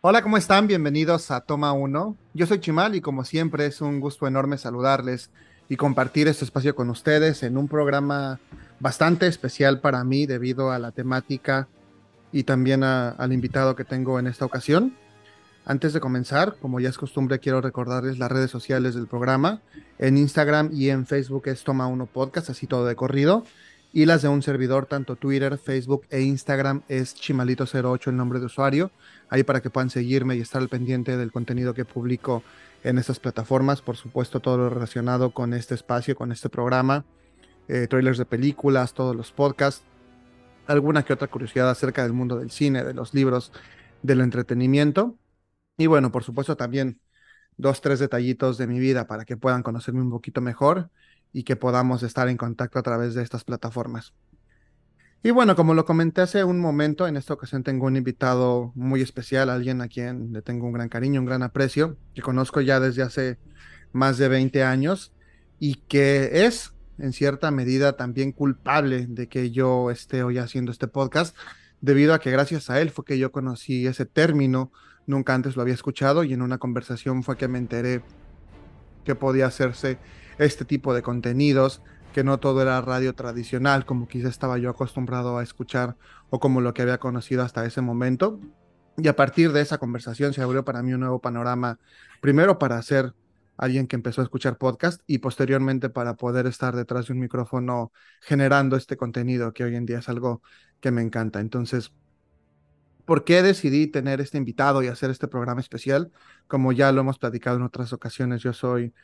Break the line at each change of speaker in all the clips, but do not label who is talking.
Hola, ¿cómo están? Bienvenidos a Toma 1. Yo soy Chimal y como siempre es un gusto enorme saludarles y compartir este espacio con ustedes en un programa bastante especial para mí debido a la temática y también al invitado que tengo en esta ocasión. Antes de comenzar, como ya es costumbre, quiero recordarles las redes sociales del programa. En Instagram y en Facebook es Toma 1 Podcast, así todo de corrido. Y las de un servidor, tanto Twitter, Facebook e Instagram, es Chimalito08 el nombre de usuario. Ahí para que puedan seguirme y estar al pendiente del contenido que publico en estas plataformas. Por supuesto, todo lo relacionado con este espacio, con este programa. eh, trailers de películas, todos los podcasts. Alguna que otra curiosidad acerca del mundo del cine, de los libros, del entretenimiento. Y bueno, por supuesto también dos, tres detallitos de mi vida para que puedan conocerme un poquito mejor y que podamos estar en contacto a través de estas plataformas. Y bueno, como lo comenté hace un momento, en esta ocasión tengo un invitado muy especial, alguien a quien le tengo un gran cariño, un gran aprecio, que conozco ya desde hace más de 20 años y que es en cierta medida también culpable de que yo esté hoy haciendo este podcast, debido a que gracias a él fue que yo conocí ese término, nunca antes lo había escuchado y en una conversación fue que me enteré que podía hacerse este tipo de contenidos, que no todo era radio tradicional como quizá estaba yo acostumbrado a escuchar o como lo que había conocido hasta ese momento. Y a partir de esa conversación se abrió para mí un nuevo panorama, primero para ser alguien que empezó a escuchar podcast y posteriormente para poder estar detrás de un micrófono generando este contenido que hoy en día es algo que me encanta. Entonces, ¿por qué decidí tener este invitado y hacer este programa especial? Como ya lo hemos platicado en otras ocasiones, yo soy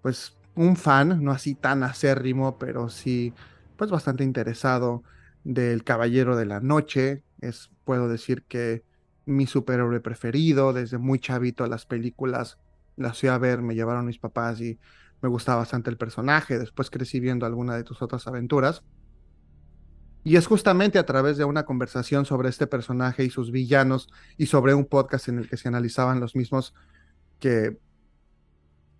pues un fan, no así tan acérrimo, pero sí pues bastante interesado del Caballero de la Noche. Es, puedo decir que mi superhéroe preferido, desde muy chavito las películas las fui a ver, me llevaron mis papás y me gustaba bastante el personaje. Después crecí viendo alguna de tus otras aventuras. Y es justamente a través de una conversación sobre este personaje y sus villanos y sobre un podcast en el que se analizaban los mismos que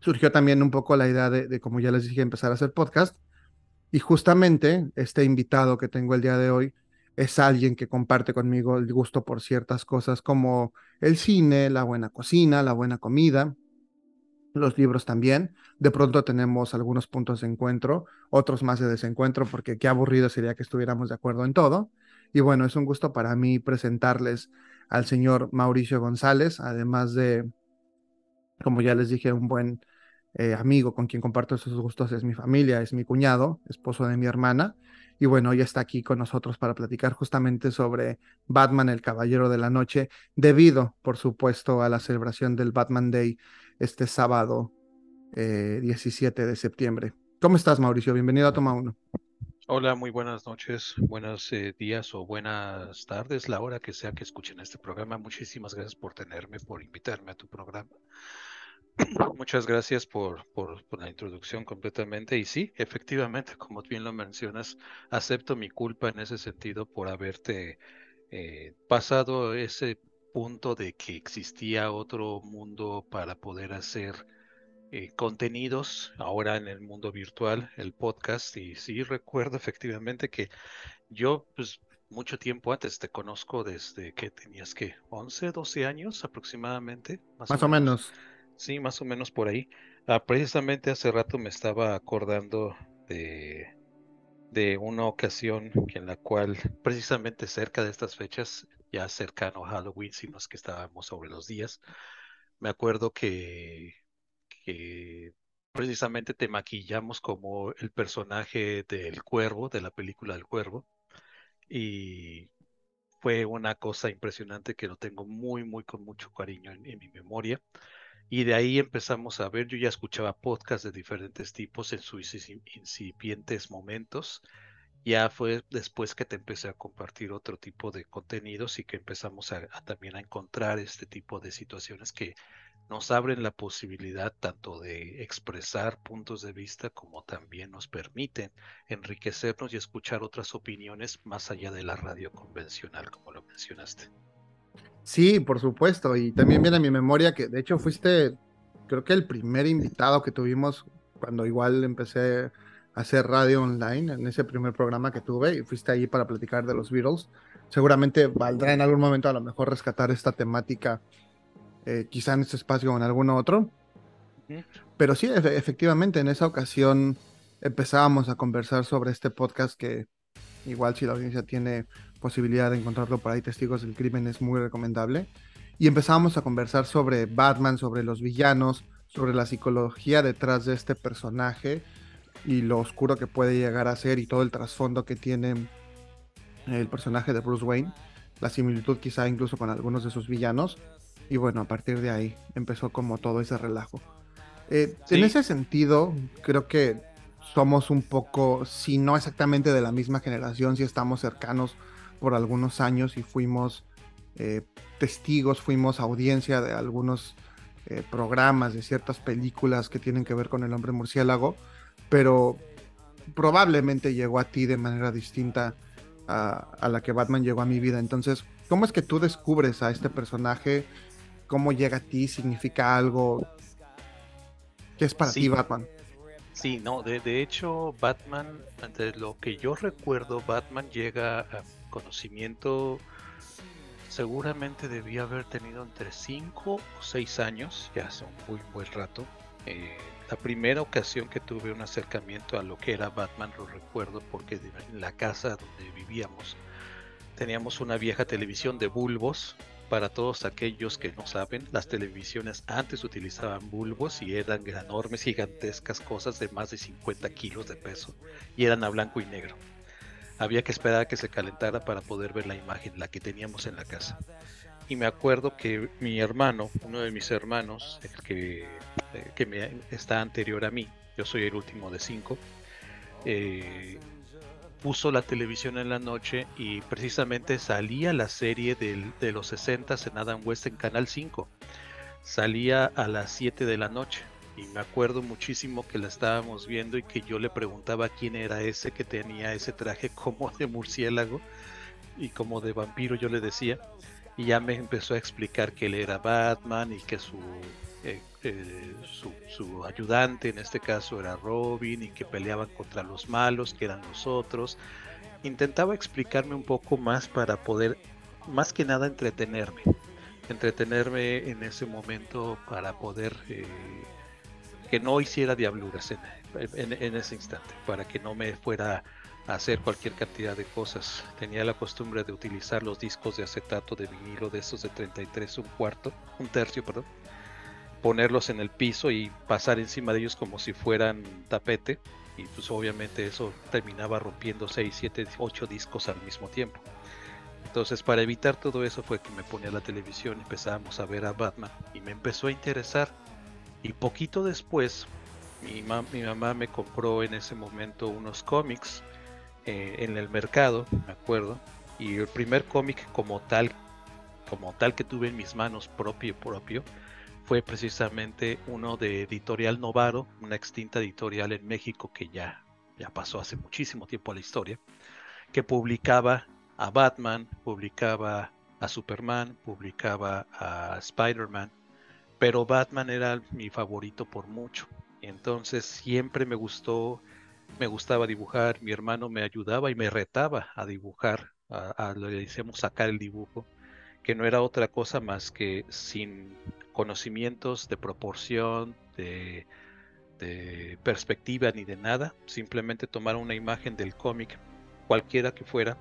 surgió también un poco la idea de, como ya les dije, empezar a hacer podcast. Y justamente este invitado que tengo el día de hoy es alguien que comparte conmigo el gusto por ciertas cosas como el cine, la buena cocina, la buena comida, los libros también. De pronto tenemos algunos puntos de encuentro, otros más de desencuentro, porque qué aburrido sería que estuviéramos de acuerdo en todo. Y bueno, es un gusto para mí presentarles al señor Mauricio González, además de, como ya les dije, un buen eh, amigo con quien comparto esos gustos es mi familia, es mi cuñado, esposo de mi hermana. Y bueno, hoy está aquí con nosotros para platicar justamente sobre Batman, el Caballero de la Noche, debido, por supuesto, a la celebración del Batman Day este sábado eh, 17 de septiembre. ¿Cómo estás, Mauricio? Bienvenido a Toma 1.
Hola, muy buenas noches, buenos eh, días o buenas tardes, la hora que sea que escuchen este programa. Muchísimas gracias por tenerme, por invitarme a tu programa. Muchas gracias por, por, por, la introducción completamente. Y sí, efectivamente, como bien lo mencionas, acepto mi culpa en ese sentido por haberte eh, pasado ese punto de que existía otro mundo para poder hacer eh, contenidos ahora en el mundo virtual, el podcast. Y sí, recuerdo efectivamente que yo, pues, mucho tiempo antes te conozco desde que tenías que 11, 12 años aproximadamente.
Más, más o, menos. menos.
Sí, más o menos por ahí. Ah, precisamente hace rato me estaba acordando de, de una ocasión en la cual, precisamente cerca de estas fechas, ya cercano a Halloween, si no que estábamos sobre los días, me acuerdo que, que precisamente te maquillamos como el personaje del cuervo, de la película del cuervo, y fue una cosa impresionante que lo tengo muy, muy con mucho cariño en mi memoria. Y de ahí empezamos a ver, yo ya escuchaba podcasts de diferentes tipos en sus incipientes momentos. Ya fue después que te empecé a compartir otro tipo de contenidos y que empezamos a, a, también a encontrar este tipo de situaciones que nos abren la posibilidad tanto de expresar puntos de vista como también nos permiten enriquecernos y escuchar otras opiniones más allá de la radio convencional, como lo mencionaste.
Sí, por supuesto. Y también viene a mi memoria que de hecho fuiste, creo que el primer invitado que tuvimos cuando igual empecé a hacer radio online, en ese primer programa que tuve, y fuiste ahí para platicar de los Beatles. Seguramente valdrá en algún momento a lo mejor rescatar esta temática eh, quizá en este espacio o en algún otro. Pero sí, efectivamente, en esa ocasión empezábamos a conversar sobre este podcast que igual si la audiencia tiene posibilidad de encontrarlo por ahí, Testigos del Crimen, es muy recomendable. Y empezábamos a conversar sobre Batman, sobre los villanos, sobre la psicología detrás de este personaje y lo oscuro que puede llegar a ser y todo el trasfondo que tiene el personaje de Bruce Wayne, la similitud quizá incluso con algunos de sus villanos. Y bueno, a partir de ahí empezó como todo ese relajo. Eh, en ese sentido, creo que somos un poco, si no exactamente de la misma generación, si estamos cercanos por algunos años y fuimos eh, testigos, fuimos audiencia de algunos eh, programas, de ciertas películas que tienen que ver con el hombre murciélago, pero probablemente llegó a ti de manera distinta a, a, la que Batman llegó a mi vida. Entonces, ¿cómo es que tú descubres a este personaje? ¿Cómo llega a ti? ¿Significa algo? ¿Qué es para ti Batman?
Sí, no, de, de, hecho Batman, de lo que yo recuerdo, Batman llega a conocimiento, seguramente debía haber tenido entre 5 o 6 años, ya hace un muy buen rato. Eh, la primera ocasión que tuve un acercamiento a lo que era Batman lo recuerdo porque en la casa donde vivíamos teníamos una vieja televisión de bulbos para todos aquellos que no saben, las televisiones antes utilizaban bulbos y eran enormes, gigantescas cosas de más de 50 kilos de peso y eran a blanco y negro. Había que esperar a que se calentara para poder ver la imagen, la que teníamos en la casa. Y me acuerdo que mi hermano, uno de mis hermanos, el que, eh, me, está anterior a mí, yo soy el último de cinco, eh, puso la televisión en la noche y precisamente salía la serie de los 60 en Adam West en Canal 5. Salía a las 7 de la noche y me acuerdo muchísimo que la estábamos viendo y que yo le preguntaba quién era ese que tenía ese traje como de murciélago y como de vampiro yo le decía y ya me empezó a explicar que él era Batman y que su eh, eh, su, ayudante en este caso era Robin y que peleaban contra los malos que eran los otros. Intentaba explicarme un poco más para poder más que nada entretenerme entretenerme en ese momento para poder eh, que no hiciera diabluras en, ese instante para que no me fuera a hacer cualquier cantidad de cosas tenía la costumbre de utilizar los discos de acetato de vinilo de esos de 33 un cuarto un tercio perdón ponerlos en el piso y pasar encima de ellos como si fueran tapete. Y pues obviamente eso terminaba rompiendo 6, 7, 8 discos al mismo tiempo. Entonces para evitar todo eso fue que me ponía la televisión y empezábamos a ver a Batman y me empezó a interesar. Y poquito después mi, mi mamá me compró en ese momento unos cómics eh, en el mercado, me acuerdo. Y el primer cómic como tal, como tal que tuve en mis manos propio propio, fue precisamente uno de Editorial Novaro, una extinta editorial en México que ya, ya pasó hace muchísimo tiempo a la historia, que publicaba a Batman, publicaba a Superman, publicaba a Spider-Man, pero Batman era mi favorito por mucho. Entonces siempre me gustó, me gustaba dibujar, mi hermano me ayudaba y me retaba a dibujar, a, lo que decíamos sacar el dibujo, que no era otra cosa más que sin conocimientos de proporción, de, perspectiva ni de nada, simplemente tomar una imagen del cómic, cualquiera que fuera,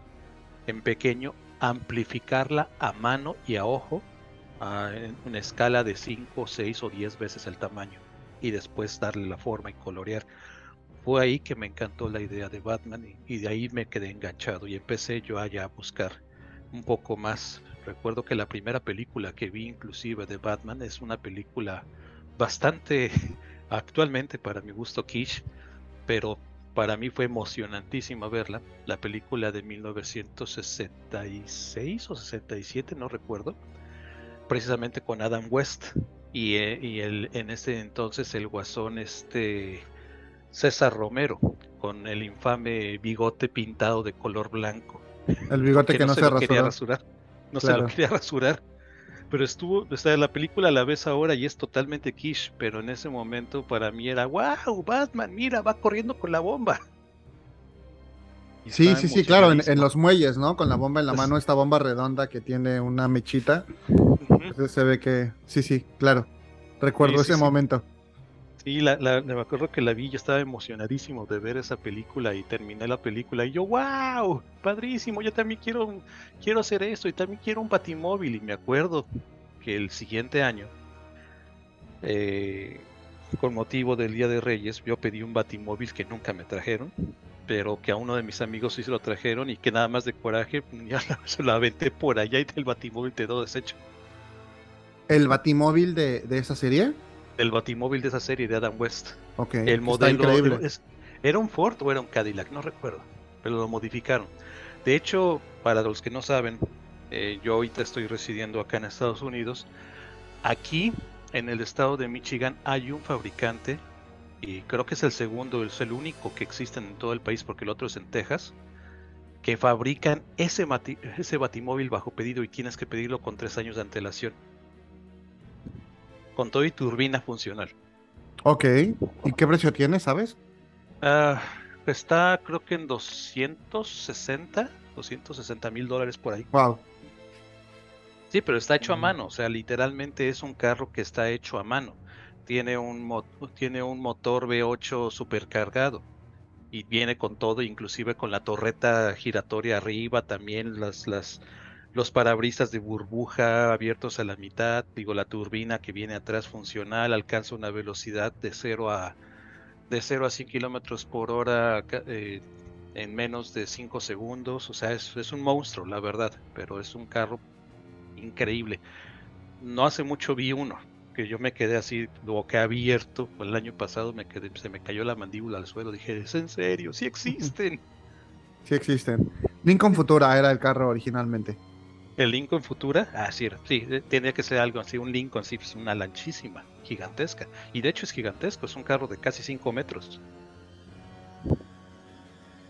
en pequeño, amplificarla a mano y a ojo en una escala de 5, 6 o 10 veces el tamaño y después darle la forma y colorear. Fue ahí que me encantó la idea de Batman y, de ahí me quedé enganchado y empecé yo allá a buscar un poco más Recuerdo que la primera película que vi inclusive de Batman es una película bastante actualmente para mi gusto quiche, pero para mí fue emocionantísima verla. La película de 1966 o 67, no recuerdo, precisamente con Adam West y, eh, y el, en ese entonces el guasón este César Romero con el infame bigote pintado de color blanco.
El bigote que, no, se, se
no se lo quería rasurar. Pero estuvo, o sea, la película la ves ahora y es totalmente quiche, pero en ese momento para mí era, wow, Batman, mira, va corriendo con la bomba.
Sí, sí, sí, claro, en, los muelles, ¿no? Con la bomba en la mano, esta bomba redonda que tiene una mechita. pues se ve que sí, sí, claro. Recuerdo ese momento.
Sí, la, me acuerdo que la vi, yo estaba emocionadísimo de ver esa película y terminé la película y yo, wow, padrísimo, yo también quiero, quiero hacer esto y también quiero un batimóvil y me acuerdo que el siguiente año, eh, con motivo del Día de Reyes, yo pedí un batimóvil que nunca me trajeron, pero que a uno de mis amigos sí se lo trajeron y que nada más de coraje ya se lo aventé por allá y el batimóvil quedó deshecho.
¿El batimóvil de, de esa serie?
el batimóvil de esa serie de Adam West.
Ok.
El modelo era un Ford o era un Cadillac, no recuerdo, pero lo modificaron. De hecho, para los que no saben, eh, yo ahorita estoy residiendo acá en Estados Unidos. Aquí, en el estado de Michigan, hay un fabricante, y creo que es el segundo, es el único que existe en todo el país, porque el otro es en Texas, que fabrican ese, ese batimóvil bajo pedido y tienes que pedirlo con tres años de antelación con todo y turbina funcional.
Ok, ¿y qué precio tiene, sabes?
Ah, está creo que en 260, 260 mil dólares por ahí.
Wow.
Sí, pero está hecho a mano, o sea, literalmente es un carro que está hecho a mano. Tiene un, tiene un motor V8 supercargado y viene con todo, inclusive con la torreta giratoria arriba, también las, las, los parabrisas de burbuja abiertos a la mitad, digo la turbina que viene atrás funcional, alcanza una velocidad de 0 a de 0 a 100 kilómetros por hora eh, en menos de 5 segundos, o sea, es, es, un monstruo, la verdad, pero es un carro increíble. No hace mucho vi uno, que yo me quedé así, boca abierto, el año pasado me quedé, se me cayó la mandíbula al suelo, dije, ¿es en serio? Sí existen.
Sí existen. Lincoln Futura era el carro originalmente.
El Lincoln Futura, ah, sí, sí, tenía que ser algo así, un Lincoln, sí, pues, una lanchísima, gigantesca. Y de hecho es gigantesco, es un carro de casi 5 metros.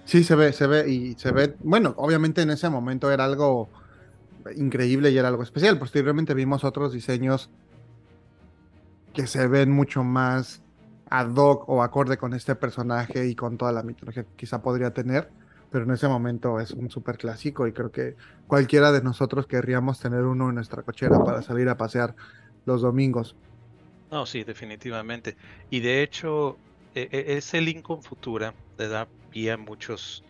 Sí, se ve, se ve, y se ve, bueno, obviamente en ese momento era algo increíble y era algo especial. Posteriormente vimos otros diseños que se ven mucho más ad hoc o acorde con este personaje y con toda la mitología que quizá podría tener pero en ese momento es un súper clásico y creo que cualquiera de nosotros querríamos tener uno en nuestra cochera para salir a pasear los domingos.
No, sí, definitivamente. Y de hecho, e, e, ese Lincoln Futura le da pie a, muchos,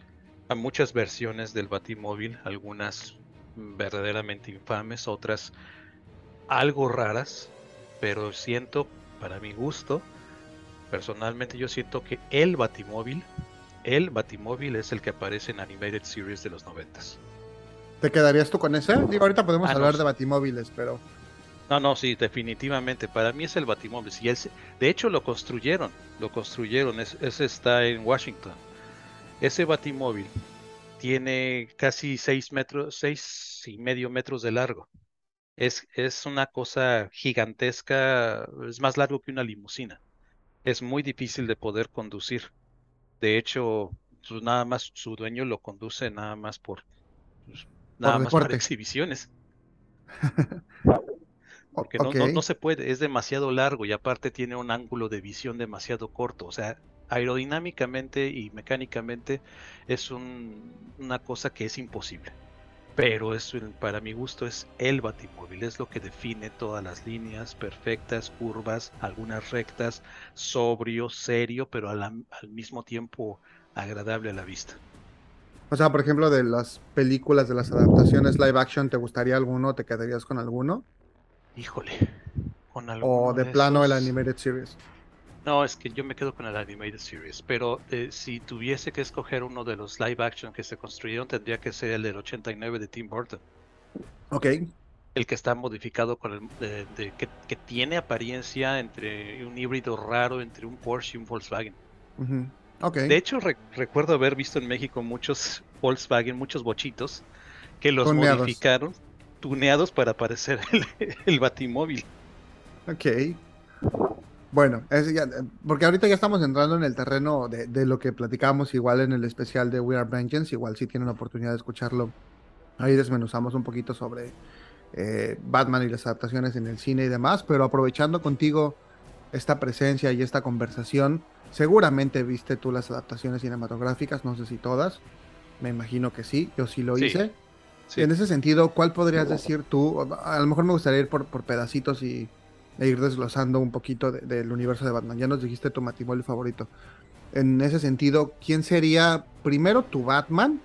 a muchas versiones del Batimóvil, algunas verdaderamente infames, otras algo raras, pero siento, para mi gusto, personalmente yo siento que el Batimóvil el Batimóvil es el que aparece en Animated Series de los noventas.
¿Te quedarías tú con ese? Digo, ahorita podemos ah, hablar de Batimóviles, pero...
No, no, sí, definitivamente. Para mí es el Batimóvil. Y de hecho, lo construyeron. Lo construyeron. ese está en Washington. Ese Batimóvil tiene casi 6 metros, seis y medio metros de largo. Es, es una cosa gigantesca. Es más largo que una limusina. Es muy difícil de poder conducir. De hecho, pues, nada más su dueño lo conduce nada más por pues, nada más para exhibiciones. Porque no, no, se puede, es demasiado largo y aparte tiene un ángulo de visión demasiado corto. O sea, aerodinámicamente y mecánicamente es una cosa que es imposible. Pero es, para mi gusto es el batimóvil, es lo que define todas las líneas perfectas, curvas, algunas rectas, sobrio, serio, pero al, mismo tiempo agradable a la vista.
O sea, por ejemplo, de las películas, de las adaptaciones live action, ¿te gustaría alguno? ¿Te quedarías con alguno?
Híjole,
con alguno. O de, plano el animated series.
No, es que yo me quedo con el Animated Series, pero eh, si tuviese que escoger uno de los live action que se construyeron, tendría que ser el del 89 de Tim Burton.
Ok.
El que está modificado con el. De, que, tiene apariencia entre un híbrido raro entre un Porsche y un Volkswagen.
okay.
De hecho, recuerdo haber visto en México muchos Volkswagen, muchos bochitos, que los modificaron, tuneados para parecer el, el Batimóvil.
Ok. Bueno, porque ahorita ya estamos entrando en el terreno de, lo que platicábamos igual en el especial de We Are Vengeance, igual si tienen la oportunidad de escucharlo, ahí desmenuzamos un poquito sobre eh, Batman y las adaptaciones en el cine y demás, pero aprovechando contigo esta presencia y esta conversación, seguramente viste tú las adaptaciones cinematográficas, no sé si todas, me imagino que sí, yo sí lo hice. En ese sentido, ¿cuál podrías decir tú? A lo mejor me gustaría ir por, por pedacitos y e ir desglosando un poquito del universo de Batman. Ya nos dijiste tu matrimonio favorito. En ese sentido, ¿quién sería primero tu Batman?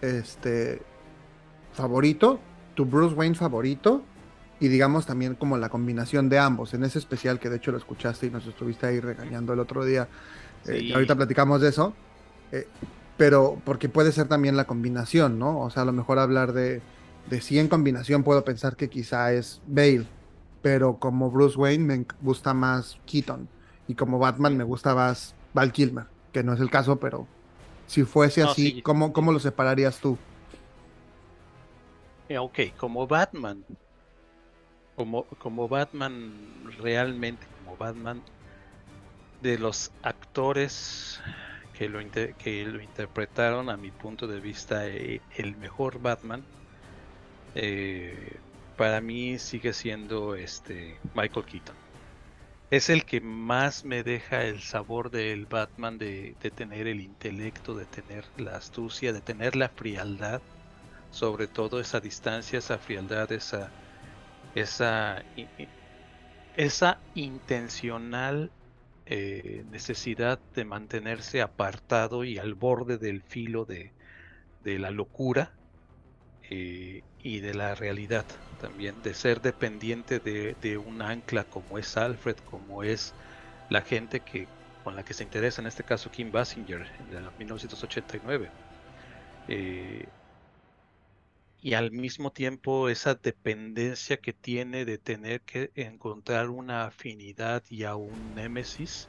Este favorito, tu Bruce Wayne favorito y digamos también como la combinación de ambos, en ese especial que de hecho lo escuchaste y nos estuviste ahí regañando el otro día, eh, ahorita platicamos de eso, eh, pero porque puede ser también la combinación, ¿no? O sea, a lo mejor hablar de, de sí en combinación puedo pensar que quizá es Bale, pero como Bruce Wayne me gusta más Keaton y como Batman me gusta más Val Kilmer, que no es el caso, pero si fuese así, ¿cómo, ¿cómo, lo separarías tú?
Eh, ok, como Batman, como, como Batman realmente, como Batman, de los actores que lo, que lo interpretaron a mi punto de vista eh, el mejor Batman, eh, para mí sigue siendo este Michael Keaton. Es el que más me deja el sabor del Batman de, tener el intelecto, de tener la astucia, de tener la frialdad, sobre todo esa distancia, esa frialdad, esa, esa, esa intencional eh, necesidad de mantenerse apartado y al borde del filo de, la locura eh, y de la realidad también, de ser dependiente de, un ancla como es Alfred, como es la gente que con la que se interesa, en este caso Kim Basinger, de 1989. Eh, y al mismo tiempo esa dependencia que tiene de tener que encontrar una afinidad y a un némesis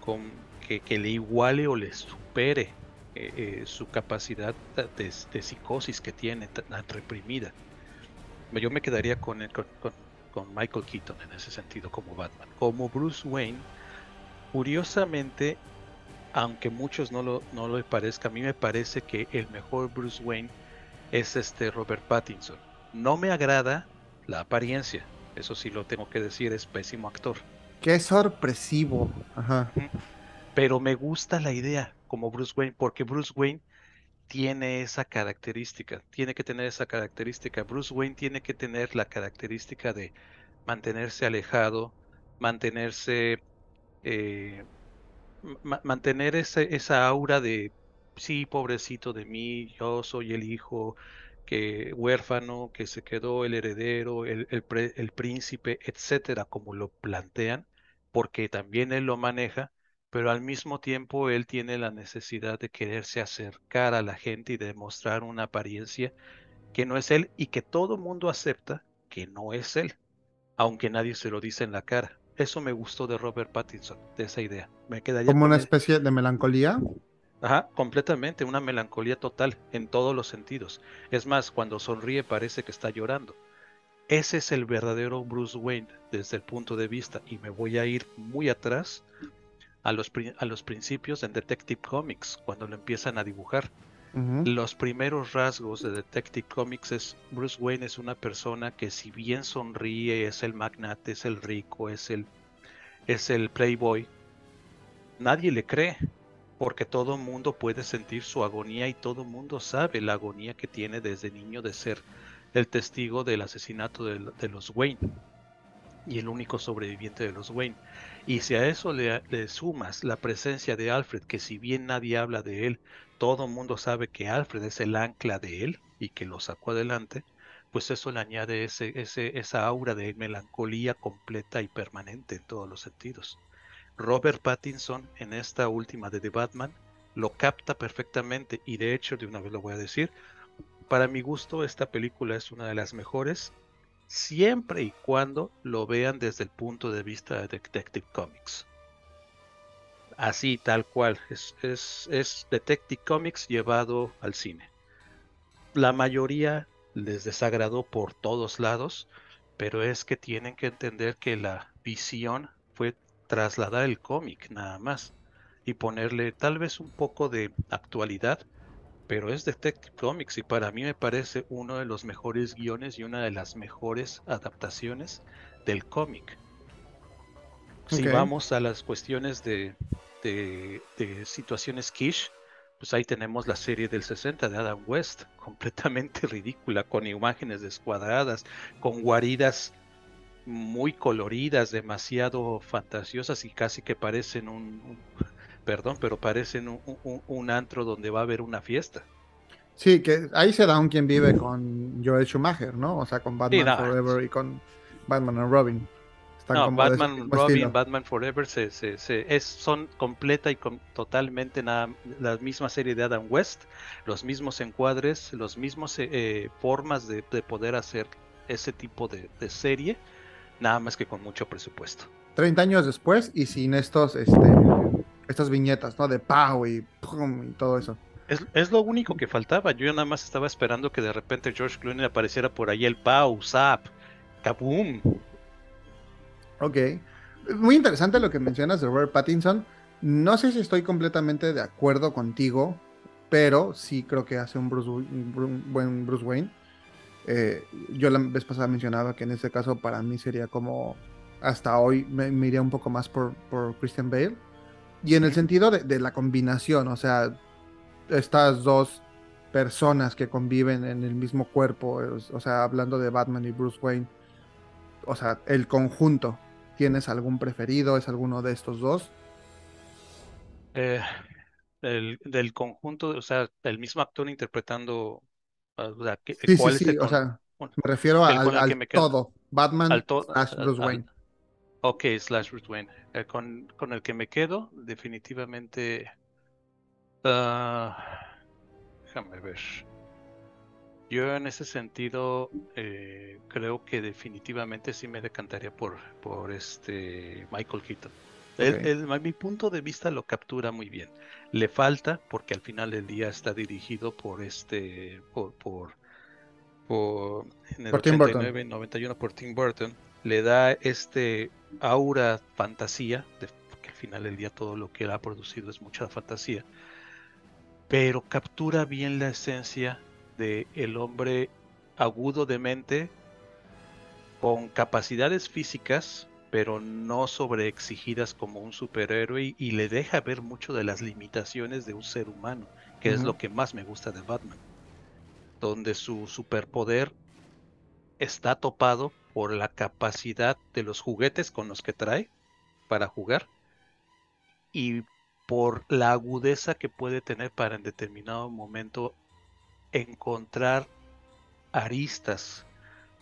con, que, le iguale o le supere eh, eh, su capacidad de, de, psicosis que tiene tan reprimida yo me quedaría con, con, Michael Keaton en ese sentido como Batman. Como Bruce Wayne, curiosamente, aunque muchos no lo, no lo parezca, a mí me parece que el mejor Bruce Wayne es este Robert Pattinson. No me agrada la apariencia, eso sí lo tengo que decir, es pésimo actor.
Qué sorpresivo.
Pero me gusta la idea como Bruce Wayne, porque Bruce Wayne tiene esa característica, tiene que tener esa característica. Bruce Wayne tiene que tener la característica de mantenerse alejado, mantenerse, eh, mantener esa aura de, sí, pobrecito de mí, yo soy el hijo que huérfano, que se quedó el heredero, el, el príncipe, etcétera, como lo plantean, porque también él lo maneja pero al mismo tiempo él tiene la necesidad de quererse acercar a la gente y demostrar una apariencia que no es él y que todo mundo acepta que no es él, aunque nadie se lo dice en la cara. Eso me gustó de Robert Pattinson, de esa idea. Me quedaría
como una especie de melancolía.
Ajá, completamente, una melancolía total en todos los sentidos. Es más, cuando sonríe parece que está llorando. Ese es el verdadero Bruce Wayne desde el punto de vista, y me voy a ir muy atrás a los, a los principios en Detective Comics, cuando lo empiezan a dibujar. Los primeros rasgos de Detective Comics es Bruce Wayne es una persona que si bien sonríe, es el magnate, es el rico, es el, es el playboy, nadie le cree, porque todo mundo puede sentir su agonía y todo mundo sabe la agonía que tiene desde niño de ser el testigo del asesinato de, de los Wayne y el único sobreviviente de los Wayne. Y si a eso le, sumas la presencia de Alfred, que si bien nadie habla de él, todo el mundo sabe que Alfred es el ancla de él y que lo sacó adelante, pues eso le añade ese, ese, esa aura de melancolía completa y permanente en todos los sentidos. Robert Pattinson en esta última de The Batman lo capta perfectamente y de hecho, de una vez lo voy a decir, para mi gusto esta película es una de las mejores siempre y cuando lo vean desde el punto de vista de Detective Comics. Así, tal cual, es, Detective Comics llevado al cine. La mayoría les desagradó por todos lados, pero es que tienen que entender que la visión fue trasladar el cómic nada más y ponerle tal vez un poco de actualidad pero es Detective Comics y para mí me parece uno de los mejores guiones y una de las mejores adaptaciones del cómic. Si vamos a las cuestiones de, de, situaciones quiche, pues ahí tenemos la serie del 60 de Adam West, completamente ridícula, con imágenes descuadradas, con guaridas muy coloridas, demasiado fantasiosas y casi que parecen un, perdón, pero parecen un, antro donde va a haber una fiesta.
Sí, que ahí se da un quien vive con Joel Schumacher, ¿no? O sea, con Batman Forever y con Batman and Robin.
no, Batman, Robin, Batman Forever se, es, son completa y totalmente nada, la misma serie de Adam West, los mismos encuadres, los mismos eh, eh, formas de, poder hacer ese tipo de, serie, nada más que con mucho presupuesto.
30 años después y sin estos, este, estas viñetas, ¿no? De Pau y, y todo eso.
Es, lo único que faltaba. Yo nada más estaba esperando que de repente George Clooney apareciera por ahí el Pau, Zap, Kaboom.
Ok. Muy interesante lo que mencionas de Robert Pattinson. No sé si estoy completamente de acuerdo contigo, pero sí creo que hace un, buen Bruce Wayne. Eh, yo la vez pasada mencionaba que en este caso para mí sería como hasta hoy me, iría un poco más por, por, Christian Bale. Y en el sentido de, de, la combinación, o sea, estas dos personas que conviven en el mismo cuerpo, o sea, hablando de Batman y Bruce Wayne, o sea, el conjunto, ¿tienes algún preferido? ¿Es alguno de estos dos?
Eh, el, del conjunto, o sea, el mismo actor interpretando,
ah, o sea, sí, sí, sí, o sea, me refiero al, todo, Batman al slash Bruce Wayne.
Ok, slash Bruce Wayne. Eh, con, con el que me quedo, definitivamente Uh, déjame ver. Yo en ese sentido eh, creo que definitivamente sí me decantaría por, por este Michael Keaton. El, mi punto de vista lo captura muy bien. Le falta, porque al final del día está dirigido por este, por, por, por en el 89, 91 por Tim Burton. Le da este aura fantasía, de, porque al final del día todo lo que él ha producido es mucha fantasía pero captura bien la esencia de el hombre agudo de mente con capacidades físicas pero no sobreexigidas como un superhéroe y, le deja ver mucho de las limitaciones de un ser humano, que es lo que más me gusta de Batman, donde su superpoder está topado por la capacidad de los juguetes con los que trae para jugar y por la agudeza que puede tener para en determinado momento encontrar aristas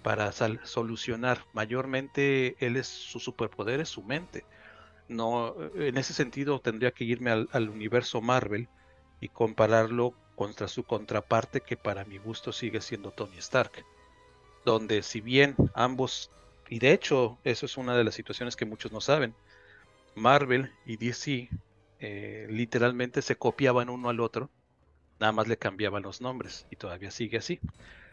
para solucionar. Mayormente él es su superpoder es su mente. No, en ese sentido tendría que irme al, universo Marvel y compararlo contra su contraparte que para mi gusto sigue siendo Tony Stark. Donde si bien ambos, y de hecho eso es una de las situaciones que muchos no saben, Marvel y DC eh, literalmente se copiaban uno al otro, nada más le cambiaban los nombres y todavía sigue así.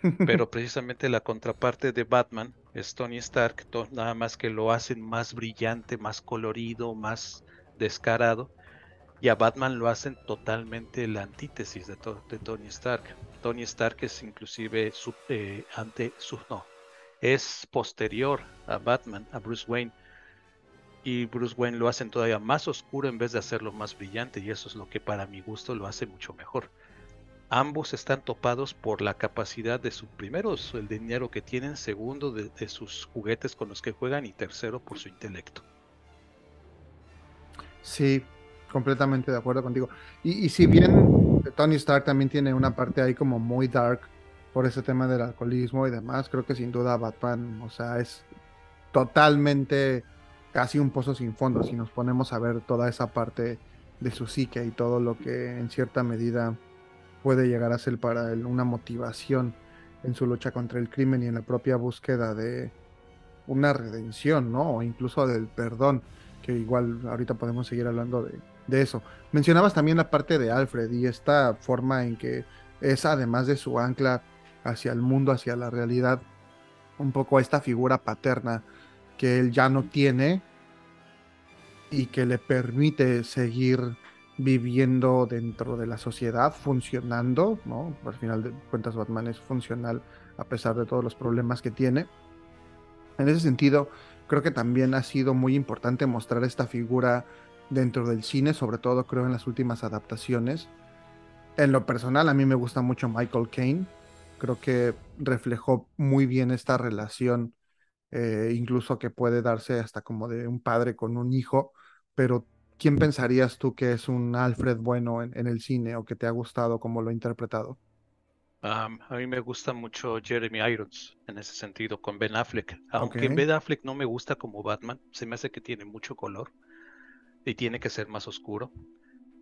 Pero precisamente la contraparte de Batman es Tony Stark, nada más que lo hacen más brillante, más colorido, más descarado. Y a Batman lo hacen totalmente la antítesis de, Tony Stark. Tony Stark es inclusive eh, ante su no, es posterior a Batman, a Bruce Wayne y Bruce Wayne lo hacen todavía más oscuro en vez de hacerlo más brillante y eso es lo que para mi gusto lo hace mucho mejor. Ambos están topados por la capacidad de su primero, el dinero que tienen, segundo de, sus juguetes con los que juegan y tercero por su intelecto.
Sí, completamente de acuerdo contigo. Y, y si bien Tony Stark también tiene una parte ahí como muy dark por ese tema del alcoholismo y demás, creo que sin duda Batman, o sea, es totalmente casi un pozo sin fondo si nos ponemos a ver toda esa parte de su psique y todo lo que en cierta medida puede llegar a ser para él una motivación en su lucha contra el crimen y en la propia búsqueda de una redención, ¿no? O incluso del perdón, que igual ahorita podemos seguir hablando de, de eso. Mencionabas también la parte de Alfred y esta forma en que es, además de su ancla hacia el mundo, hacia la realidad, un poco esta figura paterna que él ya no tiene y que le permite seguir viviendo dentro de la sociedad, funcionando, ¿no? Al final de cuentas Batman es funcional a pesar de todos los problemas que tiene. En ese sentido, creo que también ha sido muy importante mostrar esta figura dentro del cine, sobre todo creo en las últimas adaptaciones, En lo personal, a mí me gusta mucho Michael Caine. Creo que reflejó muy bien esta relación, eh, incluso que puede darse hasta como de un padre con un hijo, pero ¿quién pensarías tú que es un Alfred bueno en, en el cine o que te ha gustado como lo ha interpretado?
a mí me gusta mucho Jeremy Irons en ese sentido, con Ben Affleck. Aunque. Ben Affleck no me gusta como Batman, se me hace que tiene mucho color y tiene que ser más oscuro.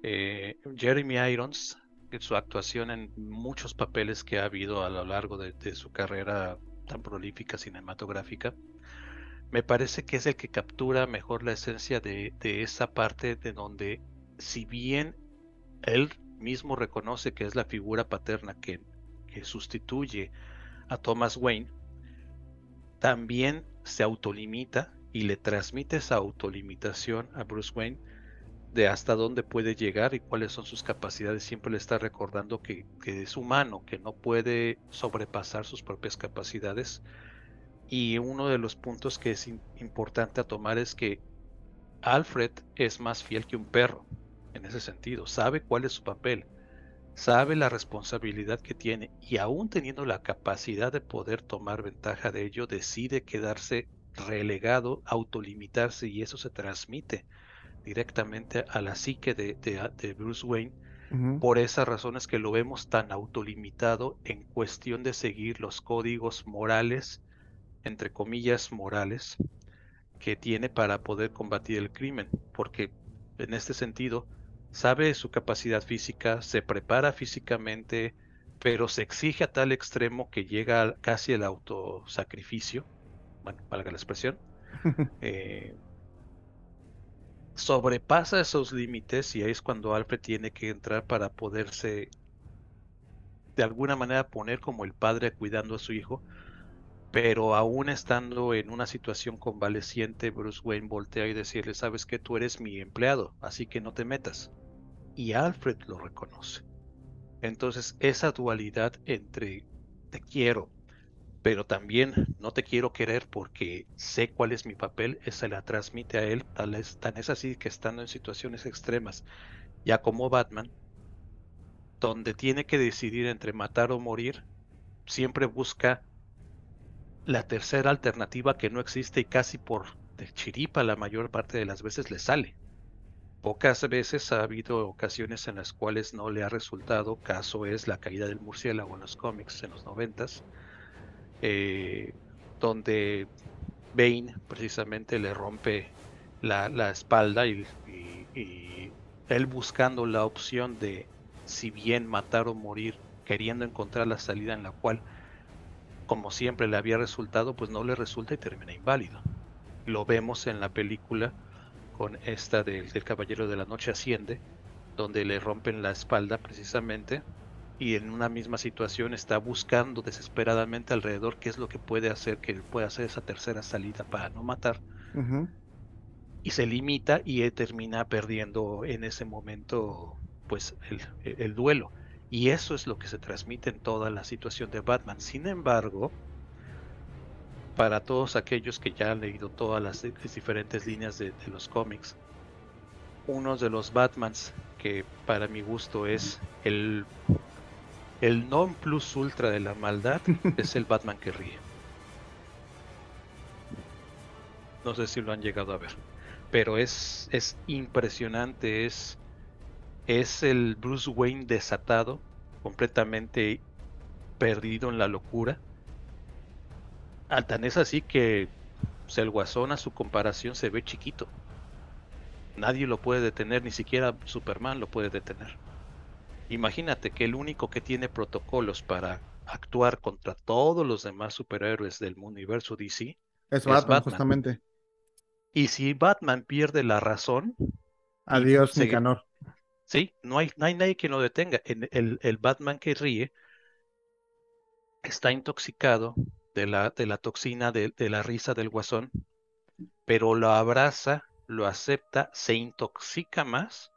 Eh, Jeremy Irons, su actuación en muchos papeles que ha habido a lo largo de, su carrera tan prolífica cinematográfica, me parece que es el que captura mejor la esencia de, esa parte de donde, si bien él mismo reconoce que es la figura paterna que sustituye a Thomas Wayne, también se autolimita y le transmite esa autolimitación a Bruce Wayne de hasta dónde puede llegar y cuáles son sus capacidades. Siempre le está recordando que, es humano, que no puede sobrepasar sus propias capacidades. Y uno de los puntos que es importante a tomar es que Alfred es más fiel que un perro en ese sentido. Sabe cuál es su papel, sabe la responsabilidad que tiene y aún teniendo la capacidad de poder tomar ventaja de ello, decide quedarse relegado, autolimitarse y eso se transmite directamente a la psique de, de, de Bruce Wayne. Por esas razones que lo vemos tan autolimitado en cuestión de seguir los códigos morales, entre comillas morales, que tiene para poder combatir el crimen, porque en este sentido sabe su capacidad física, se prepara físicamente, pero se exige a tal extremo que llega casi el autosacrificio, bueno, valga la expresión, eh, sobrepasa esos límites y ahí es cuando Alfred tiene que entrar para poderse de alguna manera poner como el padre cuidando a su hijo, pero aún estando en una situación convaleciente, Bruce Wayne voltea y decirle, sabes que tú eres mi empleado, así que no te metas. Y Alfred lo reconoce. Entonces, esa dualidad entre te quiero, pero también no te quiero querer porque sé cuál es mi papel, se la transmite a él, tal es, tan es así que estando en situaciones extremas, ya como Batman, donde tiene que decidir entre matar o morir, siempre busca la tercera alternativa que no existe y casi por de chiripa la mayor parte de las veces le sale. Pocas veces ha habido ocasiones en las cuales no le ha resultado, caso es la caída del murciélago en los cómics en los noventas, eh, donde Bane precisamente le rompe la, la espalda y, y, él buscando la opción de si bien matar o morir, queriendo encontrar la salida en la cual, como siempre le había resultado, pues no le resulta y termina inválido. Lo vemos en la película con esta del, del Caballero de la Noche Asciende, donde le rompen la espalda precisamente y en una misma situación está buscando desesperadamente alrededor qué es lo que puede hacer, que pueda hacer esa tercera salida para no matar.
Uh -huh.
Y se limita y termina perdiendo en ese momento pues el, el, duelo. Y eso es lo que se transmite en toda la situación de Batman. Sin embargo, para todos aquellos que ya han leído todas las, las diferentes líneas de, de, los cómics, uno de los Batmans que para mi gusto es el el non plus ultra de la maldad es el Batman que ríe. No sé si lo han llegado a ver, pero es, es impresionante, es, es el Bruce Wayne desatado, completamente perdido en la locura. Tan es así que pues, el guasón a su comparación se ve chiquito. Nadie lo puede detener, ni siquiera Superman lo puede detener. Imagínate que el único que tiene protocolos para actuar contra todos los demás superhéroes del universo DC
es, es Batman, Batman, justamente.
Y si Batman pierde la razón,
adiós, se... Nicanor.
Sí, no hay, no hay nadie que lo detenga. El, el, el, Batman que ríe está intoxicado de la, de la toxina de, de la risa del guasón, pero lo abraza, lo acepta, se intoxica más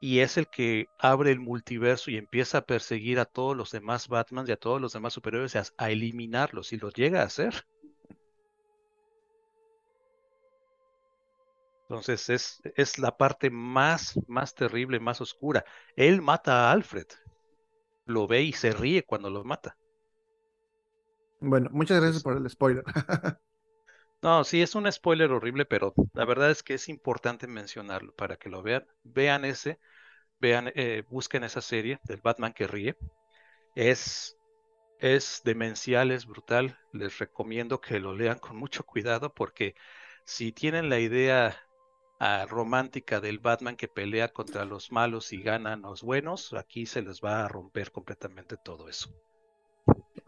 y es el que abre el multiverso y empieza a perseguir a todos los demás Batman y a todos los demás superhéroes a, a eliminarlos y lo llega a hacer. Entonces es, es la parte más, más terrible, más oscura. Él mata a Alfred. Lo ve y se ríe cuando lo mata.
Bueno, muchas gracias por el spoiler.
no, sí, es un spoiler horrible, pero la verdad es que es importante mencionarlo para que lo vean. Vean ese, vean, eh, busquen esa serie del Batman que ríe. Es, es demencial, es brutal. Les recomiendo que lo lean con mucho cuidado porque si tienen la idea ah, romántica del Batman que pelea contra los malos y ganan los buenos, aquí se les va a romper completamente todo eso.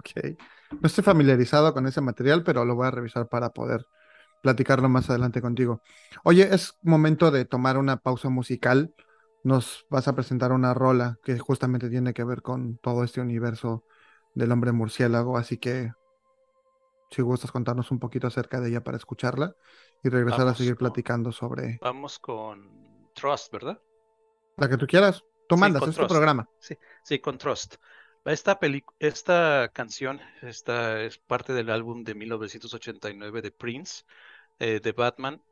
Ok. No estoy familiarizado con ese material, pero lo voy a revisar para poder platicarlo más adelante contigo. Oye, es momento de tomar una pausa musical. Nos vas a presentar una rola que justamente tiene que ver con todo este universo del hombre murciélago, así que si gustas contarnos un poquito acerca de ella para escucharla y regresar a seguir platicando sobre...
Vamos con Trust, ¿verdad?
La que tú quieras. Tú mandas, es tu programa.
Sí, sí, con Trust. Esta, esta canción esta es parte del álbum de 1989 de Prince, eh, de Batman.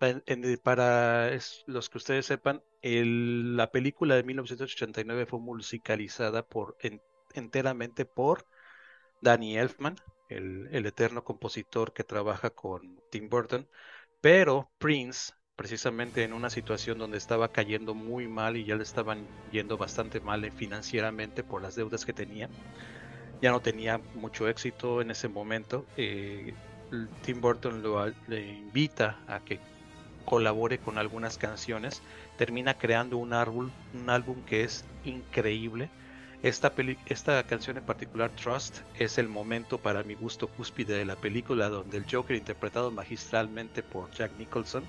Para los que ustedes sepan, la película de 1989 fue musicalizada por, enteramente por Danny Elfman, el, el eterno compositor que trabaja con Tim Burton. Pero Prince precisamente en una situación donde estaba cayendo muy mal y ya le estaban yendo bastante mal eh, financieramente por las deudas que tenía. Ya no tenía mucho éxito en ese momento. Eh, Tim Burton lo, le invita a que colabore con algunas canciones. Termina creando un álbum, un álbum que es increíble. Esta, esta canción en particular, Trust, es el momento para mi gusto cúspide de la película donde el Joker, interpretado magistralmente por Jack Nicholson,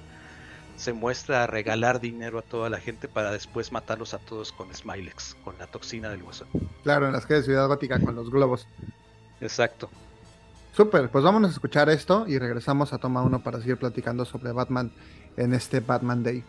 se muestra a regalar dinero a toda la gente para después matarlos a todos con Smilex, con la toxina del hueso.
Claro, en las calles de Ciudad Gótica con los globos.
Exacto.
Súper, pues vámonos a escuchar esto y regresamos a Toma 1 para seguir platicando sobre Batman en este Batman Day.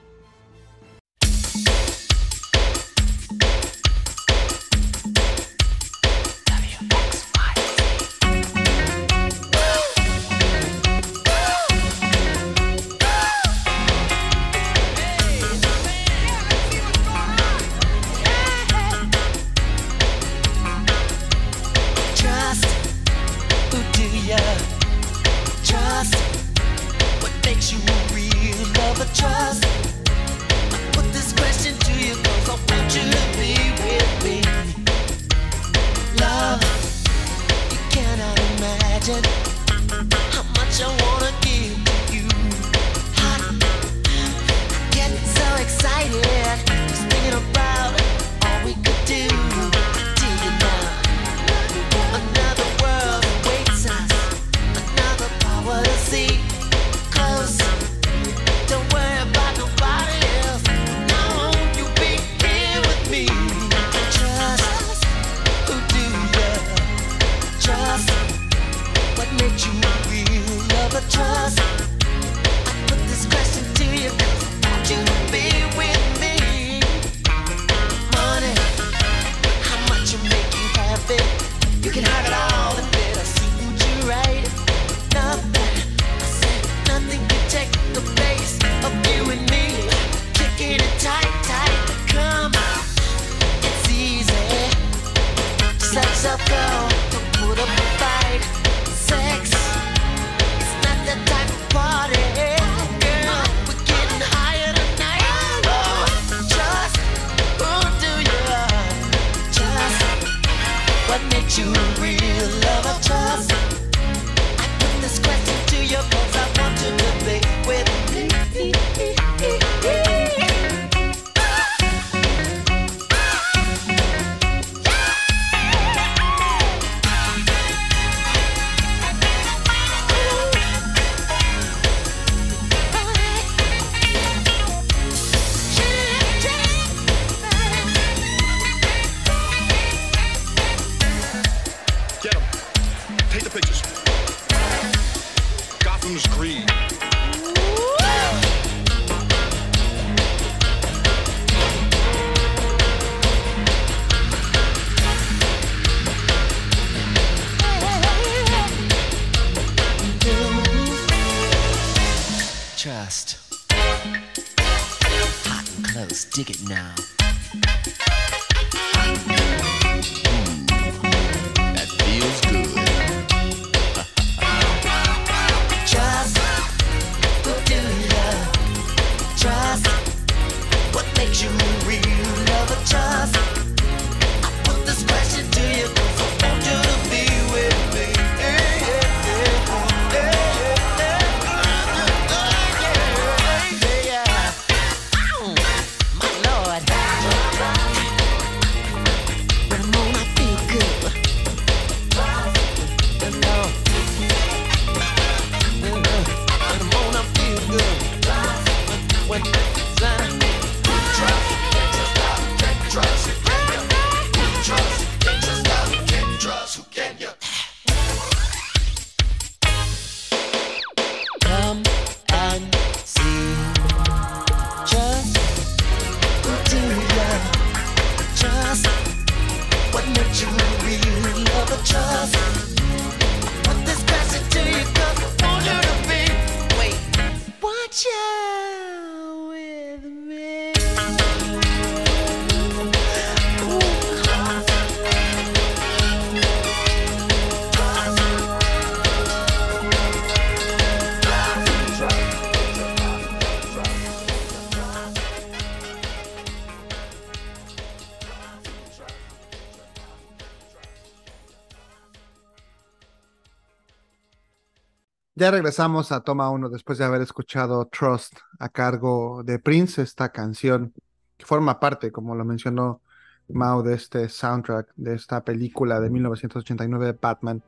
Ya regresamos a Toma 1 después de haber escuchado Trust a cargo de Prince, esta canción que forma parte, como lo mencionó Mao, de este soundtrack, de esta película de 1989 de Batman,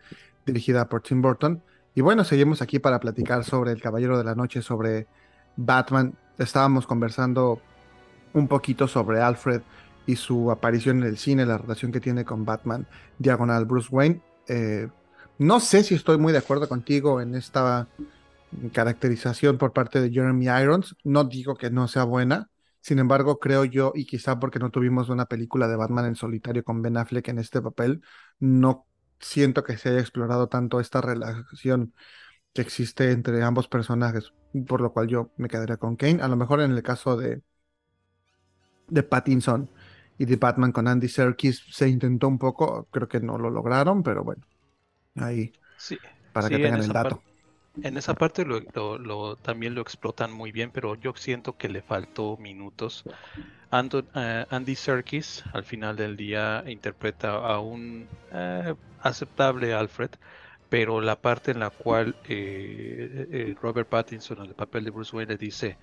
dirigida por Tim Burton. Y bueno, seguimos aquí para platicar sobre El Caballero de la Noche, sobre Batman. Estábamos conversando un poquito sobre Alfred y su aparición en el cine, la relación que tiene con Batman, diagonal Bruce Wayne. Eh, no sé si estoy muy de acuerdo contigo en esta caracterización por parte de Jeremy Irons. No digo que no sea buena. Sin embargo, creo yo, y quizá porque no tuvimos una película de Batman en solitario con Ben Affleck en este papel, no siento que se haya explorado tanto esta relación que existe entre ambos personajes, por lo cual yo me quedaría con Kane. A lo mejor en el caso de, de Pattinson y de Batman con Andy Serkis se intentó un poco, creo que no lo lograron, pero bueno, ahí
Sí,
para
sí,
que
en
tengan el dato.
En esa parte lo, lo- lo- también lo explotan muy bien, pero yo siento que le faltó minutos. Ando- eh, Andy Serkis al final del día interpreta a un eh, aceptable Alfred, pero la parte en la cual eh, eh, Robert Pattinson, en el papel de Bruce Wayne, le dice,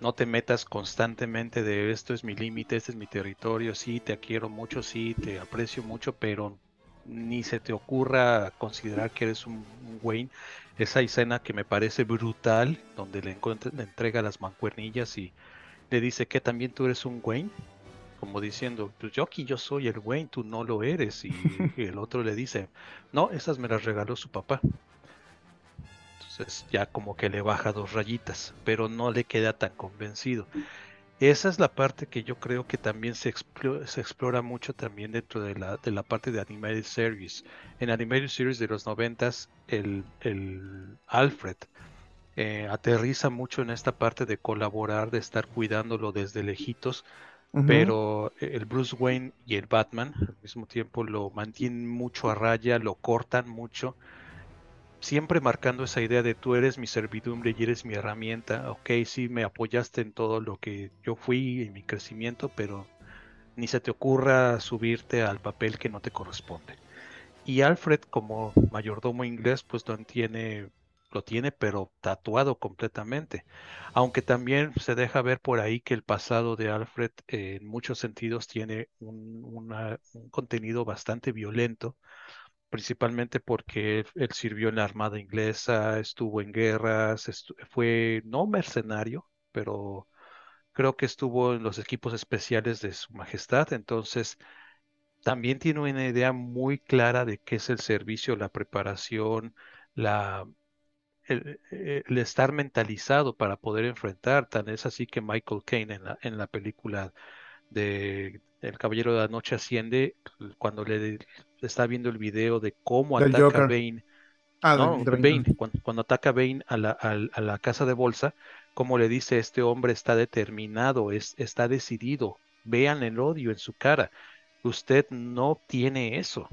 no te metas constantemente de esto es mi límite, este es mi territorio, sí, te quiero mucho, sí, te aprecio mucho, pero ni se te ocurra considerar que eres un, un Wayne. Esa escena que me parece brutal, donde le, le entrega las mancuernillas y le dice que también tú eres un Wayne, como diciendo, pues yo aquí yo soy el Wayne, tú no lo eres. Y, y el otro le dice, no, esas me las regaló su papá. Entonces ya como que le baja dos rayitas, pero no le queda tan convencido. Esa es la parte que yo creo que también se, explo- se explora mucho también dentro de la, de la parte de Animated Series. En Animated Series de los noventas, el, el Alfred eh, aterriza mucho en esta parte de colaborar, de estar cuidándolo desde lejitos, pero el Bruce Wayne y el Batman al mismo tiempo lo mantienen mucho a raya, lo cortan mucho, siempre marcando esa idea de tú eres mi servidumbre y eres mi herramienta. Ok, sí, me apoyaste en todo lo que yo fui, en mi crecimiento, pero ni se te ocurra subirte al papel que no te corresponde. Y Alfred, como mayordomo inglés, pues lo tiene, lo tiene, pero tatuado completamente. Aunque también se deja ver por ahí que el pasado de Alfred, eh, en muchos sentidos, tiene un, contenido bastante violento, principalmente porque él, sirvió en la Armada inglesa, estuvo en guerras, fue no mercenario, pero creo que estuvo en los equipos especiales de Su Majestad, entonces también tiene una idea muy clara de qué es el servicio, la preparación, la, el, eh, el estar mentalizado para poder enfrentar. Tan es así que Michael Caine en la, en la película de El Caballero de la Noche asciende, cuando le está viendo el video de cómo
Del
ataca
Joker.
Bane
Ah,
no,
de- de
Bane,
Bane.
cuando, cuando ataca Bane a la, al- a la casa de bolsa, como le dice este hombre está determinado, es, está decidido. Vean el odio en su cara. Usted no tiene eso.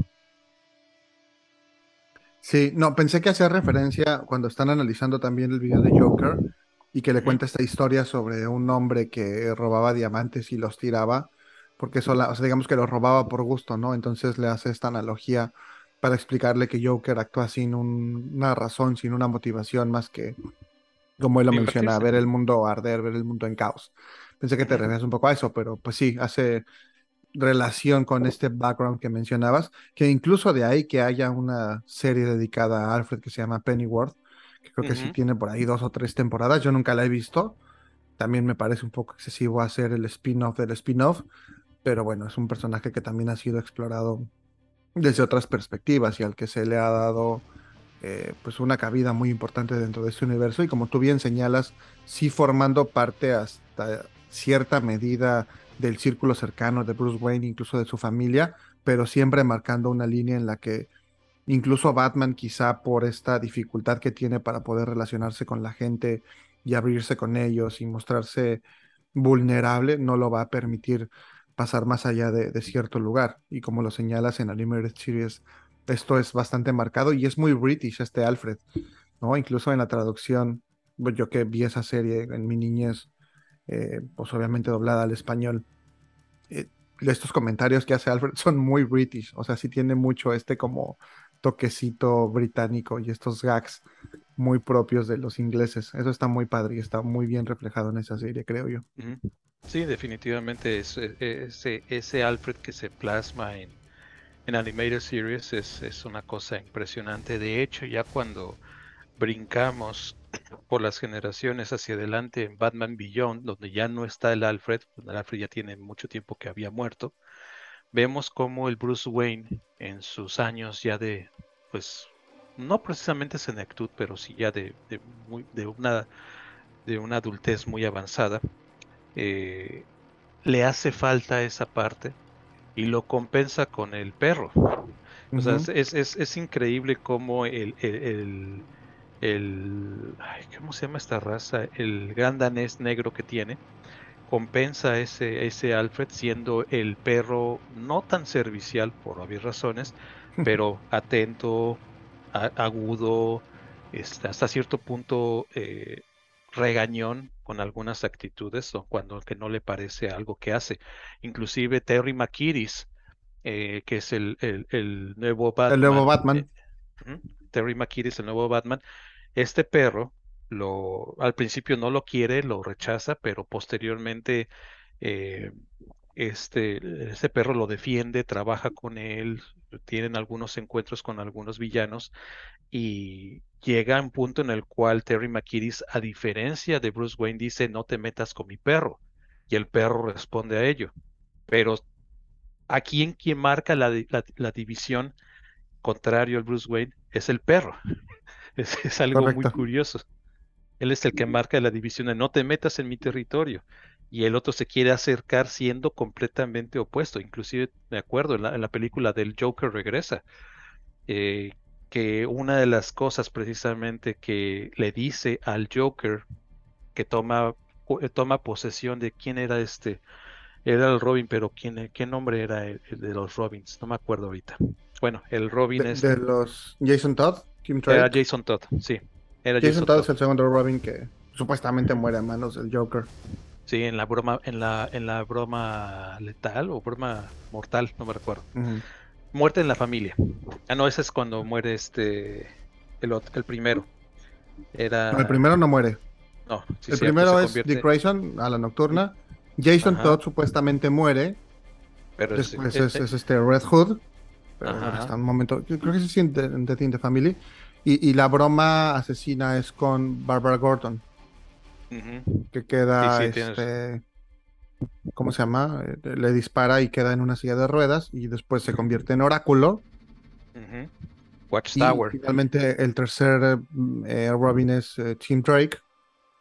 Sí, no, pensé que hacía referencia cuando están analizando también el video de Joker y que le cuenta esta historia sobre un hombre que robaba diamantes y los tiraba, porque eso, la- o sea, digamos que los robaba por gusto, ¿no? Entonces le hace esta analogía para explicarle que Joker actúa sin un- una razón, sin una motivación más que, como él lo menciona, ver el mundo arder, ver el mundo en caos. Pensé que te referías un poco a eso, pero pues sí, hace relación con este background que mencionabas, que incluso de ahí que haya una serie dedicada a Alfred que se llama Pennyworth, que creo que sí tiene por ahí dos o tres temporadas, yo nunca la he visto, también me parece un poco excesivo hacer el spin-off del spin-off, pero bueno, es un personaje que también ha sido explorado desde otras perspectivas y al que se le ha dado eh, pues una cabida muy importante dentro de este universo. Y como tú bien señalas, sí formando parte hasta cierta medida del círculo cercano de Bruce Wayne, incluso de su familia, pero siempre marcando una línea en la que incluso Batman quizá por esta dificultad que tiene para poder relacionarse con la gente y abrirse con ellos y mostrarse vulnerable, no lo va a permitir pasar más allá de, de cierto lugar. Y como lo señalas en Animated Series, esto es bastante marcado y es muy british este Alfred, ¿no? Incluso en la traducción, pues, yo que vi esa serie en mi niñez, eh, pues obviamente doblada al español, eh, estos comentarios que hace Alfred son muy british, o sea, sí tiene mucho este como toquecito británico y estos gags muy propios de los ingleses. Eso está muy padre y está muy bien reflejado en esa serie, creo yo.
Sí, definitivamente es, e- e- ese, ese Alfred que se plasma en, en Animated Series es, es una cosa impresionante. De hecho, ya cuando brincamos por las generaciones hacia adelante en Batman Beyond, donde ya no está el Alfred, el Alfred ya tiene mucho tiempo que había muerto, vemos como el Bruce Wayne en sus años ya de, pues, no precisamente senectud, pero sí ya de, de una, de una adultez muy avanzada, eh, le hace falta esa parte y lo compensa con el perro. O sea,
Ujú.
es, es, es increíble cómo el, el, el, el- ay, ¿cómo se llama esta raza? El gran danés negro que tiene, compensa ese, ese Alfred siendo el perro no tan servicial por obvias razones, pero atento, a- agudo, este, hasta cierto punto eh, regañón con algunas actitudes o cuando que no le parece algo que hace. Inclusive Terry McKiris, eh, que es el, el- el nuevo
El nuevo
Batman,
Batman.
eh, Terry McKiris, el nuevo Batman, este perro lo al principio no lo quiere, lo rechaza, pero posteriormente eh, este, este perro lo defiende, trabaja con él, tienen algunos encuentros con algunos villanos y llega un punto en el cual Terry McKiris, a diferencia de Bruce Wayne, dice no te metas con mi perro y el perro responde a ello. Pero aquí en quien marca la, di- la- la división contrario al Bruce Wayne es el perro. Es, es algo muy curioso. Él es el que marca la división de no te metas en mi territorio. Y el otro se quiere acercar siendo completamente opuesto. Inclusive, me acuerdo, en la, en la película del Joker regresa, eh, que una de las cosas precisamente que le dice al Joker que toma, eh, toma posesión de quién era este, era el Robin, pero quién, qué nombre era el, el de los Robins, no me acuerdo ahorita. Bueno, el Robin
De,
este
de los Jason Todd, Kim
era. Jason Todd, sí, era
Jason
Jason
Todd
Todd.
es el segundo Robin que supuestamente muere a manos del Joker.
Sí, en la broma, en la, en la broma letal o broma mortal, no me recuerdo. Muerte en la familia. Ah, no, ese es cuando muere este el, ot- el primero. Era
No, el primero no muere.
no, sí,
el
cierto,
primero es
convierte-
Dick Grayson a la nocturna. Jason
Ajá.
Todd supuestamente muere.
pero es-
Después
eh,
es, es este Red Hood. Pero hasta un momento. yo Creo que siente en The Teen The Family. Y, y la broma asesina es con Barbara Gordon. Que queda.
Sí, sí, tienes-
este, ¿Cómo se llama? Le dispara y queda en una silla de ruedas. Y después se convierte en oráculo. Y
Watchtower.
finalmente el tercer eh, Robin es eh, Tim Drake.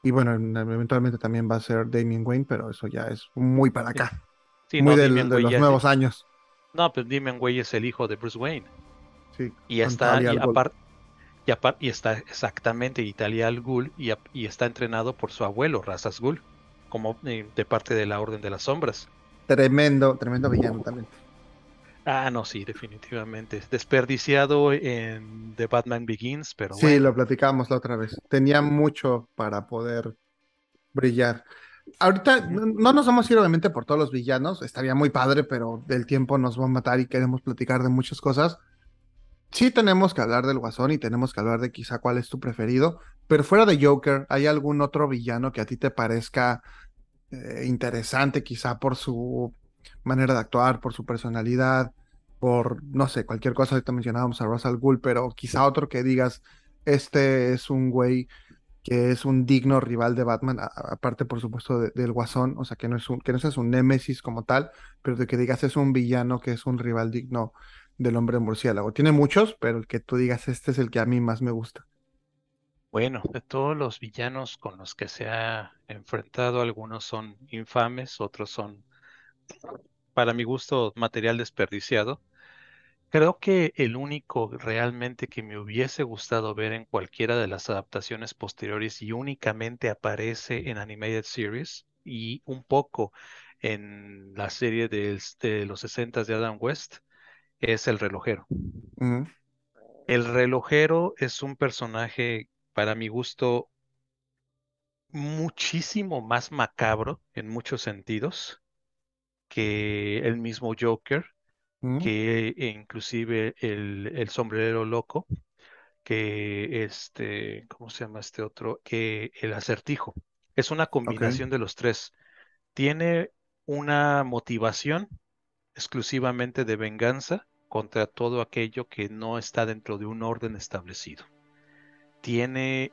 Y bueno, en- eventualmente también va a ser Damian Wayne, pero eso ya es muy para acá.
Sí,
muy
no,
del- de los
es-
nuevos años.
No, pues Damian Wayne es el hijo de Bruce Wayne.
Sí,
Y está, y aparte, Y, está exactamente Italia al Ghul y está entrenado por su abuelo, Razas Ghul, como eh, de parte de la Orden de las Sombras.
Tremendo, tremendo villano también.
Ah, no, sí, definitivamente. Desperdiciado en The Batman Begins, pero
Sí,
bueno.
lo platicábamos la otra vez. Tenía mucho para poder brillar. Ahorita no no nos vamos a ir obviamente por todos los villanos, estaría muy padre, pero el tiempo nos va a matar y queremos platicar de muchas cosas. Sí tenemos que hablar del Guasón y tenemos que hablar de quizá cuál es tu preferido, pero fuera de Joker, ¿hay algún otro villano que a ti te parezca eh, interesante, quizá por su manera de actuar, por su personalidad, por, no sé, cualquier cosa? Ahorita mencionábamos a Russell Gould, pero quizá otro que digas, este es un güey que es un digno rival de Batman, aparte por supuesto de- del Guasón, o sea, que no es un, que no es un némesis como tal, pero de que digas es un villano que es un rival digno del hombre murciélago. Tiene muchos, pero el que tú digas este es el que a mí más me gusta.
Bueno, de todos los villanos con los que se ha enfrentado, algunos son infames, otros son, para mi gusto, material desperdiciado. Creo que el único realmente que me hubiese gustado ver en cualquiera de las adaptaciones posteriores y únicamente aparece en Animated Series y un poco en la serie de, los 60 de Adam West es el relojero. El relojero es un personaje, para mi gusto, muchísimo más macabro en muchos sentidos que el mismo Joker,
ujú,
que e inclusive el, el sombrerero loco, que este, ¿cómo se llama este otro? Que el acertijo. Es una combinación de los tres. Tiene una motivación exclusivamente de venganza contra todo aquello que no está dentro de un orden establecido. Tiene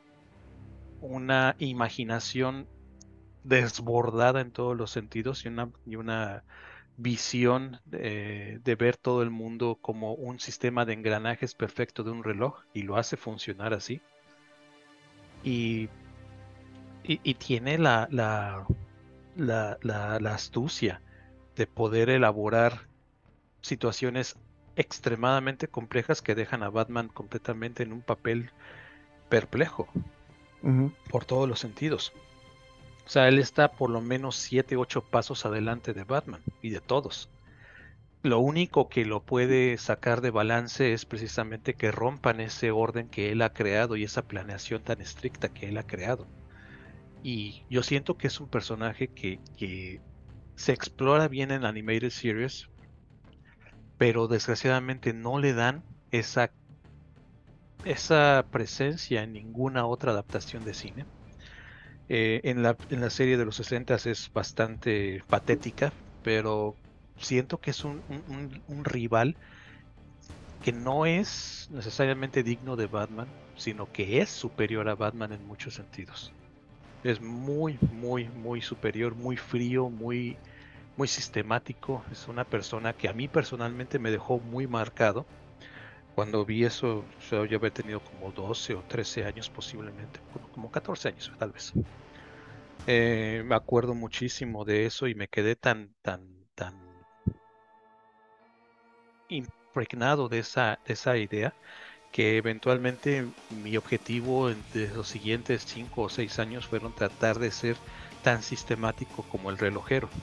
una imaginación desbordada en todos los sentidos y una, y una visión de, de ver todo el mundo como un sistema de engranajes perfecto de un reloj y lo hace funcionar así. Y, y- y tiene la, la, la- la astucia de poder elaborar situaciones extremadamente complejas que dejan a Batman completamente en un papel perplejo por todos los sentidos. O sea, él está por lo menos 7, 8 pasos adelante de Batman y de todos. Lo único que lo puede sacar de balance es precisamente que rompan ese orden que él ha creado y esa planeación tan estricta que él ha creado. Y yo siento que es un personaje que, que se explora bien en Animated Series, pero desgraciadamente no le dan esa, esa presencia en ninguna otra adaptación de cine. Eh, en la, en la serie de los 60 es bastante patética, pero siento que es un, un- un- rival que no es necesariamente digno de Batman, sino que es superior a Batman en muchos sentidos. Es muy, muy, muy superior, muy frío, muy, muy sistemático. Es una persona que a mí personalmente me dejó muy marcado. Cuando vi eso, yo había tenido como 12 o 13 años posiblemente, como- como 14 años tal vez. Eh, me acuerdo muchísimo de eso y me quedé tan, tan, tan impregnado de esa, de esa idea que eventualmente mi objetivo de los siguientes cinco o seis años fueron tratar de ser tan sistemático como el relojero,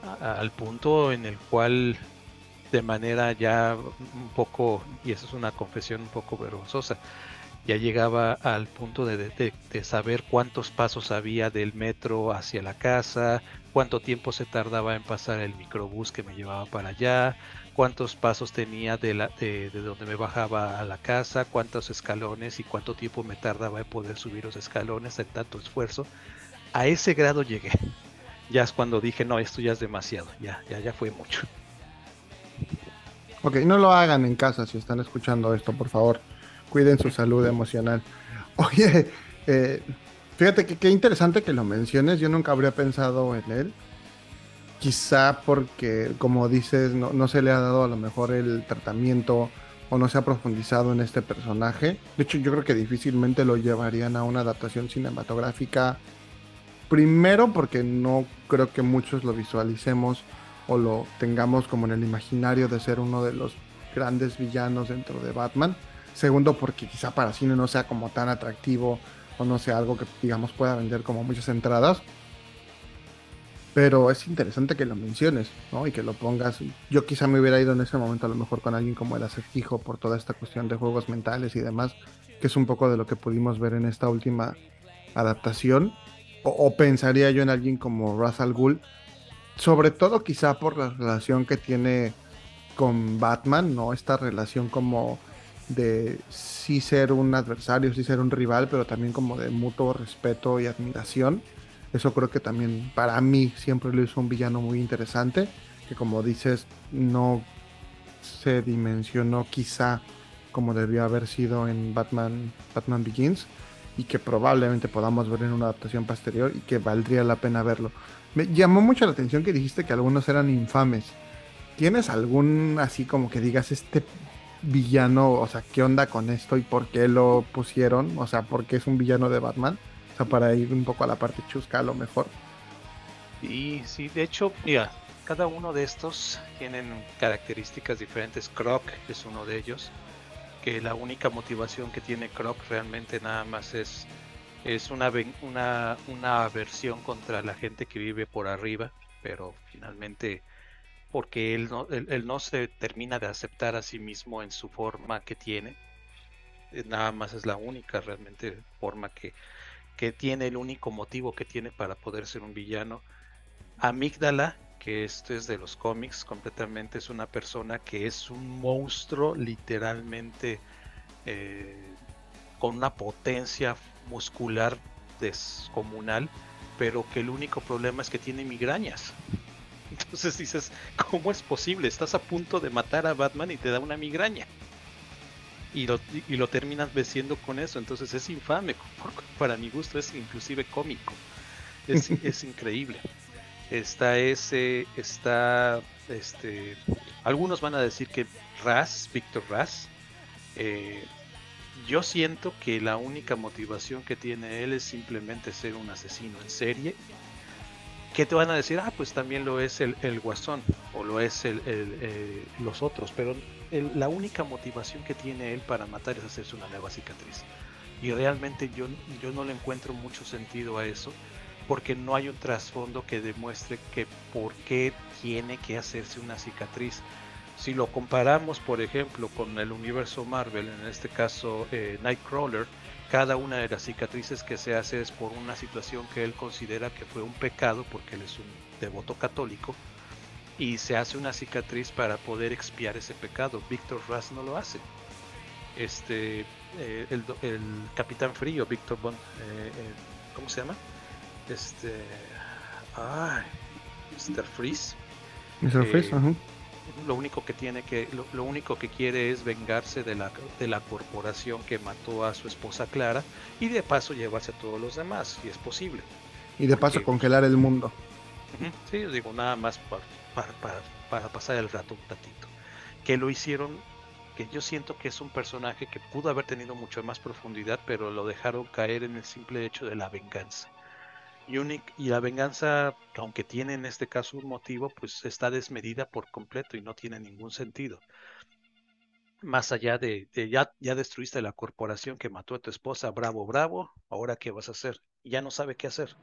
al punto en el cual de manera ya un poco, y eso es una confesión un poco vergonzosa, ya llegaba al punto de, de- saber cuántos pasos había del metro hacia la casa, cuánto tiempo se tardaba en pasar el microbús que me llevaba para allá, cuántos pasos tenía de, la, de, de donde me bajaba a la casa, cuántos escalones y cuánto tiempo me tardaba en poder subir los escalones en tanto esfuerzo. A ese grado llegué. Ya es cuando dije, no, esto ya es demasiado, ya, ya, ya fue mucho.
Ok, no lo hagan en casa si están escuchando esto, por favor. Cuiden su salud emocional. Oye, eh, fíjate que qué interesante que lo menciones. Yo nunca habría pensado en él. Quizá porque, como dices, no, no se le ha dado a lo mejor el tratamiento o no se ha profundizado en este personaje. De hecho, yo creo que difícilmente lo llevarían a una adaptación cinematográfica. Primero porque no creo que muchos lo visualicemos o lo tengamos como en el imaginario de ser uno de los grandes villanos dentro de Batman. Segundo, porque quizá para cine no sea como tan atractivo o no sea algo que, digamos, pueda vender como muchas entradas. Pero es interesante que lo menciones, ¿no? Y que lo pongas. Yo quizá me hubiera ido en ese momento a lo mejor con alguien como el acertijo por toda esta cuestión de juegos mentales y demás, que es un poco de lo que pudimos ver en esta última adaptación. O, o pensaría yo en alguien como Ra's al Ghul, sobre todo quizá por la relación que tiene con Batman, ¿no? Esta relación como de sí ser un adversario, sí ser un rival, pero también como de mutuo respeto y admiración. Eso creo que también para mí siempre lo hizo un villano muy interesante, que como dices, no se dimensionó quizá como debió haber sido en Batman, Batman Begins y que probablemente podamos ver en una adaptación posterior y que valdría la pena verlo. Me llamó mucho la atención que dijiste que algunos eran infames. ¿Tienes algún así como que digas este villano, o sea, qué onda con esto y por qué lo pusieron? O sea, ¿por qué es un villano de Batman? O sea, para ir un poco a la parte chusca a lo mejor.
Y sí, de hecho, mira, cada uno de estos tienen características diferentes. Croc es uno de ellos, que la única motivación que tiene Croc realmente nada más es, es una, una, una aversión contra la gente que vive por arriba, pero finalmente porque él no, él, él no se termina de aceptar a sí mismo en su forma que tiene. Eh, Nada más es la única realmente forma que, que tiene, el único motivo que tiene para poder ser un villano. Amígdala, que esto es de los cómics completamente, es una persona que es un monstruo literalmente eh, con una potencia muscular descomunal, pero que el único problema es que tiene migrañas. Entonces dices, ¿cómo es posible? Estás a punto de matar a Batman y te da una migraña. Y lo, y lo terminas venciendo con eso. Entonces es infame. Para mi gusto es inclusive cómico. Es, es increíble. Está ese, está, este, algunos van a decir que Raz, Víctor Raz, eh, yo siento que la única motivación que tiene él es simplemente ser un asesino en serie. Que te van a decir, ah, pues también lo es el, el guasón o lo es el, el, eh, los otros, pero la única motivación que tiene él para matar es hacerse una nueva cicatriz. Y realmente yo, yo no le encuentro mucho sentido a eso, porque no hay un trasfondo que demuestre que por qué tiene que hacerse una cicatriz. Si lo comparamos, por ejemplo, con el universo Marvel, en este caso eh, Nightcrawler, cada una de las cicatrices que se hace es por una situación que él considera que fue un pecado, porque él es un devoto católico, y se hace una cicatriz para poder expiar ese pecado. Víctor Raz no lo hace. Este, eh, el, el Capitán Frío, Víctor Von, eh, eh, ¿cómo se llama? Este, ay, Mr. Freeze.
Mr.
Eh,
Freeze, ajá.
Lo único que tiene que, lo, lo único que quiere es vengarse de la, de la corporación que mató a su esposa Clara y de paso llevarse a todos los demás, si es posible.
Y de paso
porque-
congelar el mundo.
Ujú, Sí, yo digo nada más para, para, para, para pasar el rato un ratito. Que lo hicieron, que yo siento que es un personaje que pudo haber tenido mucho más profundidad, pero lo dejaron caer en el simple hecho de la venganza. Y, la venganza, aunque tiene en este caso un motivo, pues está desmedida por completo y no tiene ningún sentido. Más allá de, ya, ya destruiste la corporación que mató a tu esposa, bravo, bravo, ahora qué vas a hacer? Ya no sabe qué hacer.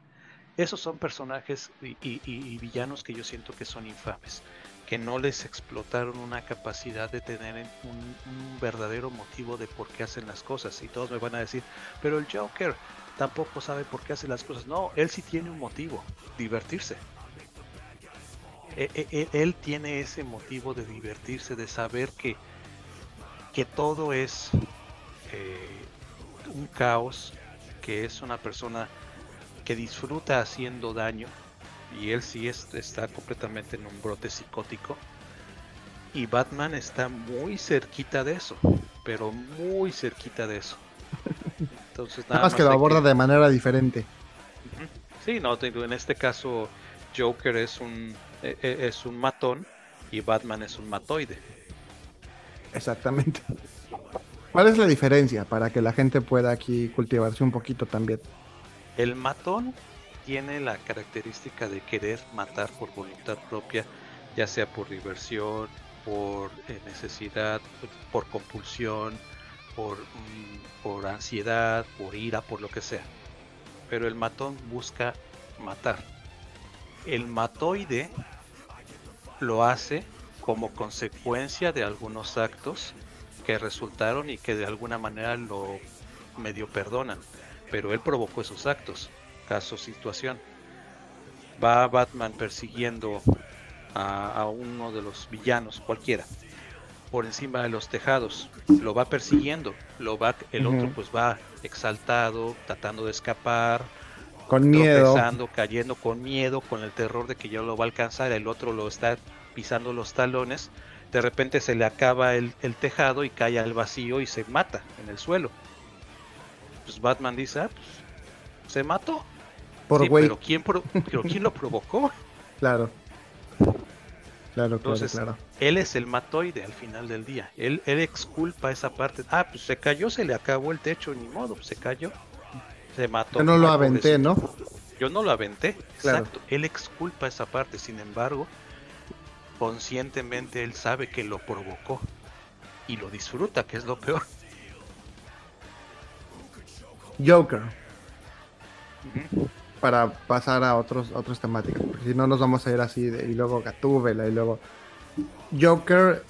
Esos son personajes y, villanos que yo siento que son infames, que no les explotaron una capacidad de tener un verdadero motivo de por qué hacen las cosas. Y todos me van a decir, pero el Joker tampoco sabe por qué hace las cosas. No, él sí tiene un motivo, divertirse. E- e- e- Él tiene ese motivo de divertirse, de saber que, que todo es eh, un caos, que es una persona que disfruta haciendo daño y él sí es- está completamente en un brote psicótico y Batman está muy cerquita de eso pero muy cerquita de eso entonces
Nada más que lo aborda de manera diferente.
Sí no en este caso Joker es un e- e- es un matón y Batman es un matoide
Exactamente. ¿Cuál es la diferencia para que la gente pueda aquí cultivarse un poquito también?
El matón tiene la característica de querer matar por voluntad propia, ya sea por diversión, por eh, necesidad, por compulsión, por, mm, por ansiedad, por ira, por lo que sea. Pero el matón busca matar. El matoide lo hace como consecuencia de algunos actos que resultaron y que de alguna manera lo medio perdonan. Pero él provocó esos actos, caso situación. Va Batman persiguiendo a, a uno de los villanos, cualquiera, por encima de los tejados. Lo va persiguiendo. Lo va, el otro pues va exaltado, tratando de escapar,
Con miedo.
cayendo con miedo, con el terror de que ya lo va a alcanzar, el otro lo está pisando los talones, de repente se le acaba el, el tejado y cae al vacío y se mata en el suelo. Pues Batman dice, ah, pues, se mató.
Por
Sí, pero ¿quién, pro- pero ¿quién lo provocó?
Claro. Claro, claro,
Entonces,
claro.
Él es el matoide al final del día. Él, él exculpa esa parte. Ah, pues se cayó, se le acabó el techo, ni modo, pues se cayó. Se mató.
Yo no lo aventé. ¿no?
Yo no lo aventé,
Claro.
exacto. Él exculpa esa parte, sin embargo, conscientemente él sabe que lo provocó y lo disfruta, que es lo peor.
Joker. Para pasar a otros, otras temáticas. Porque si no nos vamos a ir así de, y luego Gatúbela y luego. Joker.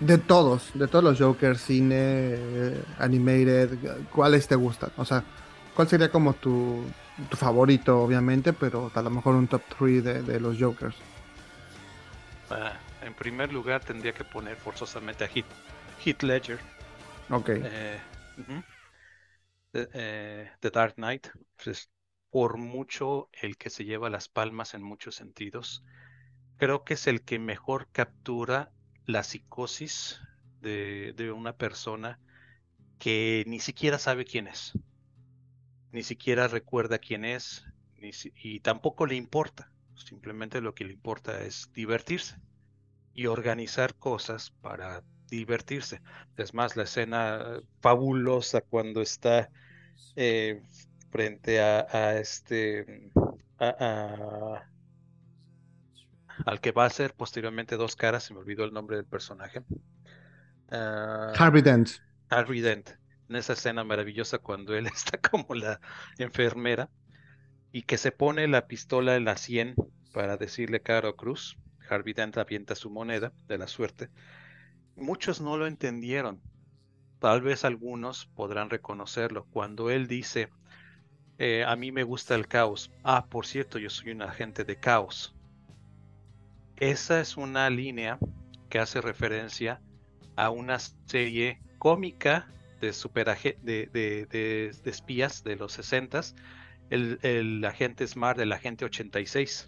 De todos, de todos los Jokers, cine, eh, animated, ¿cuáles te gustan? O sea, ¿cuál sería como tu, tu favorito, obviamente, pero a lo mejor un top 3 de, de los Jokers?
Ah, en primer lugar, tendría que poner forzosamente a Hit, Heath Ledger.
Ok.
Eh, eh, The Dark Knight, pues, por mucho el que se lleva las palmas en muchos sentidos. Creo que es el que mejor captura la psicosis de, de una persona que ni siquiera sabe quién es, ni siquiera recuerda quién es, ni y tampoco le importa. Simplemente lo que le importa es divertirse y organizar cosas para divertirse. Es más, la escena fabulosa cuando está eh, frente a, a este a- a- al que va a ser posteriormente dos caras, se me olvidó el nombre del personaje. Ah,
Harvey Dent.
Harvey Dent, en esa escena maravillosa cuando él está como la enfermera y que se pone la pistola en la sien para decirle Caro Cruz. Harvey Dent avienta su moneda de la suerte. Muchos no lo entendieron. Tal vez algunos podrán reconocerlo. Cuando él dice, eh, a mí me gusta el caos. Ah, por cierto, yo soy un agente de caos. Esa es una línea que hace referencia a una serie cómica de, superaje- de, de- de- espías de los 60s, el, el agente Smart, el agente 86.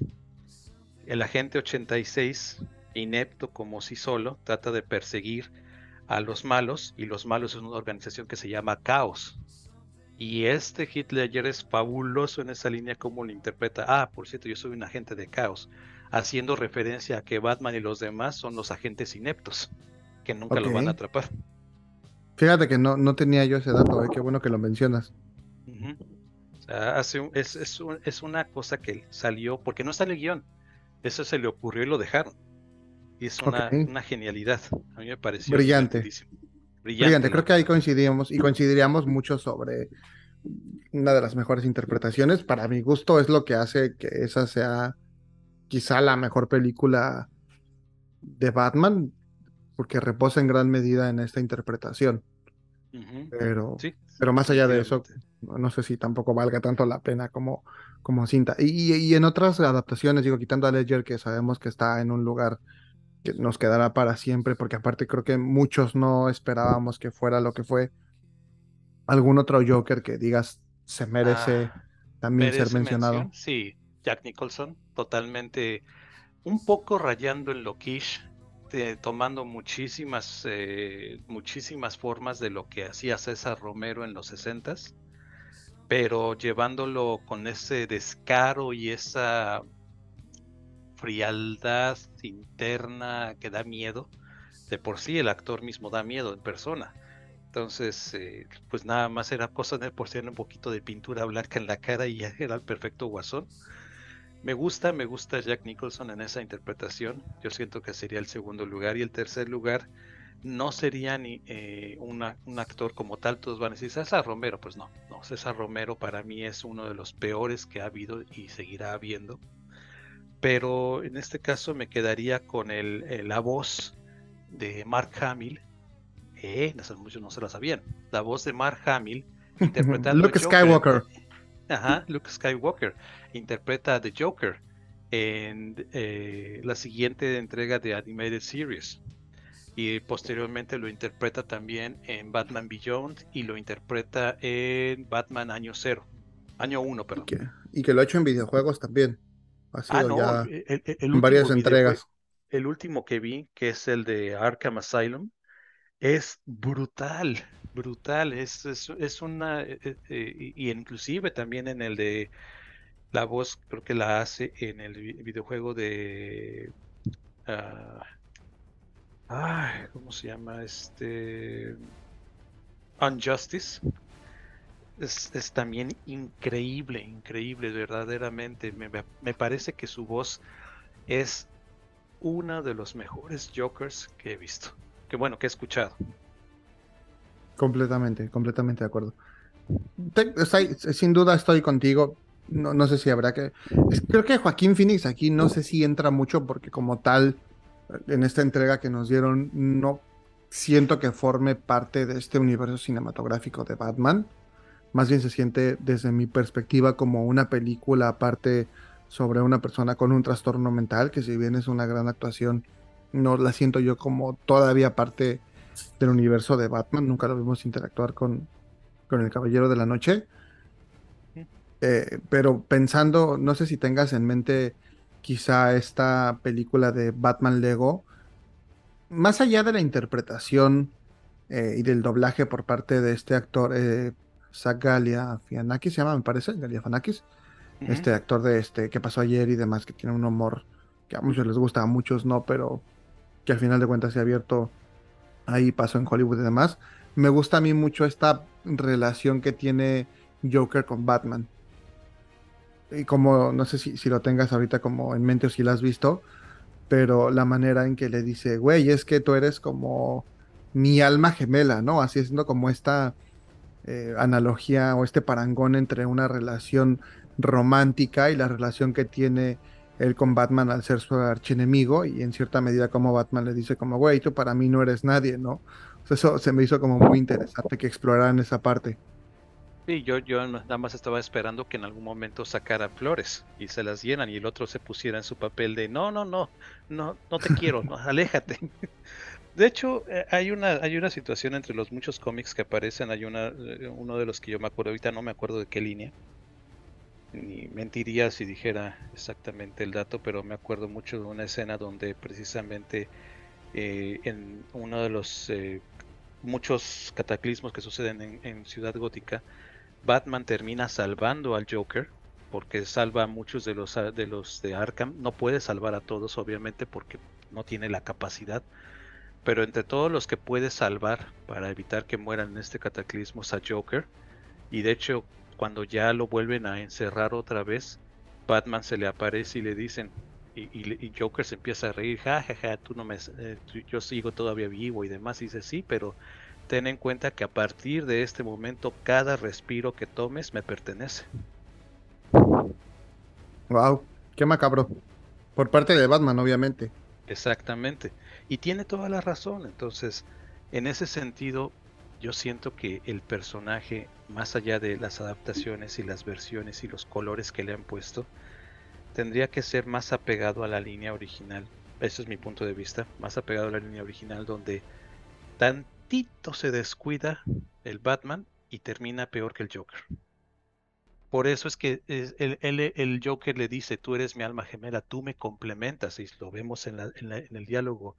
El agente 86, inepto como sí solo, trata de perseguir a los malos y los malos es una organización que se llama Caos. Y este Ledger es fabuloso en esa línea como lo interpreta. Ah, por cierto, yo soy un agente de Caos, haciendo referencia a que Batman y los demás son los agentes ineptos, que nunca lo van a atrapar.
Fíjate que no, no tenía yo ese dato, eh, qué bueno que lo mencionas.
Ujú. O sea, hace un- es, es un- es una cosa que salió, porque no está en el guion. Eso se le ocurrió y lo dejaron. Y es una, genialidad. A mí me pareció
Brillante.
divertidísimo.
Brillante, creo que ahí coincidimos y coincidiríamos mucho sobre una de las mejores interpretaciones. Para mi gusto es lo que hace que esa sea quizá la mejor película de Batman, porque reposa en gran medida en esta interpretación. Pero,
Sí,
pero más allá de eso, no, no sé si tampoco valga tanto la pena como, como cinta. Y, y- y en otras adaptaciones, digo, quitando a Ledger, que sabemos que está en un lugar que nos quedará para siempre, porque aparte creo que muchos no esperábamos que fuera lo que fue. Algún otro Joker que digas se merece
Ah,
también ser
¿Merece
mencionado.
mención? Sí, Jack Nicholson, totalmente un poco rayando en lo quiche, eh, tomando muchísimas, eh, muchísimas formas de lo que hacía César Romero en los 60s, pero llevándolo con ese descaro y esa frialdad interna que da miedo. De por sí el actor mismo da miedo en persona. Entonces, eh, pues nada más era cosa de por un poquito de pintura blanca en la cara y ya era el perfecto guasón. Me gusta, me gusta Jack Nicholson en esa interpretación. Yo siento que sería el segundo lugar. Y el tercer lugar, no sería ni eh, un actor como tal. Todos van a decir César Romero, pues no, no, César Romero para mí es uno de los peores que ha habido y seguirá habiendo. Pero en este caso me quedaría con el, eh, la voz de Mark Hamill. Eh, muchos no se la sabían. La voz de Mark Hamill interpretando
Luke
Joker.
Skywalker.
Ajá, Luke Skywalker interpreta a The Joker en eh, la siguiente entrega de Animated Series. Y posteriormente lo interpreta también en Batman Beyond y lo interpreta en Batman Año Cero. Año 1, perdón.
Que- y que lo ha hecho en videojuegos también. Ha sido
Ah, no,
ya
el, el- el
en varias entregas.
el último que vi, que es el de Arkham Asylum, es brutal, brutal. Es, es, es una. eh, eh, eh, y inclusive también en el de. La voz, creo que la hace en el vi- videojuego de. ah, ay, ¿cómo se llama? Este. Unjustice. Es, también increíble, increíble, verdaderamente. Me, me- parece que su voz es uno de los mejores Jokers que he visto. Que bueno, que he escuchado.
Completamente, completamente de acuerdo. Sin duda estoy contigo. No, no sé si habrá que. es- creo que Joaquín Phoenix aquí no sé si entra mucho porque como tal, en esta entrega que nos dieron, no siento que forme parte de este universo cinematográfico de Batman. Más bien se siente desde mi perspectiva como una película aparte sobre una persona con un trastorno mental, que si bien es una gran actuación, no la siento yo como todavía parte del universo de Batman. Nunca lo vimos interactuar con, con el Caballero de la Noche. Eh, pero pensando, no sé si tengas en mente quizá esta película de Batman Lego, más allá de la interpretación eh, y del doblaje por parte de este actor, eh, Zach Galifianakis, se llama, me parece, Galifianakis,
Ujú.
este actor de este que pasó ayer y demás, que tiene un humor que a muchos les gusta, a muchos no, pero que al final de cuentas se ha abierto ahí, pasó en Hollywood y demás. Me gusta a mí mucho esta relación que tiene Joker con Batman. Y como, no sé si, si lo tengas ahorita como en mente o si lo has visto, pero la manera en que le dice, güey, es que tú eres como mi alma gemela, ¿no? Así haciendo como esta eh, analogía o este parangón entre una relación romántica y la relación que tiene él con Batman al ser su archienemigo y en cierta medida como Batman le dice como, güey, tú para mí no eres nadie, ¿no? Eso se me hizo como muy interesante que exploraran esa parte.
Sí, yo, yo nada más estaba esperando que en algún momento sacara flores y se las llenan y el otro se pusiera en su papel de no, no, no, no, no te quiero, no, aléjate. De hecho, eh, hay una, hay una situación entre los muchos cómics que aparecen, hay una, eh, uno de los que yo me acuerdo, ahorita no me acuerdo de qué línea, ni mentiría si dijera exactamente el dato, pero me acuerdo mucho de una escena donde precisamente eh, en uno de los eh, muchos cataclismos que suceden en, en Ciudad Gótica, Batman termina salvando al Joker porque salva a muchos de los de los de Arkham. No puede salvar a todos, obviamente, porque no tiene la capacidad. Pero entre todos los que puede salvar para evitar que mueran en este cataclismo es a Joker. Y de hecho, cuando ya lo vuelven a encerrar otra vez, Batman se le aparece y le dicen, y, y- y Joker se empieza a reír, ja, ja, ja, tú no me, eh, yo sigo todavía vivo y demás. Y dice, sí, pero ten en cuenta que a partir de este momento cada respiro que tomes me pertenece.
Wow, qué macabro. Por parte de Batman, obviamente.
Exactamente. Y tiene toda la razón. Entonces, en ese sentido, yo siento que el personaje, más allá de las adaptaciones y las versiones y los colores que le han puesto, tendría que ser más apegado a la línea original. Ese es mi punto de vista. Más apegado a la línea original donde tantito se descuida el Batman y termina peor que el Joker. Por eso es que el, Joker le dice, tú eres mi alma gemela, tú me complementas, y lo vemos en, la- en la- en el diálogo,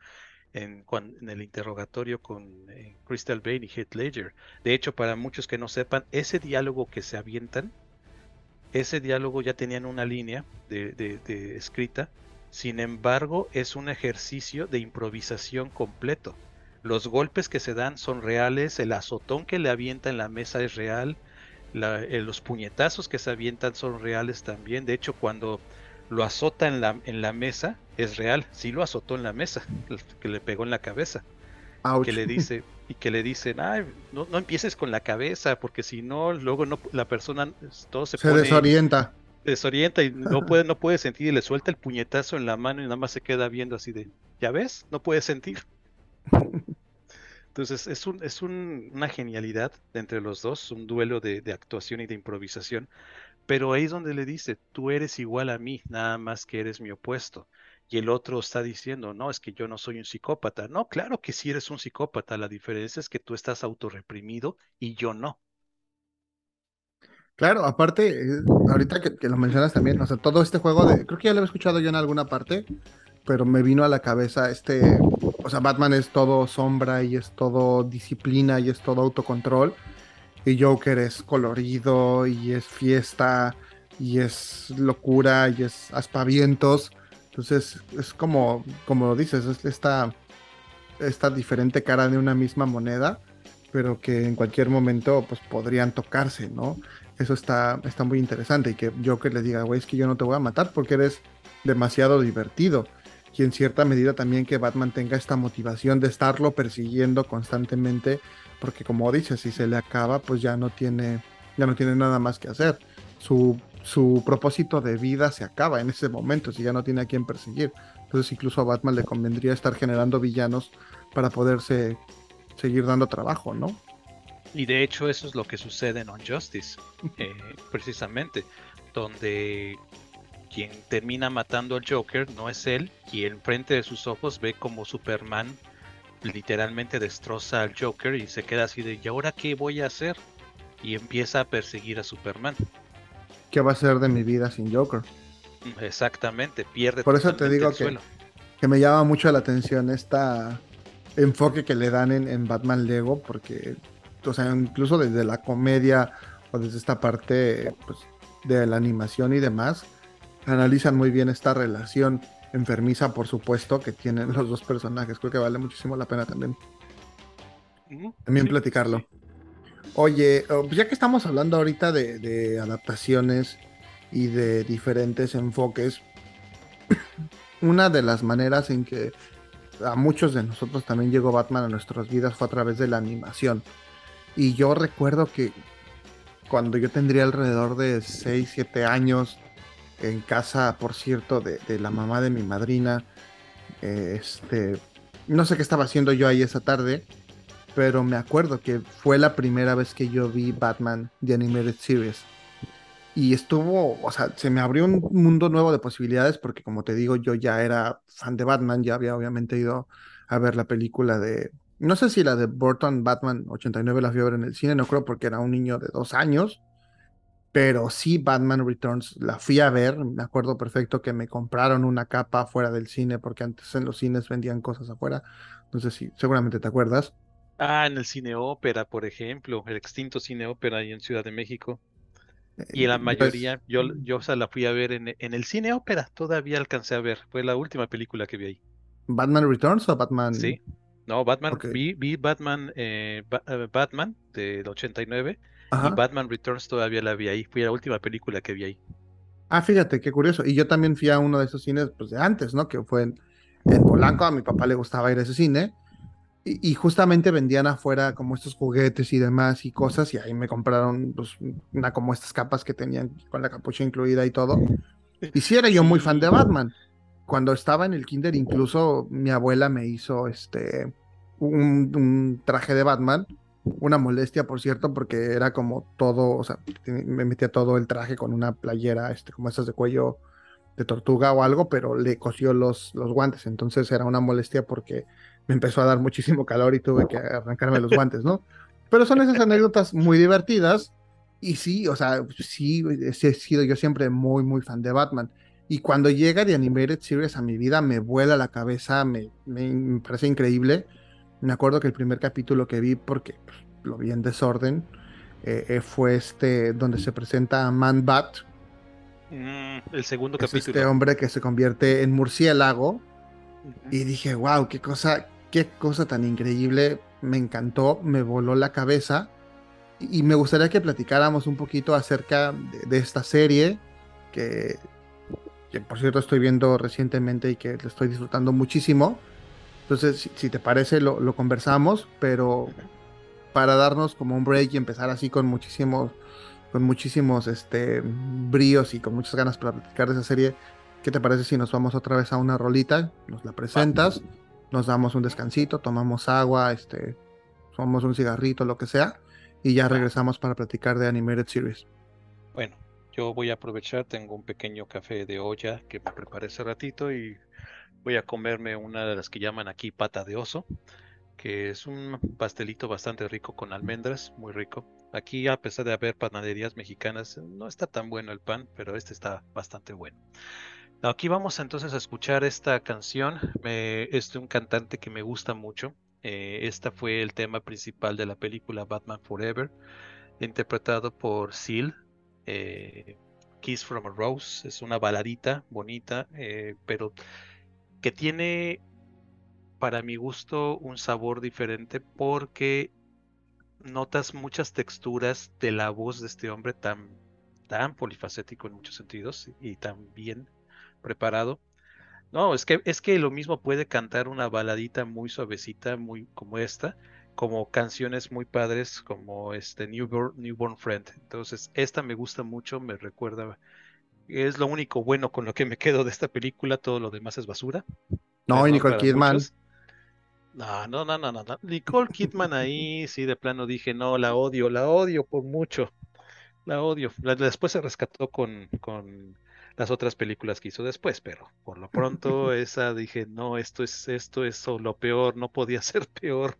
en, en el interrogatorio con eh, Crystal Bane y Heath Ledger. De hecho, para muchos que no sepan, ese diálogo que se avientan, ese diálogo ya tenían una línea de, de- de escrita, sin embargo, es un ejercicio de improvisación completo. Los golpes que se dan son reales, el azotón que le avienta en la mesa es real, la- eh, los puñetazos que se avientan son reales también. De hecho, cuando lo azota en la, en la mesa, es real. Sí lo azotó en la mesa, que le pegó en la cabeza.
Ouch.
que le dice y que le dicen, ay, no, no empieces con la cabeza, porque si no, luego no, la persona todo se,
Se
pone,
desorienta.
desorienta y no puede, no puede sentir y le suelta el puñetazo en la mano y nada más se queda viendo así de, ¿ya ves? No puede sentir. Entonces es un, es un- una genialidad entre los dos, un duelo de, de actuación y de improvisación. Pero ahí es donde le dice, tú eres igual a mí, nada más que eres mi opuesto. Y el otro está diciendo, no, es que yo no soy un psicópata. No, claro que sí eres un psicópata. La diferencia es que tú estás autorreprimido y yo no.
Claro, aparte, eh, ahorita que, que lo mencionas también, o sea, todo este juego de, creo que ya lo había escuchado yo en alguna parte, pero me vino a la cabeza este, o sea, Batman es todo sombra y es todo disciplina y es todo autocontrol, y Joker es colorido y es fiesta y es locura y es aspavientos, entonces es como, como lo dices, es esta, esta diferente cara de una misma moneda, pero que en cualquier momento pues podrían tocarse, ¿no? Eso está, está muy interesante y que Joker le diga, güey, es que yo no te voy a matar porque eres demasiado divertido. Y en cierta medida también que Batman tenga esta motivación de estarlo persiguiendo constantemente, porque como dice, si se le acaba, pues ya no tiene, ya no tiene nada más que hacer. Su, su propósito de vida se acaba en ese momento, si ya no tiene a quién perseguir. Entonces incluso a Batman le convendría estar generando villanos para poderse seguir dando trabajo, ¿no?
Y de hecho eso es lo que sucede en Unjustice, eh, precisamente, donde quien termina matando al Joker no es él, y enfrente de sus ojos ve como Superman literalmente destroza al Joker y se queda así de, ¿y ahora qué voy a hacer? Y empieza a perseguir a Superman.
¿Qué va a ser de mi vida sin Joker?
Exactamente, pierde
Por eso te digo que- que me llama mucho la atención esta enfoque que le dan en, en Batman Lego, porque, o sea, incluso desde la comedia o desde esta parte pues, de la animación y demás, analizan muy bien esta relación enfermiza, por supuesto, que tienen los dos personajes. Creo que vale muchísimo la pena también, también
sí,
platicarlo.
sí.
Oye, oh, pues ya que estamos hablando ahorita de, de adaptaciones y de diferentes enfoques, una de las maneras en que a muchos de nosotros también llegó Batman a nuestras vidas fue a través de la animación. Y yo recuerdo que cuando yo tendría alrededor de 6, 7 años, en casa, por cierto, de, de la mamá de mi madrina, eh, este, no sé qué estaba haciendo yo ahí esa tarde, pero me acuerdo que fue la primera vez que yo vi Batman The Animated Series. Y estuvo, o sea, se me abrió un mundo nuevo de posibilidades porque como te digo, yo ya era fan de Batman, ya había obviamente ido a ver la película de, no sé si la de Burton Batman 89 la ver en el cine, no creo porque era un niño de dos años, pero sí Batman Returns la fui a ver, me acuerdo perfecto que me compraron una capa afuera del cine porque antes en los cines vendían cosas afuera, no sé si seguramente te acuerdas.
Ah, en el cine ópera, por ejemplo, el extinto cine ópera ahí en Ciudad de México. Y la
Pues,
mayoría, yo, yo o sea, la fui a ver en, en el cine ópera, todavía alcancé a ver, fue la última película que vi ahí.
¿Batman Returns o Batman?
Sí, no, Batman, vi, vi Batman, eh, Ba- eh, Batman del 89
Ajá.
y Batman Returns todavía la vi ahí, fue la última película que vi ahí.
Ah, fíjate, qué curioso. Y yo también fui a uno de esos cines pues, de antes, ¿no? Que fue en, en Polanco. A mi papá le gustaba ir a ese cine. Y, y justamente vendían afuera como estos juguetes y demás y cosas. Y ahí me compraron pues, una como estas capas que tenían con la capucha incluida y todo. Y sí era yo muy fan de. Batman. Cuando estaba en el kinder, incluso mi abuela me hizo este un, un traje de Batman. Una molestia, por cierto, porque era como todo, o sea, me metía todo el traje con una playera, este, como estas de cuello de tortuga o algo, pero le cosió los, los guantes. Entonces era una molestia porque me empezó a dar muchísimo calor y tuve que arrancarme los guantes, ¿no? Pero son esas anécdotas muy divertidas. Y sí, o sea, sí, he sido yo siempre muy, muy fan de Batman. Y cuando llega The Animated Series a mi vida, me vuela la cabeza, me- me parece increíble. Me acuerdo que el primer capítulo que vi, porque pues, lo vi en desorden, eh, eh, fue este donde se presenta a Man Bat,
Mm, el segundo
que es
capítulo.
este hombre que se convierte en murciélago. Y dije, wow, qué cosa, qué cosa tan increíble. Me encantó, me voló la cabeza. Y, y me gustaría que platicáramos un poquito acerca de, de esta serie, que, que por cierto estoy viendo recientemente y que le estoy disfrutando muchísimo. Entonces, si, si te parece, lo, lo conversamos, pero para darnos como un break y empezar así con muchísimos, con muchísimos este, bríos y con muchas ganas para platicar de esa serie, ¿qué te parece si nos vamos otra vez a una rolita? Nos la presentas, nos damos un descansito, tomamos agua, este, tomamos un cigarrito, lo que sea, y ya regresamos para platicar de Animated Series.
Bueno, yo voy a aprovechar, tengo un pequeño café de olla que me preparé hace ratito y voy a comerme una de las que llaman aquí pata de oso, que es un pastelito bastante rico con almendras, muy rico. Aquí, a pesar de haber panaderías mexicanas, no está tan bueno el pan, pero este está bastante bueno. Aquí vamos entonces a escuchar esta canción. Me- es de un cantante que me gusta mucho. Eh, esta fue el tema principal de la película Batman Forever, interpretado por Seal. eh, Kiss from a Rose. Es una baladita bonita, eh, pero que tiene, para mi gusto, un sabor diferente porque notas muchas texturas de la voz de este hombre tan, tan polifacético en muchos sentidos y tan bien preparado. No, es que es que lo mismo puede cantar una baladita muy suavecita, muy como esta, como canciones muy padres como este Newborn, Newborn Friend. Entonces, esta me gusta mucho, me recuerda, es lo único bueno con lo que me quedo de esta película, todo lo demás es basura.
No, y Nicole Kidman.
muchos. No, no, no, no, no. Nicole Kidman ahí, sí, de plano dije, no, la odio, la odio por mucho. La odio. La- después se rescató con, con las otras películas que hizo después, pero por lo pronto esa dije, no, esto es, esto es lo peor, no podía ser peor.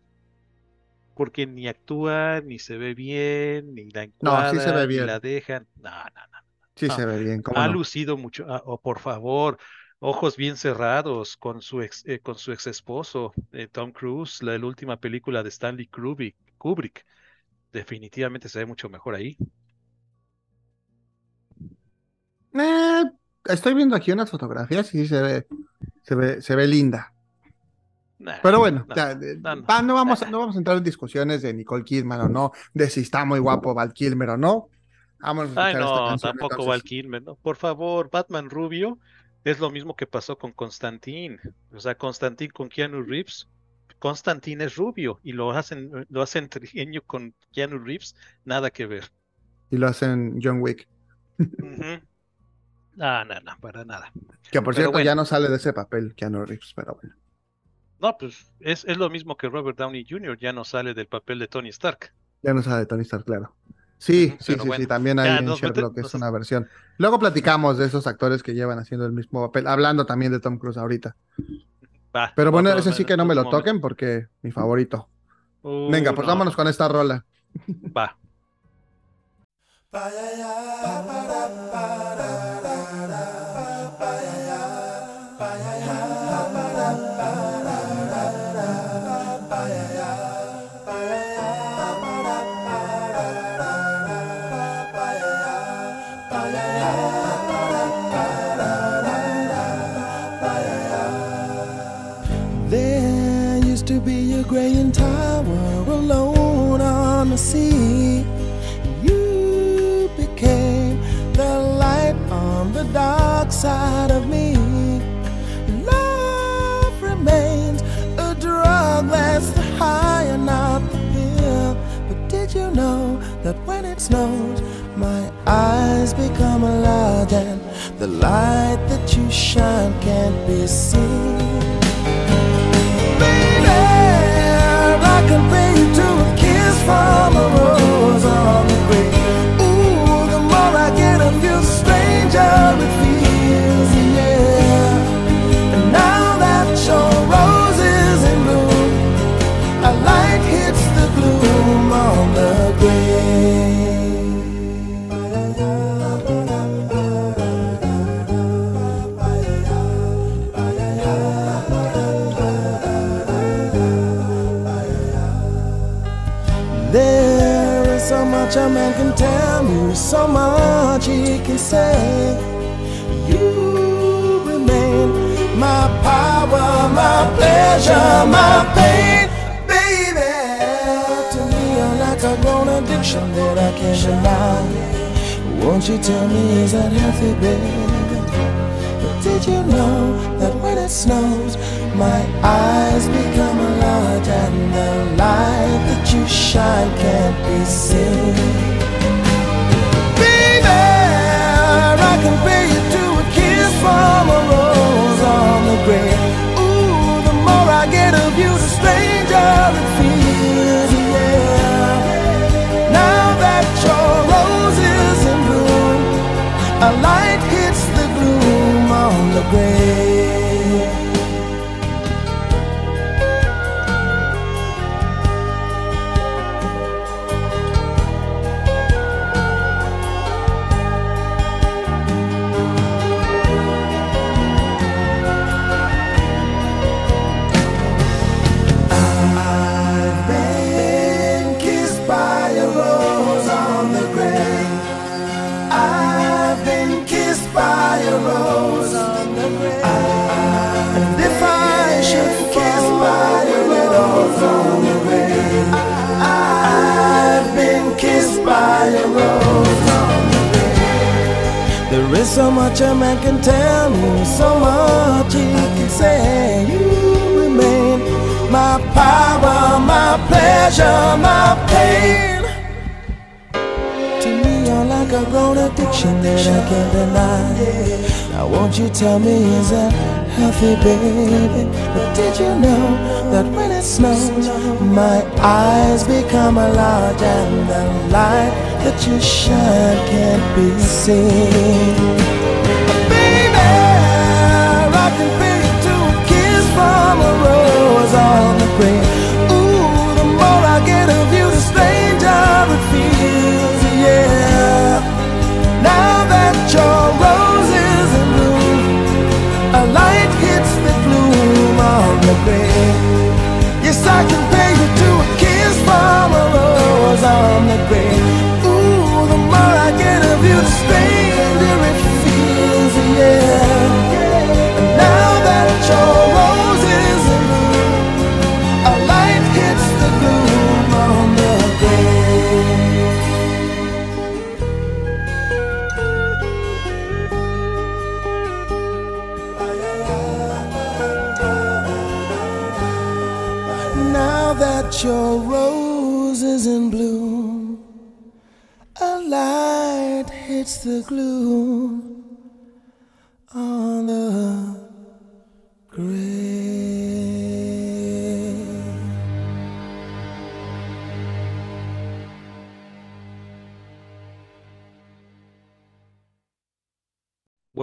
Porque ni actúa, ni se ve bien, ni la
No, sí se ve
encuadran, ni
bien.
la dejan. No, no, no.
Sí
Ah,
se ve bien,
Ha
no.
lucido mucho. Ah, oh, por favor, ojos bien cerrados con su ex, eh, con su ex esposo, eh, Tom Cruise, la, la última película de Stanley Kubrick, Kubrick. Definitivamente se ve mucho mejor ahí.
Eh, estoy viendo aquí unas fotografías y sí se ve, se ve, se ve linda.
Nah,
Pero bueno,
no,
ya,
no, no.
va, no vamos, a- no vamos a entrar en discusiones de Nicole Kidman o no, de si está muy guapo Val Kilmer o no. Vamos a
Ay,
escuchar esta
no, tampoco. Val Kilmer, ¿no? Por favor, Batman Rubio es lo mismo que pasó con Constantine. O sea, Constantine con Keanu Reeves. Constantine es rubio y lo hacen, lo hacen trigueño con Keanu Reeves, nada que ver.
Y lo hacen John Wick.
Ujú. Ah, no, no, para nada.
Que por
Pero
cierto
bueno.
ya no sale de ese papel Keanu Reeves, pero bueno.
No, pues es, es lo mismo que Robert Downey Jr. ya no sale del papel de Tony Stark.
Ya no sale de Tony Stark, claro. Sí, sí, sí,
bueno,
sí, también hay
ya,
en Sherlock, es
nos-
una versión. Luego platicamos de esos actores que llevan haciendo el mismo papel, hablando también de Tom Cruise ahorita.
Va,
Pero bueno, ese sí que no me lo
momento.
toquen porque mi favorito.
Uh,
Venga, pues
no,
vámonos con esta rola.
Va.
The sea. You became the light on the dark side of me. Love remains a drug that's the high and not the pill. But did you know that when it snows, my eyes become large and the light that you shine can't be seen? Baby, I compare you to stranger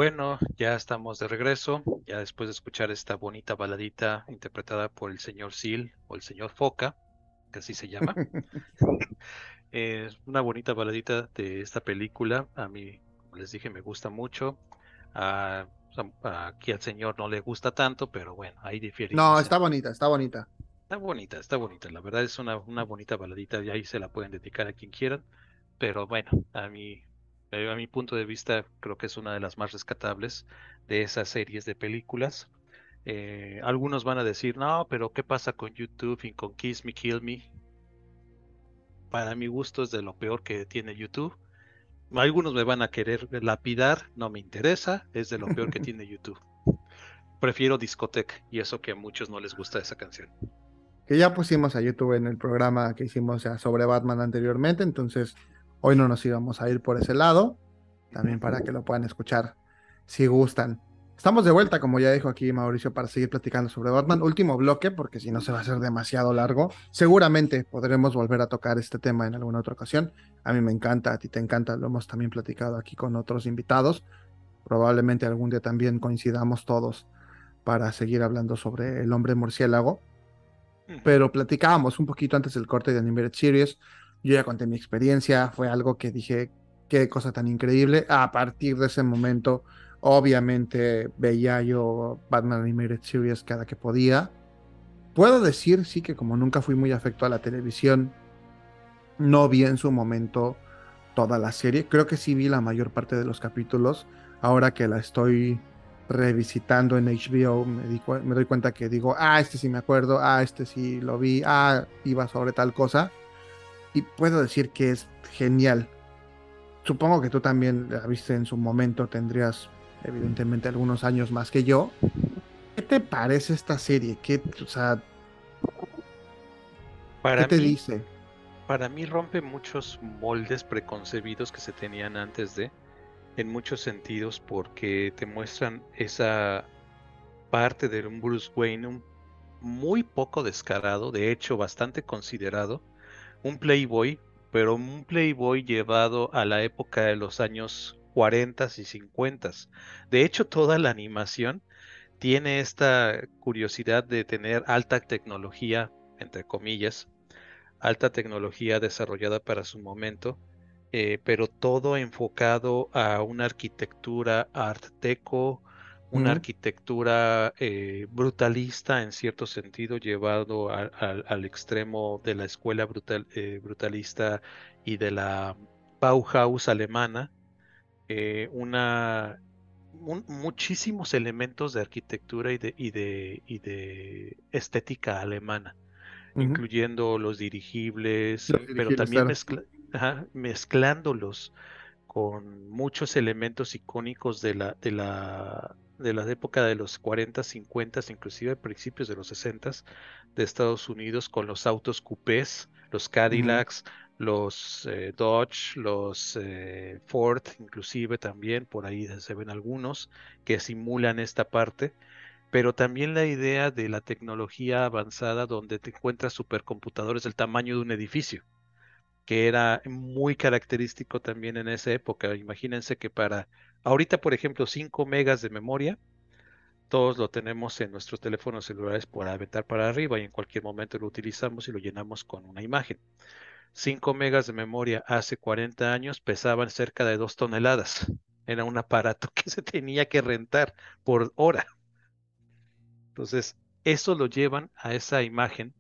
Bueno, ya estamos de regreso, ya después de escuchar esta bonita baladita interpretada por el señor Seal o el señor Foca, que así se llama. Es una bonita baladita de esta película. A mí, como les dije, me gusta mucho. A- a- aquí al señor no le gusta tanto, pero bueno, ahí difiere.
No, está bonita, está bonita.
Está bonita, está bonita. La verdad es una, una bonita baladita y ahí se la pueden dedicar a quien quieran. Pero bueno, a eh, a mi punto de vista, creo que es una de las más rescatables de esas series de películas. Eh, algunos van a decir, no, pero ¿qué pasa con YouTube y con Kiss Me, Kill Me? Para mi gusto es de lo peor que tiene YouTube. Algunos me van a querer lapidar, no me interesa, es de lo peor que tiene YouTube. Prefiero Discotech y eso que a muchos no les gusta esa canción.
Que ya pusimos a YouTube en el programa que hicimos sobre Batman anteriormente, entonces hoy no nos íbamos a ir por ese lado, también para que lo puedan escuchar si gustan. Estamos de vuelta, como ya dijo aquí Mauricio, para seguir platicando sobre Batman. Último bloque, porque si no se va a hacer demasiado largo. Seguramente podremos volver a tocar este tema en alguna otra ocasión. A mí me encanta, a ti te encanta, lo hemos también platicado aquí con otros invitados. Probablemente algún día también coincidamos todos para seguir hablando sobre el hombre murciélago. Pero platicábamos un poquito antes del corte de Animated Series. Yo ya conté mi experiencia, fue algo que dije, qué cosa tan increíble. A partir de ese momento, obviamente veía yo Batman Animated Series cada que podía. Puedo decir, sí, que como nunca fui muy afecto a la televisión, no vi en su momento toda la serie. Creo que sí vi la mayor parte de los capítulos. Ahora que la estoy revisitando en HBO, me, di me doy cuenta que digo, ah, este sí me acuerdo, ah, este sí lo vi, ah, iba sobre tal cosa. Y puedo decir que es genial. Supongo que tú también la viste en su momento, tendrías evidentemente algunos años más que yo. ¿Qué te parece esta serie? ¿Qué, o sea,
Para
¿qué te
mí,
dice?
para mí rompe muchos moldes preconcebidos que se tenían antes de, en muchos sentidos, porque te muestran esa parte de un Bruce Wayne un- muy poco descarado, de hecho bastante considerado, un playboy, pero un playboy llevado a la época de los años 40 y 50. De hecho, toda la animación tiene esta curiosidad de tener alta tecnología, entre comillas, alta tecnología desarrollada para su momento, eh, pero todo enfocado a una arquitectura art deco, una arquitectura eh, brutalista en cierto sentido, llevado a- al- al extremo de la escuela brutal, eh, brutalista y de la Bauhaus alemana, eh, una, un- muchísimos elementos de arquitectura y de, y de, y de estética alemana incluyendo los dirigibles,
Los
pero también mezcla- ajá, mezclándolos con muchos elementos icónicos de la, de la, de la época de los 40, 50, inclusive principios de los 60 de Estados Unidos, con los autos coupés, los Cadillacs, los eh, Dodge, los eh, Ford, inclusive también, por ahí se ven algunos que simulan esta parte pero también la idea de la tecnología avanzada donde te encuentras supercomputadores del tamaño de un edificio, que era muy característico también en esa época. Imagínense que para ahorita, por ejemplo, 5 megas de memoria, todos lo tenemos en nuestros teléfonos celulares por aventar para arriba y en cualquier momento lo utilizamos y lo llenamos con una imagen. 5 megas de memoria hace 40 años pesaban cerca de 2 toneladas. Era un aparato que se tenía que rentar por hora. Entonces, eso lo llevan a esa imagen,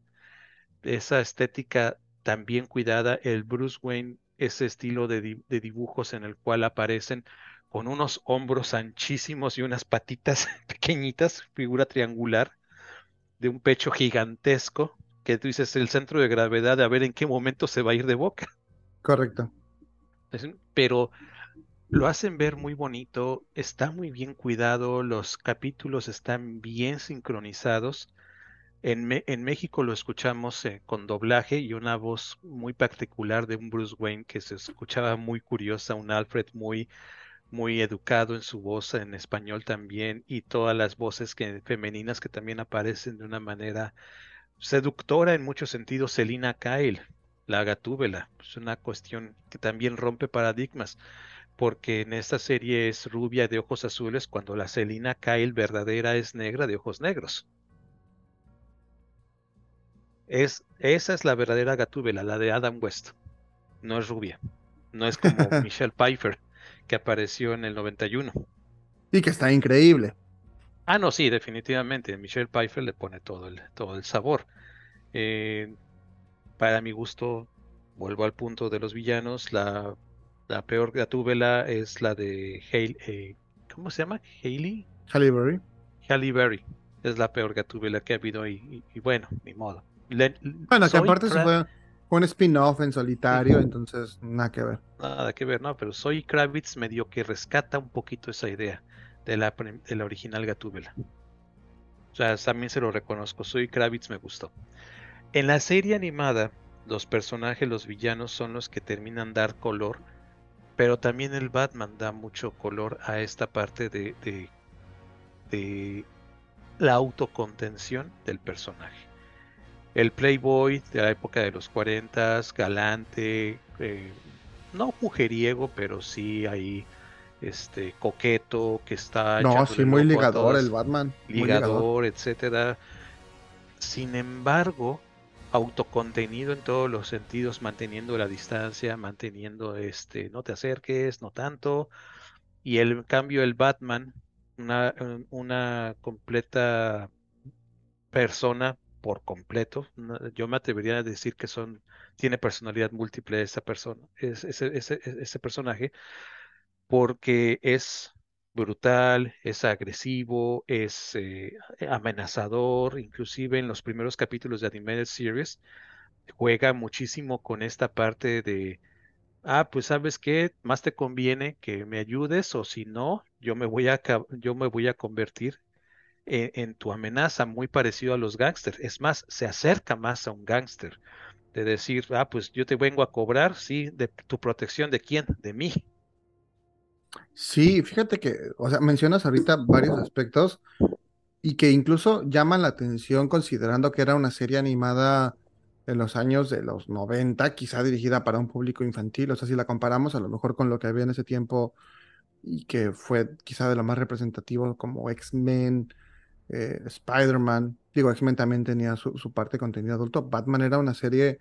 esa estética tan bien cuidada, el Bruce Wayne, ese estilo de, di- de dibujos en el cual aparecen con unos hombros anchísimos y unas patitas pequeñitas, figura triangular, de un pecho gigantesco, que tú dices el centro de gravedad, a ver en qué momento se va a ir de boca.
Correcto.
Pero lo hacen ver muy bonito, está muy bien cuidado, los capítulos están bien sincronizados. En, en México lo escuchamos eh, con doblaje y una voz muy particular de un Bruce Wayne que se escuchaba muy curiosa, un Alfred muy, muy educado en su voz en español también y todas las voces que, femeninas que también aparecen de una manera seductora en muchos sentidos. Selina Kyle, la Gatúbela, es una cuestión que también rompe paradigmas porque en esta serie es rubia de ojos azules cuando la Selina Kyle verdadera es negra de ojos negros. Es, esa es la verdadera Gatúbela, la de Adam West. No es rubia. No es como Michelle Pfeiffer, que apareció en el 91.
Y que está increíble.
Ah, no, sí, definitivamente. Michelle Pfeiffer le pone todo el, todo el sabor. Eh, para mi gusto, vuelvo al punto de los villanos. La, la peor Gatúbela es la de Hale, eh, ¿cómo se llama? Hailey.
Halle Berry.
Halle Berry. Es la peor Gatúbela que ha habido y, y- y bueno, ni modo. Le-
Bueno, que aparte se fue un spin-off en solitario, entonces nada que ver.
Nada que ver, no, pero soy Kravitz medio que rescata un poquito esa idea de la, original Gatúbela. O sea, también se lo reconozco, soy Kravitz me gustó. En la serie animada, los personajes, los villanos son los que terminan dar color, pero también el Batman da mucho color a esta parte de la autocontención del personaje. El Playboy de la época de los 40, galante, eh, no mujeriego, pero sí ahí este coqueto que está
No, sí, muy ligador el Batman. ligador.
ligador, etcétera. Sin embargo, autocontenido en todos los sentidos, manteniendo la distancia, manteniendo este, no te acerques, no tanto. Y el en cambio el Batman, una, un- una completa persona por completo. Yo me atrevería a decir que son, tiene personalidad múltiple esa persona, es- ese, ese, ese personaje, porque es brutal, es agresivo, es eh, amenazador, inclusive en los primeros capítulos de Animated Series, juega muchísimo con esta parte de, ah, pues sabes qué, más te conviene que me ayudes o si no, yo me voy a, yo me voy a convertir en, tu amenaza muy parecido a los gángsters. Es más, se acerca más a un gángster. De decir, ah, pues yo te vengo a cobrar, sí, de tu protección, ¿de quién? De mí.
Sí, fíjate que, o sea, mencionas ahorita varios aspectos y que incluso llaman la atención considerando que era una serie animada en los años de los 90, quizá dirigida para un público infantil, o sea, si la comparamos a lo mejor con lo que había en ese tiempo y que fue quizá de lo más representativo como X-Men, eh, Spider-Man, digo, X-Men también tenía su, su parte de contenido adulto, Batman era una serie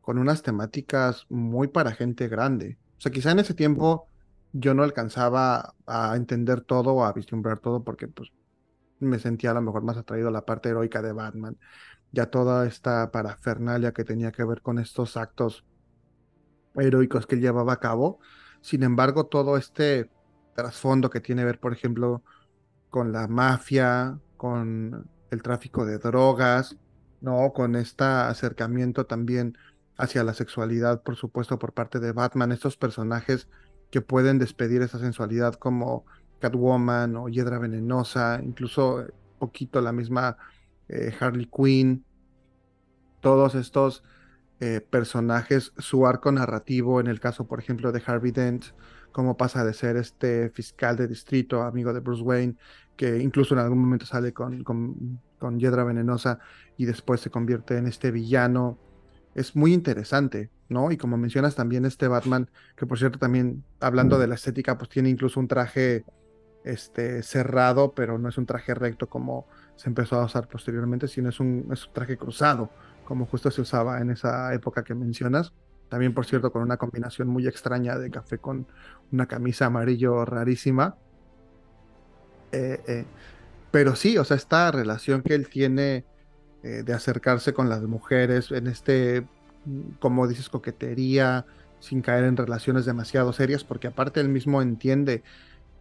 con unas temáticas muy para gente grande, o sea, quizá en ese tiempo yo no alcanzaba a entender todo o a vislumbrar todo porque pues me sentía a lo mejor más atraído a la parte heroica de Batman, ya toda esta parafernalia que tenía que ver con estos actos heroicos que él llevaba a cabo. Sin embargo, todo este trasfondo que tiene que ver, por ejemplo, con la mafia, con el tráfico de drogas, ¿no? Con este acercamiento también hacia la sexualidad, por supuesto, por parte de Batman, estos personajes que pueden despedir esa sensualidad como Catwoman o Hiedra Venenosa, incluso poquito la misma eh, Harley Quinn, todos estos eh, personajes, su arco narrativo, en el caso, por ejemplo, de Harvey Dent, cómo pasa de ser este fiscal de distrito, amigo de Bruce Wayne, que incluso en algún momento sale con, con, con Hiedra Venenosa y después se convierte en este villano. Es muy interesante, ¿no? Y como mencionas también este Batman, que por cierto también hablando de la estética, pues tiene incluso un traje este, cerrado, pero no es un traje recto como se empezó a usar posteriormente, sino es un, es un traje cruzado, como justo se usaba en esa época que mencionas. También, por cierto, con una combinación muy extraña de café con una camisa amarillo rarísima. Eh, eh, pero sí, o sea, esta relación que él tiene eh, de acercarse con las mujeres en este, como dices, coquetería, sin caer en relaciones demasiado serias, porque aparte él mismo entiende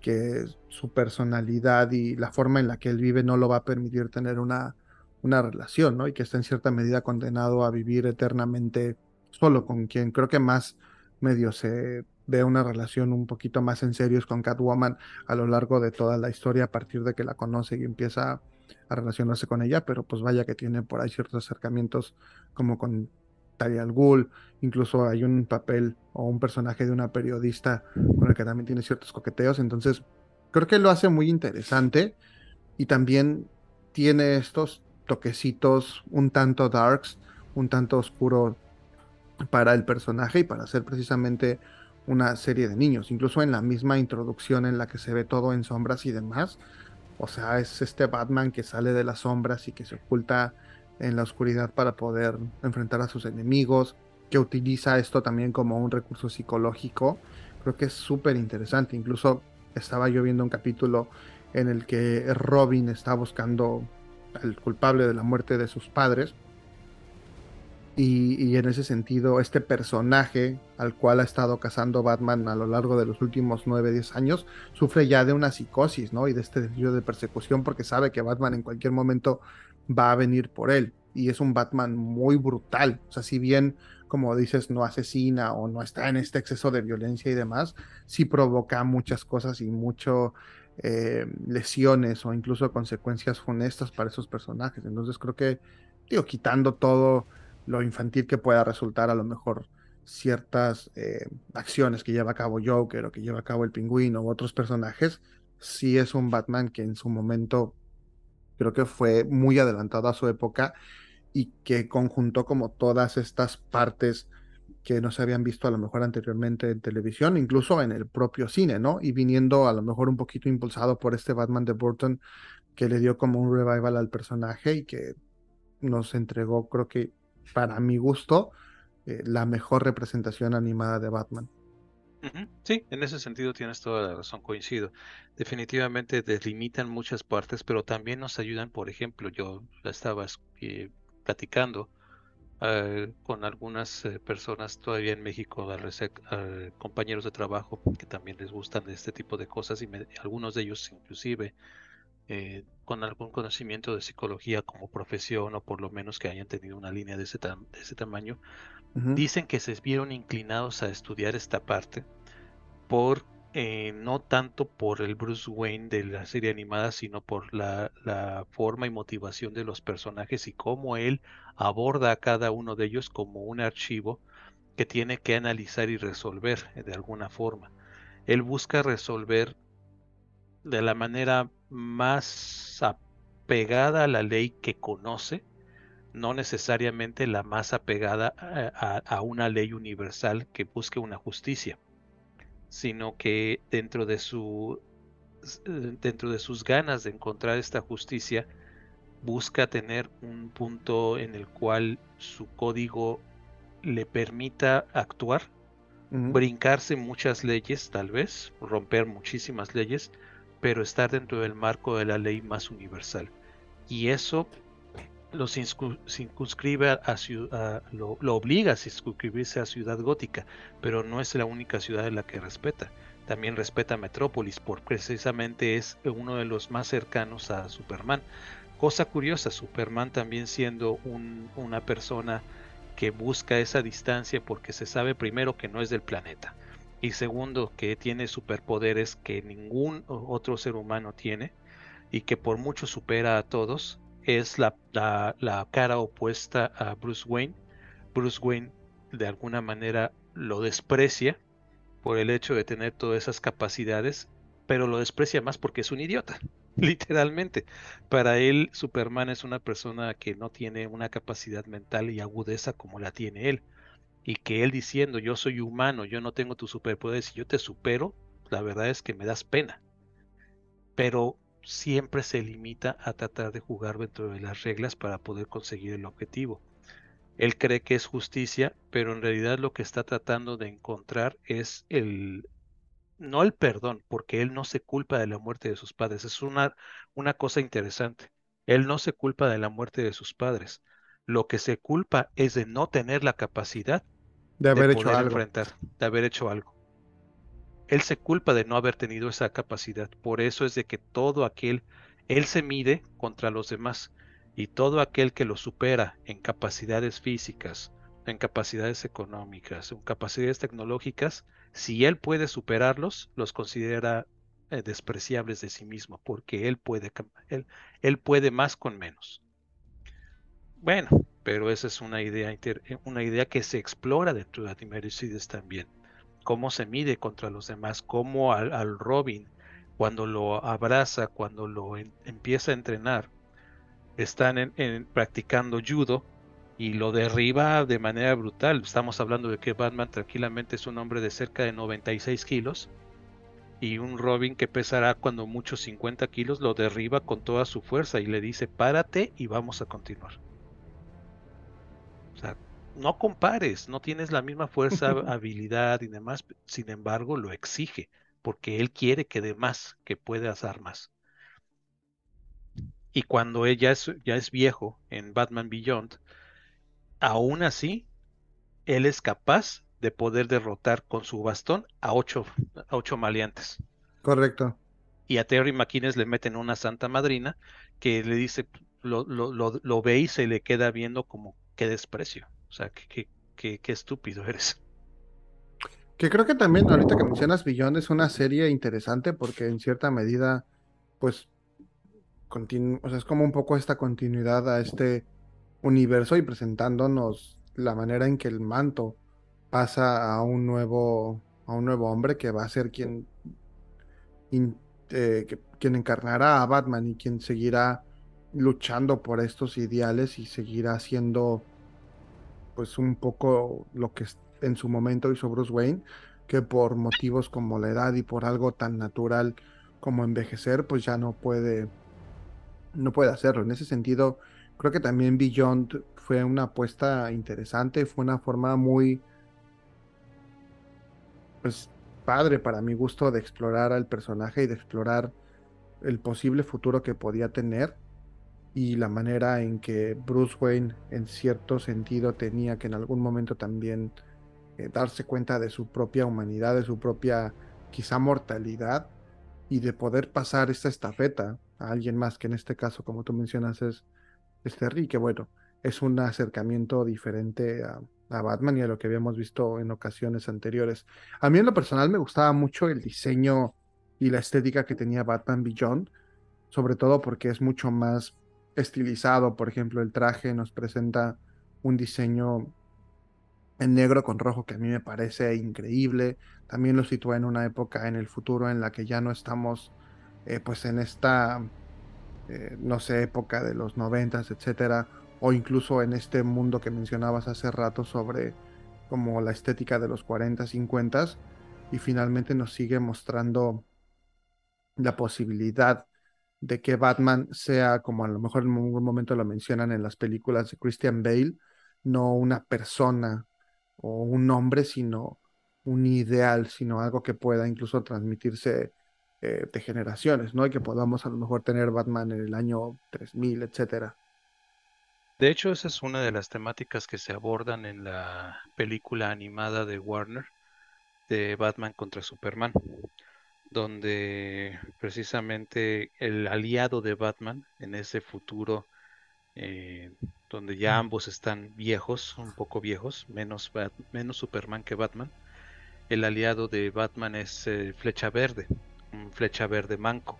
que su personalidad y la forma en la que él vive no lo va a permitir tener una, una relación, ¿no? Y que está en cierta medida condenado a vivir eternamente solo con quien creo que más medio se ve una relación un poquito más en serio es con Catwoman a lo largo de toda la historia a partir de que la conoce y empieza a relacionarse con ella, pero pues vaya que tiene por ahí ciertos acercamientos como con Talia al incluso hay un papel o un personaje de una periodista con el que también tiene ciertos coqueteos, entonces creo que lo hace muy interesante y también tiene estos toquecitos un tanto darks, un tanto oscuro para el personaje y para hacer precisamente una serie de niños, incluso en la misma introducción en la que se ve todo en sombras y demás, o sea, es este Batman que sale de las sombras y que se oculta en la oscuridad para poder enfrentar a sus enemigos, que utiliza esto también como un recurso psicológico. Creo que es súper interesante. Incluso estaba yo viendo un capítulo en el que Robin está buscando al culpable de la muerte de sus padres. Y, en ese sentido, este personaje al cual ha estado cazando Batman a lo largo de los últimos 9, 10 años, sufre ya de una psicosis, ¿no? Y de este desvío de persecución porque sabe que Batman en cualquier momento va a venir por él. Y es un Batman muy brutal. O sea, si bien, como dices, no asesina o no está en este exceso de violencia y demás, sí provoca muchas cosas y mucho eh, lesiones o incluso consecuencias funestas para esos personajes. Entonces creo que, digo, quitando todo lo infantil que pueda resultar a lo mejor ciertas eh, acciones que lleva a cabo Joker o que lleva a cabo el pingüino u otros personajes, sí es un Batman que en su momento creo que fue muy adelantado a su época y que conjuntó como todas estas partes que no se habían visto a lo mejor anteriormente en televisión, incluso en el propio cine, ¿no? Y viniendo a lo mejor un poquito impulsado por este Batman de Burton que le dio como un revival al personaje y que nos entregó, creo que para mi gusto, eh, la mejor representación animada de Batman.
Sí, en ese sentido tienes toda la razón, coincido. Definitivamente delimitan muchas partes, pero también nos ayudan, por ejemplo, yo estaba eh, platicando eh, con algunas personas todavía en México, compañeros de trabajo que también les gustan este tipo de cosas y algunos de ellos inclusive con algún conocimiento de psicología como profesión o por lo menos que hayan tenido una línea de ese, de ese tamaño, dicen que se vieron inclinados a estudiar esta parte por eh, no tanto por el Bruce Wayne de la serie animada, sino por la, la forma y motivación de los personajes y cómo él aborda a cada uno de ellos como un archivo que tiene que analizar y resolver eh, de alguna forma. Él busca resolver de la manera más apegada a la ley que conoce, no necesariamente la más apegada a, a- a una ley universal que busque una justicia, sino que dentro de su dentro de sus ganas de encontrar esta justicia busca tener un punto en el cual su código le permita actuar brincarse muchas leyes, tal vez, romper muchísimas leyes, pero estar dentro del marco de la ley más universal. Y eso lo circu- circunscribe a, a- lo, obliga a circunscribirse a Ciudad Gótica, pero no es la única ciudad en la que respeta. También respeta Metrópolis, porque precisamente es uno de los más cercanos a Superman. Cosa curiosa, Superman también siendo un- una persona que busca esa distancia porque se sabe primero que no es del planeta y segundo que tiene superpoderes que ningún otro ser humano tiene y que por mucho supera a todos, es la- la cara opuesta a Bruce Wayne. Bruce Wayne de alguna manera lo desprecia por el hecho de tener todas esas capacidades, pero lo desprecia más porque es un idiota, literalmente. Para él, Superman es una persona que no tiene una capacidad mental y agudeza como la tiene él. Y que él diciendo, yo soy humano, yo no tengo tus superpoderes y yo te supero, la verdad es que me das pena. Pero siempre se limita a tratar de jugar dentro de las reglas para poder conseguir el objetivo. Él cree que es justicia, pero en realidad lo que está tratando de encontrar es el, no el perdón, porque él no se culpa de la muerte de sus padres. Es una, una cosa interesante. Él no se culpa de la muerte de sus padres. Lo que se culpa es de no tener la capacidad
De haber
de
hecho algo.
enfrentar, de haber hecho algo. Él se culpa de no haber tenido esa capacidad. Por eso es de que todo aquel, él se mide contra los demás y todo aquel que lo supera en capacidades físicas, en capacidades económicas, en capacidades tecnológicas, si él puede superarlos, los considera eh, despreciables de sí mismo, porque él puede, él, él puede más con menos. Bueno, pero esa es una idea, eh, una idea que se explora dentro de Animericides también. Cómo se mide contra los demás, cómo al, al Robin, cuando lo abraza, cuando lo empieza a entrenar, están practicando judo y lo derriba de manera brutal. Estamos hablando de que Batman tranquilamente es un hombre de cerca de 96 kilos y un Robin que pesará cuando mucho 50 kilos lo derriba con toda su fuerza y le dice párate y vamos a continuar. No compares, no tienes la misma fuerza, habilidad y demás, sin embargo lo exige porque él quiere que dé más, que puedas dar más. Y cuando él ya es, ya es viejo en Batman Beyond, aún así, él es capaz de poder derrotar con su bastón a ocho, a ocho maleantes.
Correcto.
Y a Terry McInnes le meten una santa madrina que le dice, lo, lo, lo, lo ve y se le queda viendo como qué desprecio. O sea, qué, qué, qué, estúpido eres.
Que creo que también ahorita que mencionas Beyond es una serie interesante porque en cierta medida, pues, o sea, es como un poco esta continuidad a este universo y presentándonos la manera en que el manto pasa a un nuevo, a un nuevo hombre que va a ser quien, eh, quien encarnará a Batman y quien seguirá luchando por estos ideales y seguirá siendo pues un poco lo que en su momento hizo Bruce Wayne, que por motivos como la edad y por algo tan natural como envejecer, pues ya no puede, no puede hacerlo. En ese sentido, creo que también Beyond fue una apuesta interesante, fue una forma muy, pues, padre para mi gusto de explorar al personaje y de explorar el posible futuro que podía tener y la manera en que Bruce Wayne en cierto sentido tenía que en algún momento también eh, darse cuenta de su propia humanidad, de su propia quizá mortalidad y de poder pasar esta estafeta a alguien más, que en este caso, como tú mencionas, es, es Terry, que bueno, es un acercamiento diferente a, a Batman y a lo que habíamos visto en ocasiones anteriores. A mí en lo personal me gustaba mucho el diseño y la estética que tenía Batman Beyond, sobre todo porque es mucho más estilizado. Por ejemplo, el traje nos presenta un diseño en negro con rojo que a mí me parece increíble. También lo sitúa en una época en el futuro en la que ya no estamos eh, pues en esta, eh, no sé, época de los noventas, etcétera, o incluso en este mundo que mencionabas hace rato sobre como la estética de los 40, 50 y finalmente nos sigue mostrando la posibilidad de que Batman sea, como a lo mejor en algún momento lo mencionan en las películas de Christian Bale, no una persona o un nombre, sino un ideal, sino algo que pueda incluso transmitirse eh, de generaciones, ¿no? Y que podamos a lo mejor tener Batman en el año 3000, etcétera.
De hecho, esa es una de las temáticas que se abordan en la película animada de Warner de Batman contra Superman, donde precisamente el aliado de Batman en ese futuro eh, donde ya ambos están viejos, un poco viejos, menos, menos Superman que Batman. El aliado de Batman es eh, Flecha Verde, un Flecha Verde manco,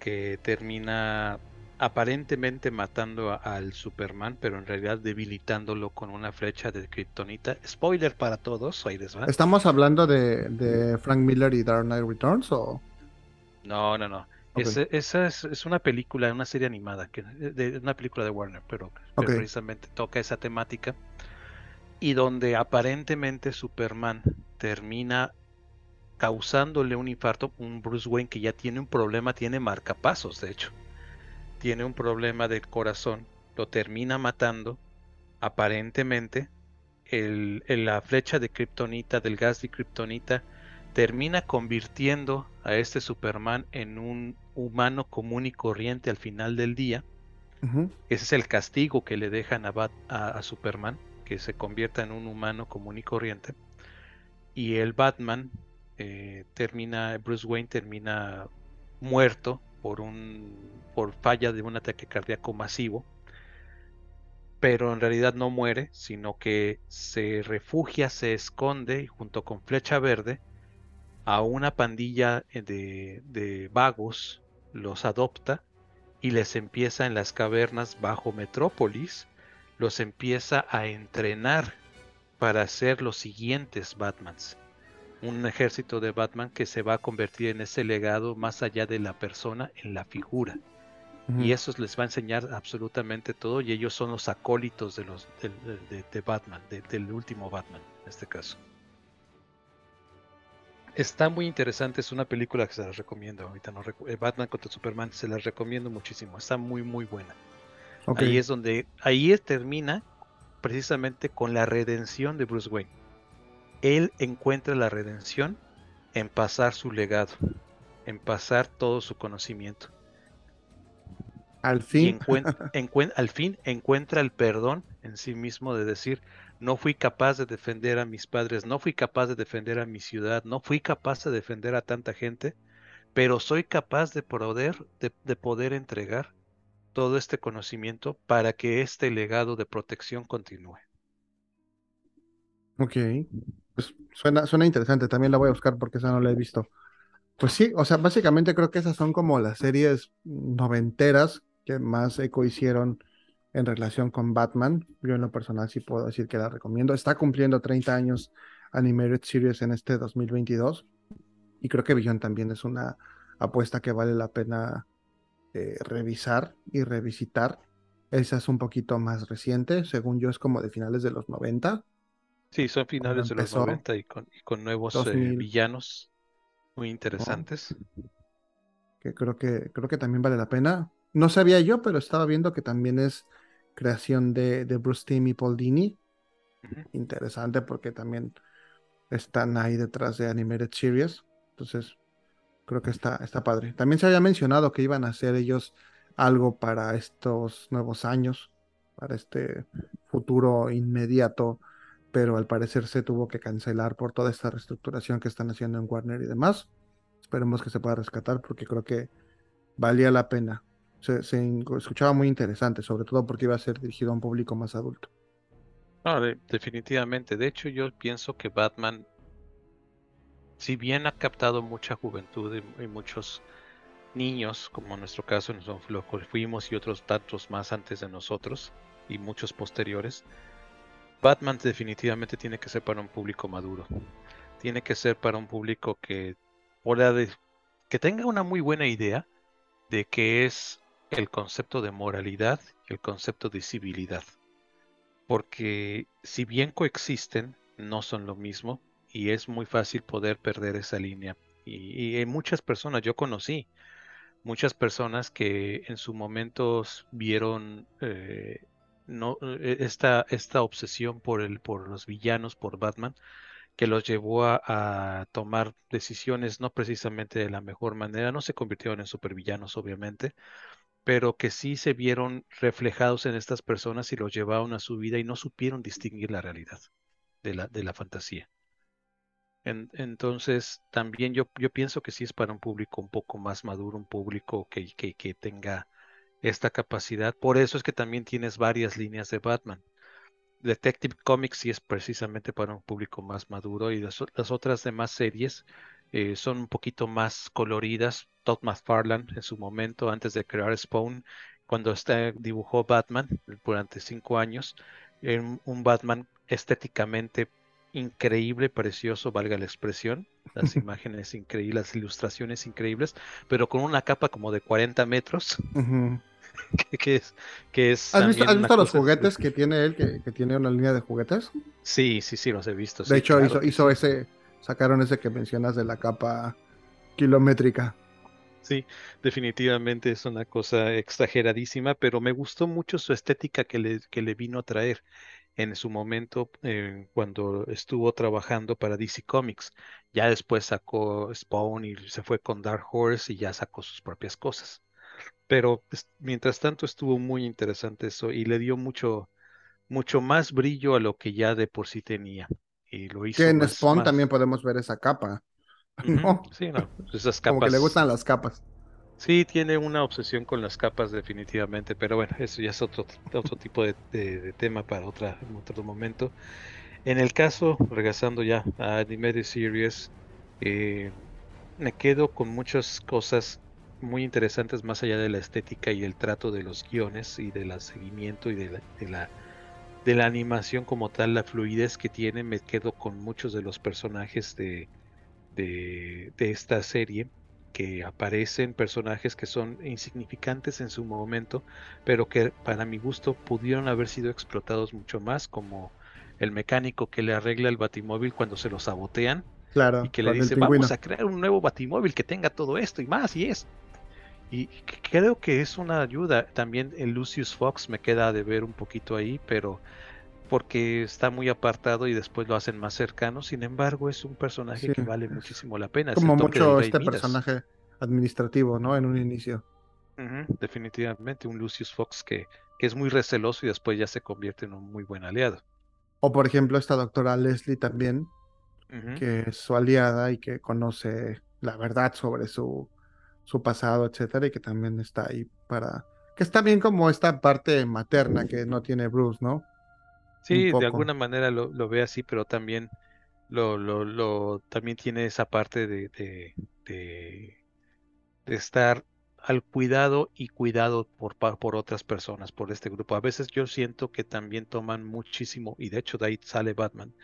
que termina aparentemente matando al Superman, pero en realidad debilitándolo con una flecha de Kryptonita. Spoiler para todos, ahí les va.
¿Estamos hablando de, de Frank Miller y Dark Knight Returns o...?
No, no, no. esa es, una película, una serie animada, que, de, una película de Warner, pero, precisamente toca esa temática. Y donde aparentemente Superman termina causándole un infarto, un Bruce Wayne que ya tiene un problema, tiene marcapasos, de hecho tiene un problema del corazón, lo termina matando, aparentemente, el, la flecha de kriptonita, del gas de kriptonita, termina convirtiendo a este Superman en un humano común y corriente al final del día. Ese es el castigo que le dejan a, a, Superman, que se convierta en un humano común y corriente. Y el Batman eh, termina, Bruce Wayne termina muerto por un por falla de un ataque cardíaco masivo, pero en realidad no muere, sino que se refugia, se esconde junto con Flecha Verde a una pandilla de, de vagos, los adopta y les empieza en las cavernas bajo Metrópolis, los empieza a entrenar para ser los siguientes Batmans un ejército de Batman que se va a convertir en ese legado más allá de la persona, en la figura. Y eso les va a enseñar absolutamente todo y ellos son los acólitos de, los, de, Batman, del último Batman en este caso. Está muy interesante, es una película que se las recomiendo. Ahorita no eh, Batman contra Superman, se las recomiendo muchísimo. Está muy, muy buena. Ahí es donde, ahí termina precisamente con la redención de Bruce Wayne él encuentra la redención en pasar su legado, en pasar todo su conocimiento.
Al fin.
al fin encuentra el perdón en sí mismo de decir, no fui capaz de defender a mis padres, no fui capaz de defender a mi ciudad, no fui capaz de defender a tanta gente, pero soy capaz de poder, de poder entregar todo este conocimiento para que este legado de protección continúe.
Ok. Pues suena, suena interesante, también la voy a buscar porque esa no la he visto. Pues sí, o sea, básicamente creo que esas son como las series noventeras que más eco hicieron en relación con Batman. Yo en lo personal sí puedo decir que la recomiendo. Está cumpliendo 30 años Animated Series en este 2022 y creo que Vision también es una apuesta que vale la pena eh, revisar y revisitar. Esa es un poquito más reciente, según yo es como de finales de los 90
Sí, son finales de los 90 y con, nuevos eh, villanos muy interesantes.
Que creo que creo que también vale la pena. No sabía yo, pero estaba viendo que también es creación de, Bruce Timm y Paul Dini. Interesante porque también están ahí detrás de Animated Series. Entonces, creo que está, está padre. También se había mencionado que iban a hacer ellos algo para estos nuevos años, para este futuro inmediato pero al parecer se tuvo que cancelar por toda esta reestructuración que están haciendo en Warner y demás. Esperemos que se pueda rescatar porque creo que valía la pena. Se, escuchaba muy interesante, sobre todo porque iba a ser dirigido a un público más adulto.
Definitivamente. De hecho, yo pienso que Batman, si bien ha captado mucha juventud y, muchos niños, como en nuestro caso nos lo que fuimos y otros tantos más antes de nosotros y muchos posteriores, Batman definitivamente tiene que ser para un público maduro. Tiene que ser para un público que de- que tenga una muy buena idea de qué es el concepto de moralidad y el concepto de civilidad. Porque si bien coexisten, no son lo mismo y es muy fácil poder perder esa línea. Y, y muchas personas, yo conocí muchas personas que en su momento vieron eh, no, eh, esta, esta obsesión por el, por los villanos, por Batman, que los llevó a, tomar decisiones no precisamente de la mejor manera, no se convirtieron en supervillanos, obviamente, pero que sí se vieron reflejados en estas personas y los llevaron a su vida y no supieron distinguir la realidad de la, de la fantasía. En- entonces, también yo, yo pienso que sí es para un público un poco más maduro, un público que, que tenga esta capacidad. Por eso es que también tienes varias líneas de Batman. Detective Comics sí es precisamente para un público más maduro y las, las otras demás series eh, son un poquito más coloridas. Todd McFarlane en su momento, antes de crear Spawn, cuando está, dibujó Batman durante cinco años, era un, Batman estéticamente increíble, precioso, valga la expresión. Las imágenes increíbles, las ilustraciones increíbles, pero con una capa como de 40 metros. Que, que es, que es
¿Has visto, has visto los juguetes que tiene él, que, que tiene una línea de juguetes?
Sí, sí, sí, los he visto.
De
sí,
hecho,
claro
hizo, hizo ese, sacaron ese que mencionas de la capa kilométrica.
Sí, definitivamente es una cosa exageradísima, pero me gustó mucho su estética que le, que le vino a traer en su momento eh, cuando estuvo trabajando para DC Comics. Ya después sacó Spawn y se fue con Dark Horse y ya sacó sus propias cosas. Pero es- mientras tanto estuvo muy interesante eso y le dio mucho, mucho más brillo a lo que ya de por sí tenía. Y lo
Que
hizo
en
más,
Spawn
más.
también podemos ver esa capa. ¿no?
Sí, no, esas
Como que le
capas.
gustan las capas.
Sí, tiene una obsesión con las capas definitivamente, pero bueno, eso ya es otro, otro tipo de, de- de tema para otra, en otro momento. En el caso, regresando ya a Animated Series, eh, me quedo con muchas cosas muy interesantes más allá de la estética y el trato de los guiones y del seguimiento y de la, de la, de la animación como tal, la fluidez que tiene, me quedo con muchos de los personajes de, de, de esta serie que aparecen personajes que son insignificantes en su momento, pero que para mi gusto pudieron haber sido explotados mucho más, como el mecánico que le arregla el batimóvil cuando se lo sabotean
Claro,
y que le dice, vamos a crear un nuevo batimóvil que tenga todo esto y más y es. Y creo que es una ayuda. También el Lucius Fox me queda de ver un poquito ahí, pero porque está muy apartado y después lo hacen más cercano. Sin embargo, es un personaje
Sí,
que vale muchísimo la pena.
Como mucho este
Midas.
personaje administrativo, ¿no? En un inicio.
Definitivamente, un Lucius Fox que, que es muy receloso y después ya se convierte en un muy buen aliado.
O por ejemplo, esta doctora Leslie también, que es su aliada y que conoce la verdad sobre su, su pasado, etcétera, y que también está ahí para. Que está bien como esta parte materna que no tiene Bruce, ¿no?
Sí, de alguna manera lo, lo ve así, pero también lo, lo, lo también tiene esa parte de, de, de, de estar al cuidado y cuidado por, por otras personas, por este grupo. A veces yo siento que también toman muchísimo, y de hecho de ahí sale Batman,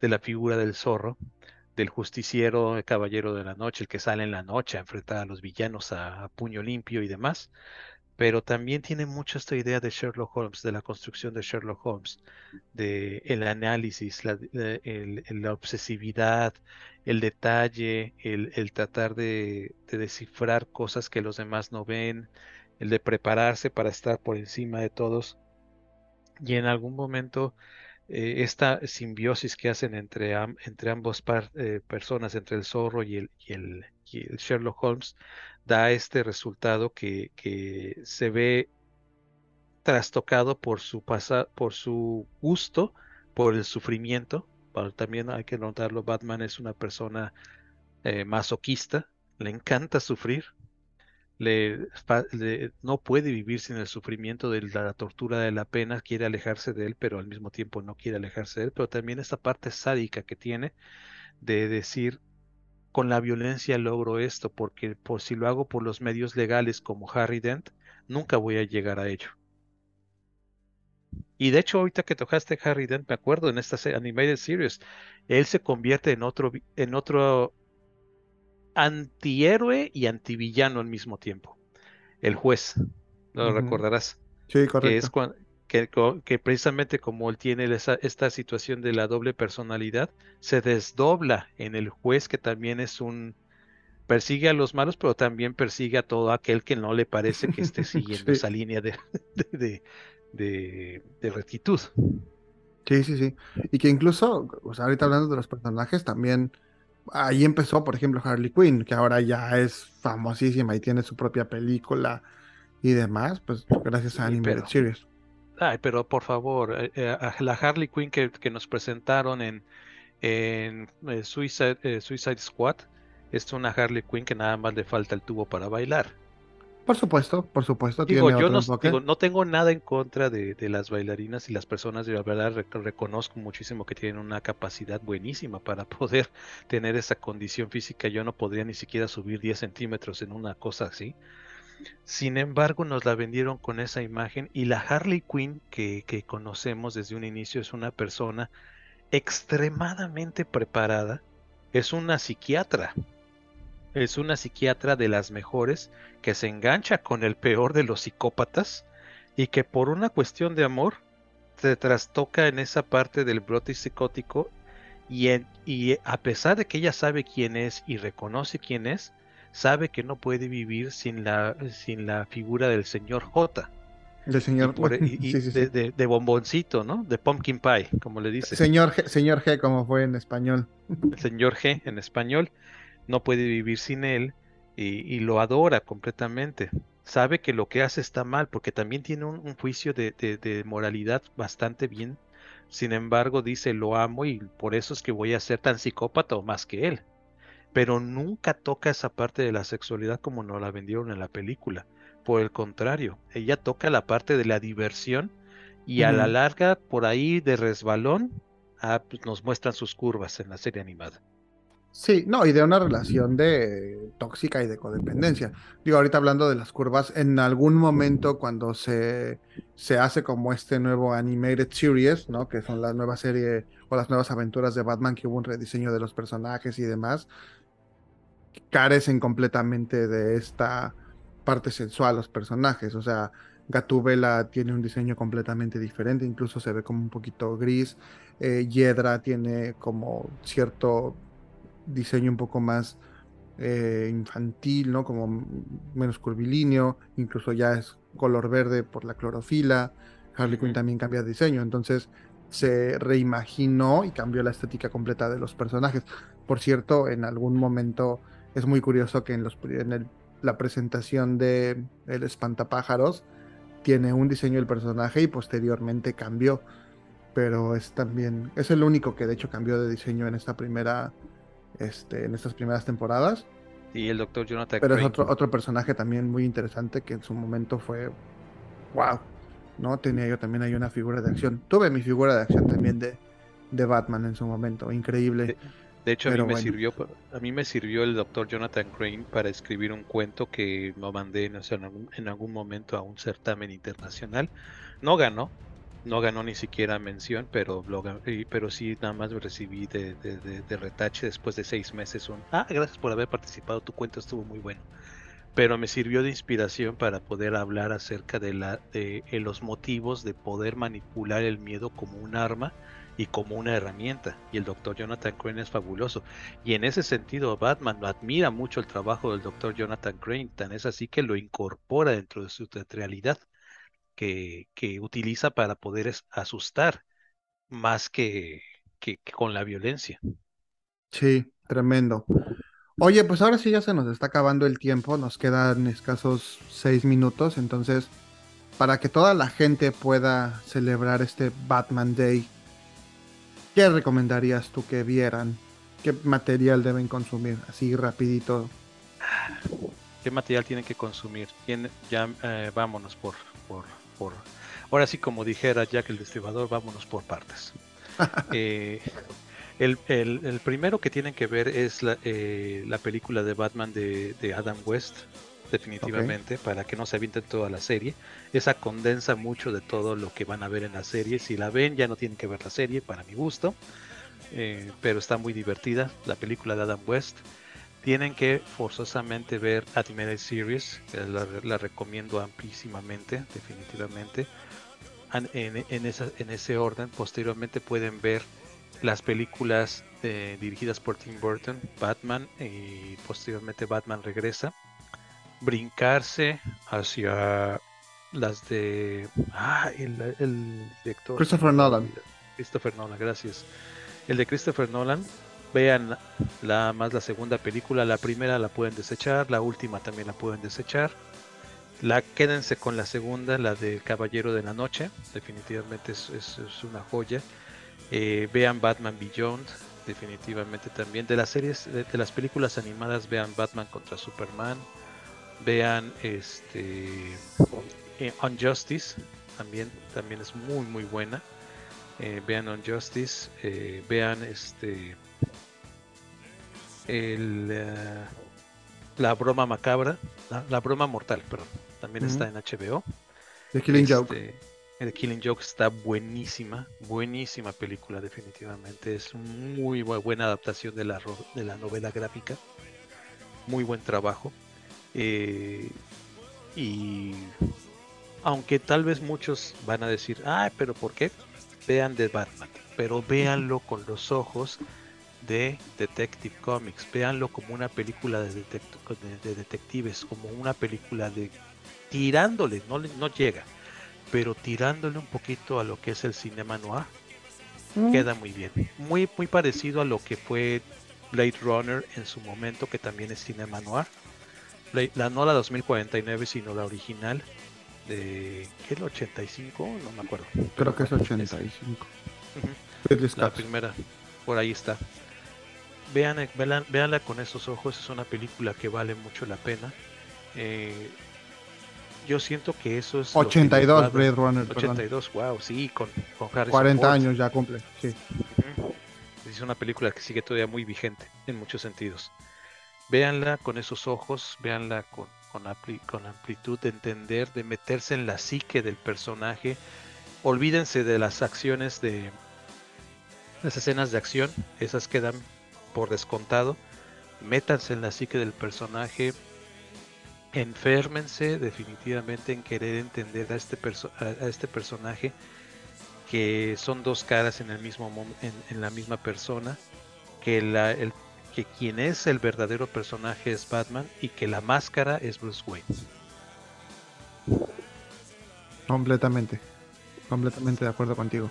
de la figura del zorro, del justiciero, el caballero de la noche, el que sale en la noche a enfrentar a los villanos a, puño limpio y demás. Pero también tiene mucho esta idea de Sherlock Holmes, de la construcción de Sherlock Holmes, de el análisis, la, la obsesividad, el detalle, el, tratar de descifrar cosas que los demás no ven, el de prepararse para estar por encima de todos. Y en algún momento eh, esta simbiosis que hacen entre, entre ambas par- eh, personas, entre el zorro y el, y el, Sherlock Holmes, da este resultado que, que se ve trastocado por su pasa, por su gusto, por el sufrimiento. También hay que notarlo, Batman es una persona eh, masoquista, le encanta sufrir, le, no puede vivir sin el sufrimiento de la tortura de la pena, quiere alejarse de él, pero al mismo tiempo no quiere alejarse de él, pero también esta parte sádica que tiene de decir, con la violencia logro esto, porque por si lo hago por los medios legales como Harry Dent, nunca voy a llegar a ello. Y de hecho, ahorita que tocaste Harry Dent, me acuerdo en esta animated series, él se convierte en otro, en otro antihéroe y antivillano al mismo tiempo. El juez, lo recordarás,
Sí,
que es
correcto.
cuan- que, precisamente como él tiene esa- esta situación de la doble personalidad, se desdobla en el juez que también es un persigue a los malos, pero también persigue a todo aquel que no le parece que esté siguiendo
Sí.
esa línea de, de, de, de- de rectitud.
Sí, sí, sí. Y que incluso, o sea, ahorita hablando de los personajes, también ahí empezó, por ejemplo, Harley Quinn, que ahora ya es famosísima y tiene su propia película y demás, pues gracias a Animated
pero-
Series.
Ay, pero por favor, eh, eh, la Harley Quinn que, que nos presentaron en, en eh, Suicide, eh, Suicide Squad es una Harley Quinn que nada más le falta el tubo para bailar.
Por supuesto, por supuesto,
Digo,
tiene
yo
otro
no, digo, no tengo nada en contra de, de las bailarinas y las personas, de la verdad rec- reconozco muchísimo que tienen una capacidad buenísima para poder tener esa condición física. Yo no podría ni siquiera subir 10 centímetros en una cosa así. Sin embargo, nos la vendieron con esa imagen y la Harley Quinn que, que conocemos desde un inicio es una persona extremadamente preparada, es una psiquiatra, es una psiquiatra de las mejores que se engancha con el peor de los psicópatas y que por una cuestión de amor se trastoca en esa parte del brote psicótico y, en- y a pesar de que ella sabe quién es y reconoce quién es, sabe que no puede vivir sin la, sin la figura del señor J.
Del
Y
señor,
por- y-
sí, sí.
de- de bomboncito, ¿no? De pumpkin pie, como le dice.
Señor G, señor G, como fue en español.
El señor G en español no puede vivir sin él y, y lo adora completamente. Sabe que lo que hace está mal porque también tiene un, un juicio de, de- de moralidad bastante bien. Sin embargo, dice lo amo y por eso es que voy a ser tan psicópata o más que él. Pero nunca toca esa parte de la sexualidad como nos la vendieron en la película. Por el contrario, ella toca la parte de la diversión y a la larga, por ahí de resbalón, ah, pues nos muestran sus curvas en la serie animada.
Sí, no, y de una relación de tóxica y de codependencia. Digo, ahorita hablando de las curvas, en algún momento cuando se, se hace como este nuevo animated series, ¿no? Que son la nueva serie o las nuevas aventuras de Batman, que hubo un rediseño de los personajes y demás, carecen completamente de esta parte sensual los personajes. O sea, Gatúbela tiene un diseño completamente diferente, incluso se ve como un poquito gris. Eh, Hiedra tiene como cierto diseño un poco más eh, infantil, ¿no? Como menos curvilíneo, incluso ya es color verde por la clorofila. Harley Quinn también cambia de diseño, entonces se reimaginó y cambió la estética completa de los personajes. Por cierto, en algún momento es muy curioso que en, los, en el- la presentación de El Espantapájaros tiene un diseño del personaje y posteriormente cambió. Pero es también, es el único que de hecho cambió de diseño en esta primera, este, en estas primeras temporadas.
Y el doctor Jonathan
Pero es otro, otro personaje también muy interesante que en su momento fue wow. ¿No? Tenía yo también ahí una figura de acción. Tuve mi figura de acción también de, de Batman en su momento. Increíble.
De, de hecho, a mí me
bueno.
sirvió, a mí me sirvió el doctor Jonathan Crane para escribir un cuento que lo mandé no sé, en, algún, en algún momento a un certamen internacional. No ganó, no ganó ni siquiera mención, pero, lo pero sí nada más recibí de, de- retache después de seis meses un, ah, gracias por haber participado, tu cuento estuvo muy bueno. Pero me sirvió de inspiración para poder hablar acerca de, la, de los motivos de poder manipular el miedo como un arma y como una herramienta. Y el doctor Jonathan Crane es fabuloso. Y en ese sentido, Batman admira mucho el trabajo del doctor Jonathan Crane, tan es así que lo incorpora dentro de su teatralidad que, que utiliza para poder asustar más que, que- que con la violencia.
Sí, tremendo. Oye, pues ahora sí ya se nos está acabando el tiempo. Nos quedan escasos seis minutos. Entonces, para que toda la gente pueda celebrar este Batman Day, ¿qué recomendarías tú que vieran? ¿Qué material deben consumir? Así rapidito.
qué material tienen que consumir. ¿Quién- ya eh, vámonos por, por, por, ahora sí como dijera Jack el Destripador, vámonos por partes. Eh, el, el- el primero que tienen que ver es la, eh, la película de Batman de, de Adam West, definitivamente, para que no se avienten toda la serie. Esa condensa mucho de todo lo que van a ver en la serie. Si la ven, ya no tienen que ver la serie, para mi gusto. Eh, pero está muy divertida la película de Adam West. Tienen que forzosamente ver Animated Series, que la, la recomiendo amplísimamente, definitivamente. An- En, en esa- en ese orden, posteriormente pueden ver las películas eh, dirigidas por Tim Burton, Batman y posteriormente Batman regresa. Brincarse hacia las de... Ah, el, el director.
Christopher Nolan.
Christopher Nolan, gracias. El de Christopher Nolan, vean la más la segunda película, la primera la pueden desechar, la última también la pueden desechar. La quédense con la segunda, la del Caballero de la Noche, definitivamente es, es- una joya. Eh, vean Batman Beyond, definitivamente también. De las series, de, de las películas animadas, vean Batman contra Superman. Vean este eh, Unjustice, también, también es muy muy buena. Eh, vean Unjustice, eh, vean este el, eh, la broma macabra, la, la broma mortal, perdón, también está en HBO.
The Killing Joke.
Este, The Killing Joke está buenísima, buenísima película definitivamente. Es muy bu- buena adaptación de la, de la novela gráfica. Muy buen trabajo. Eh, y aunque tal vez muchos van a decir, ah, pero ¿por qué? Vean de Batman, pero véanlo con los ojos de Detective Comics. Véanlo como una película de, detect- de- de detectives, como una película de tirándole, no, le- no llega, pero tirándole un poquito a lo que es el cinema noir,
Mm.
queda muy bien. Muy, muy parecido a lo que fue Blade Runner en su momento, que también es cinema noir. Blade- la no la 2049, sino la original de ¿qué es el 85? No me acuerdo.
Creo que es
Esa.
85.
Ujú.
Ridley
La primera, por ahí está. Vean, eh, vean- véanla con esos ojos, es una película que vale mucho la pena. Eh, yo siento que eso es. lo que
82
nos va a-
Blade Runner, perdón.
82, wow, sí, con, con Harrison
40
Ford.
años ya cumple, sí.
Es una película que sigue todavía muy vigente en muchos sentidos. Véanla con esos ojos, véanla con, con, ampli- con amplitud de entender, de meterse en la psique del personaje. Olvídense de las acciones de las escenas de acción, esas quedan por descontado. Métanse en la psique del personaje. Enférmense definitivamente en querer entender a este, a- este personaje que son dos caras en el mismo en, en la misma persona que la el que quien es el verdadero personaje es Batman y que la máscara es Bruce Wayne
Completamente. Completamente de acuerdo contigo.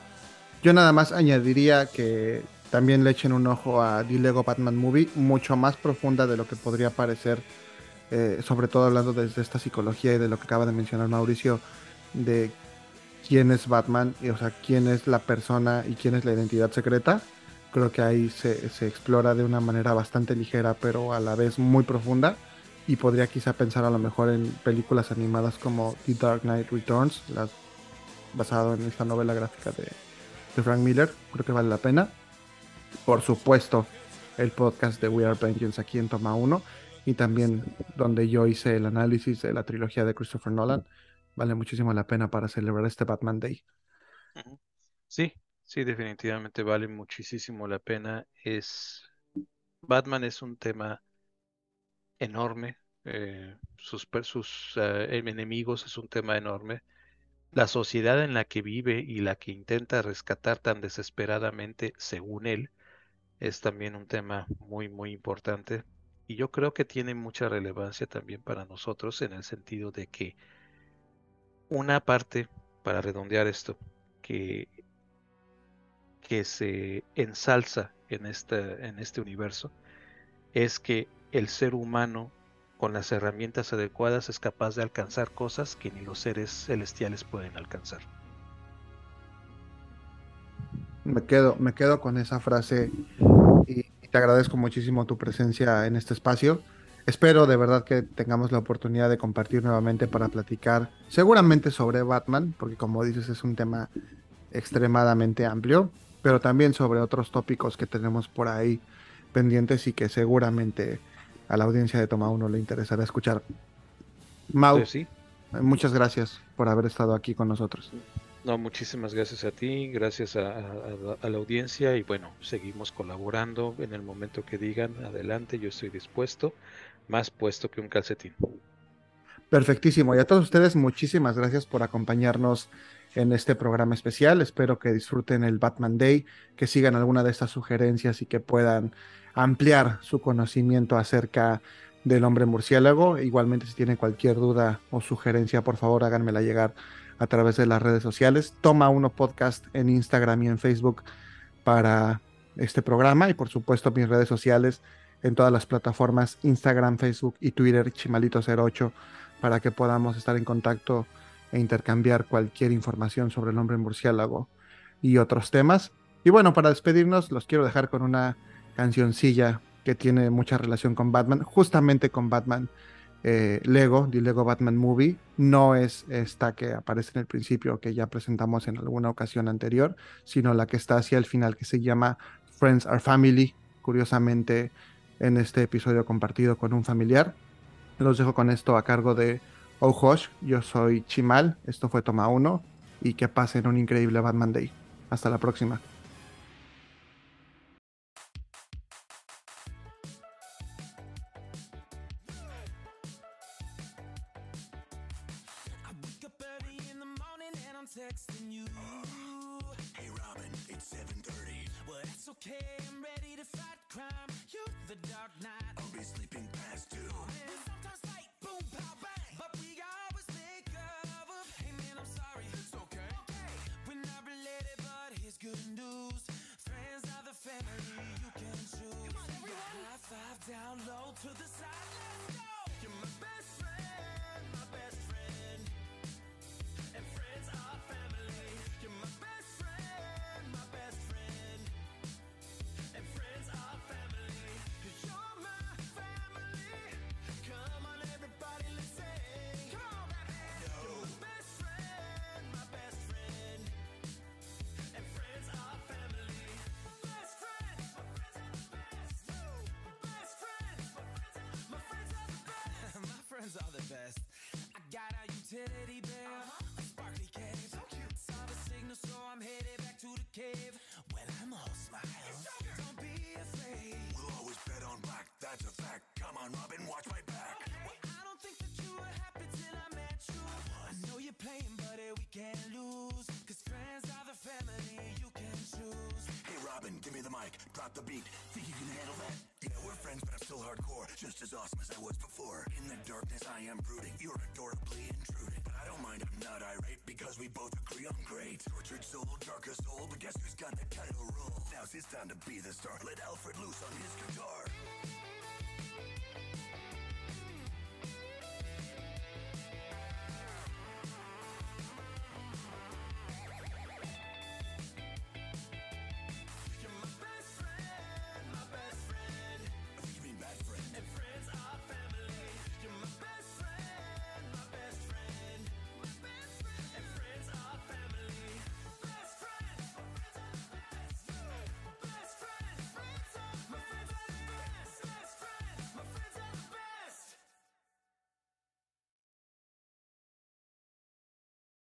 Yo nada más añadiría que también le echen un ojo a The Lego Batman Movie, mucho más profunda de lo que podría parecer, eh, sobre todo hablando desde esta psicología y de lo que acaba de mencionar Mauricio, de quién es Batman, y, o sea, quién es la persona y quién es la identidad secreta. Creo que ahí se, se explora de una manera bastante ligera, pero a la vez muy profunda. Y podría quizá pensar a lo mejor en películas animadas como The Dark Knight Returns, basado en esta novela gráfica de, de Frank Miller. Creo que vale la pena. Por supuesto, el podcast de We Are Vengeance aquí en Toma 1 y también donde yo hice el análisis de la trilogía de Christopher Nolan. Vale muchísimo la pena para celebrar este Batman Day.
Sí sí definitivamente vale muchísimo la pena es Batman es un tema enorme eh, sus sus eh, enemigos es un tema enorme la sociedad en la que vive y la que intenta rescatar tan desesperadamente, según él, es también un tema muy, muy importante. Y yo creo que tiene mucha relevancia también para nosotros en el sentido de que una parte, para redondear esto, que, que se ensalza en, esta, en este universo, es que el ser humano con las herramientas adecuadas es capaz de alcanzar cosas que ni los seres celestiales pueden alcanzar.
Me quedo, me quedo con esa frase y, y te agradezco muchísimo tu presencia en este espacio. Espero de verdad que tengamos la oportunidad de compartir nuevamente para platicar seguramente sobre Batman, porque como dices es un tema extremadamente amplio, pero también sobre otros tópicos que tenemos por ahí pendientes y que seguramente a la audiencia de Toma 1 le interesará escuchar. Mau,
Sí, sí.
muchas gracias por haber estado aquí con nosotros.
No, muchísimas gracias a ti, gracias a, a- la audiencia y bueno, seguimos colaborando en el momento que digan, adelante, yo estoy dispuesto, más puesto que un calcetín.
Perfectísimo. Y a todos ustedes, muchísimas gracias por acompañarnos en este programa especial. Espero que disfruten el Batman Day, que sigan alguna de estas sugerencias y que puedan ampliar su conocimiento acerca del hombre murciélago. Igualmente, si tienen cualquier duda o sugerencia, por favor, háganmela llegar a través de las redes sociales. Toma uno podcast en Instagram y en Facebook para este programa y por supuesto mis redes sociales en todas las plataformas Instagram, Facebook y Twitter Chimalito08 para que podamos estar en contacto e intercambiar cualquier información sobre el hombre murciélago y otros temas. Y bueno, para despedirnos los quiero dejar con una cancioncilla que tiene mucha relación con Batman, justamente con Batman eh, Lego, The Lego Batman Movie. No es esta que aparece en el principio que ya presentamos en alguna ocasión anterior, sino la que está hacia el final que se llama Friends Are Family, curiosamente en este episodio compartido con un familiar. Los dejo con esto a cargo de Ojosh. Yo soy Chimal. Esto fue Toma 1. Y que pasen un increíble Batman Day. Hasta la próxima.
Good news. Friends are the family you can choose. Come on, everyone. High five down low to the side.
Just as awesome as I was before. In the darkness, I am brooding. You're adorably intruding. But I don't mind, I'm not irate because we both agree I'm great. Tortured soul, darkest soul, but guess who's got the title role? Now's his time to be the star. Let Alfred loose on his guitar.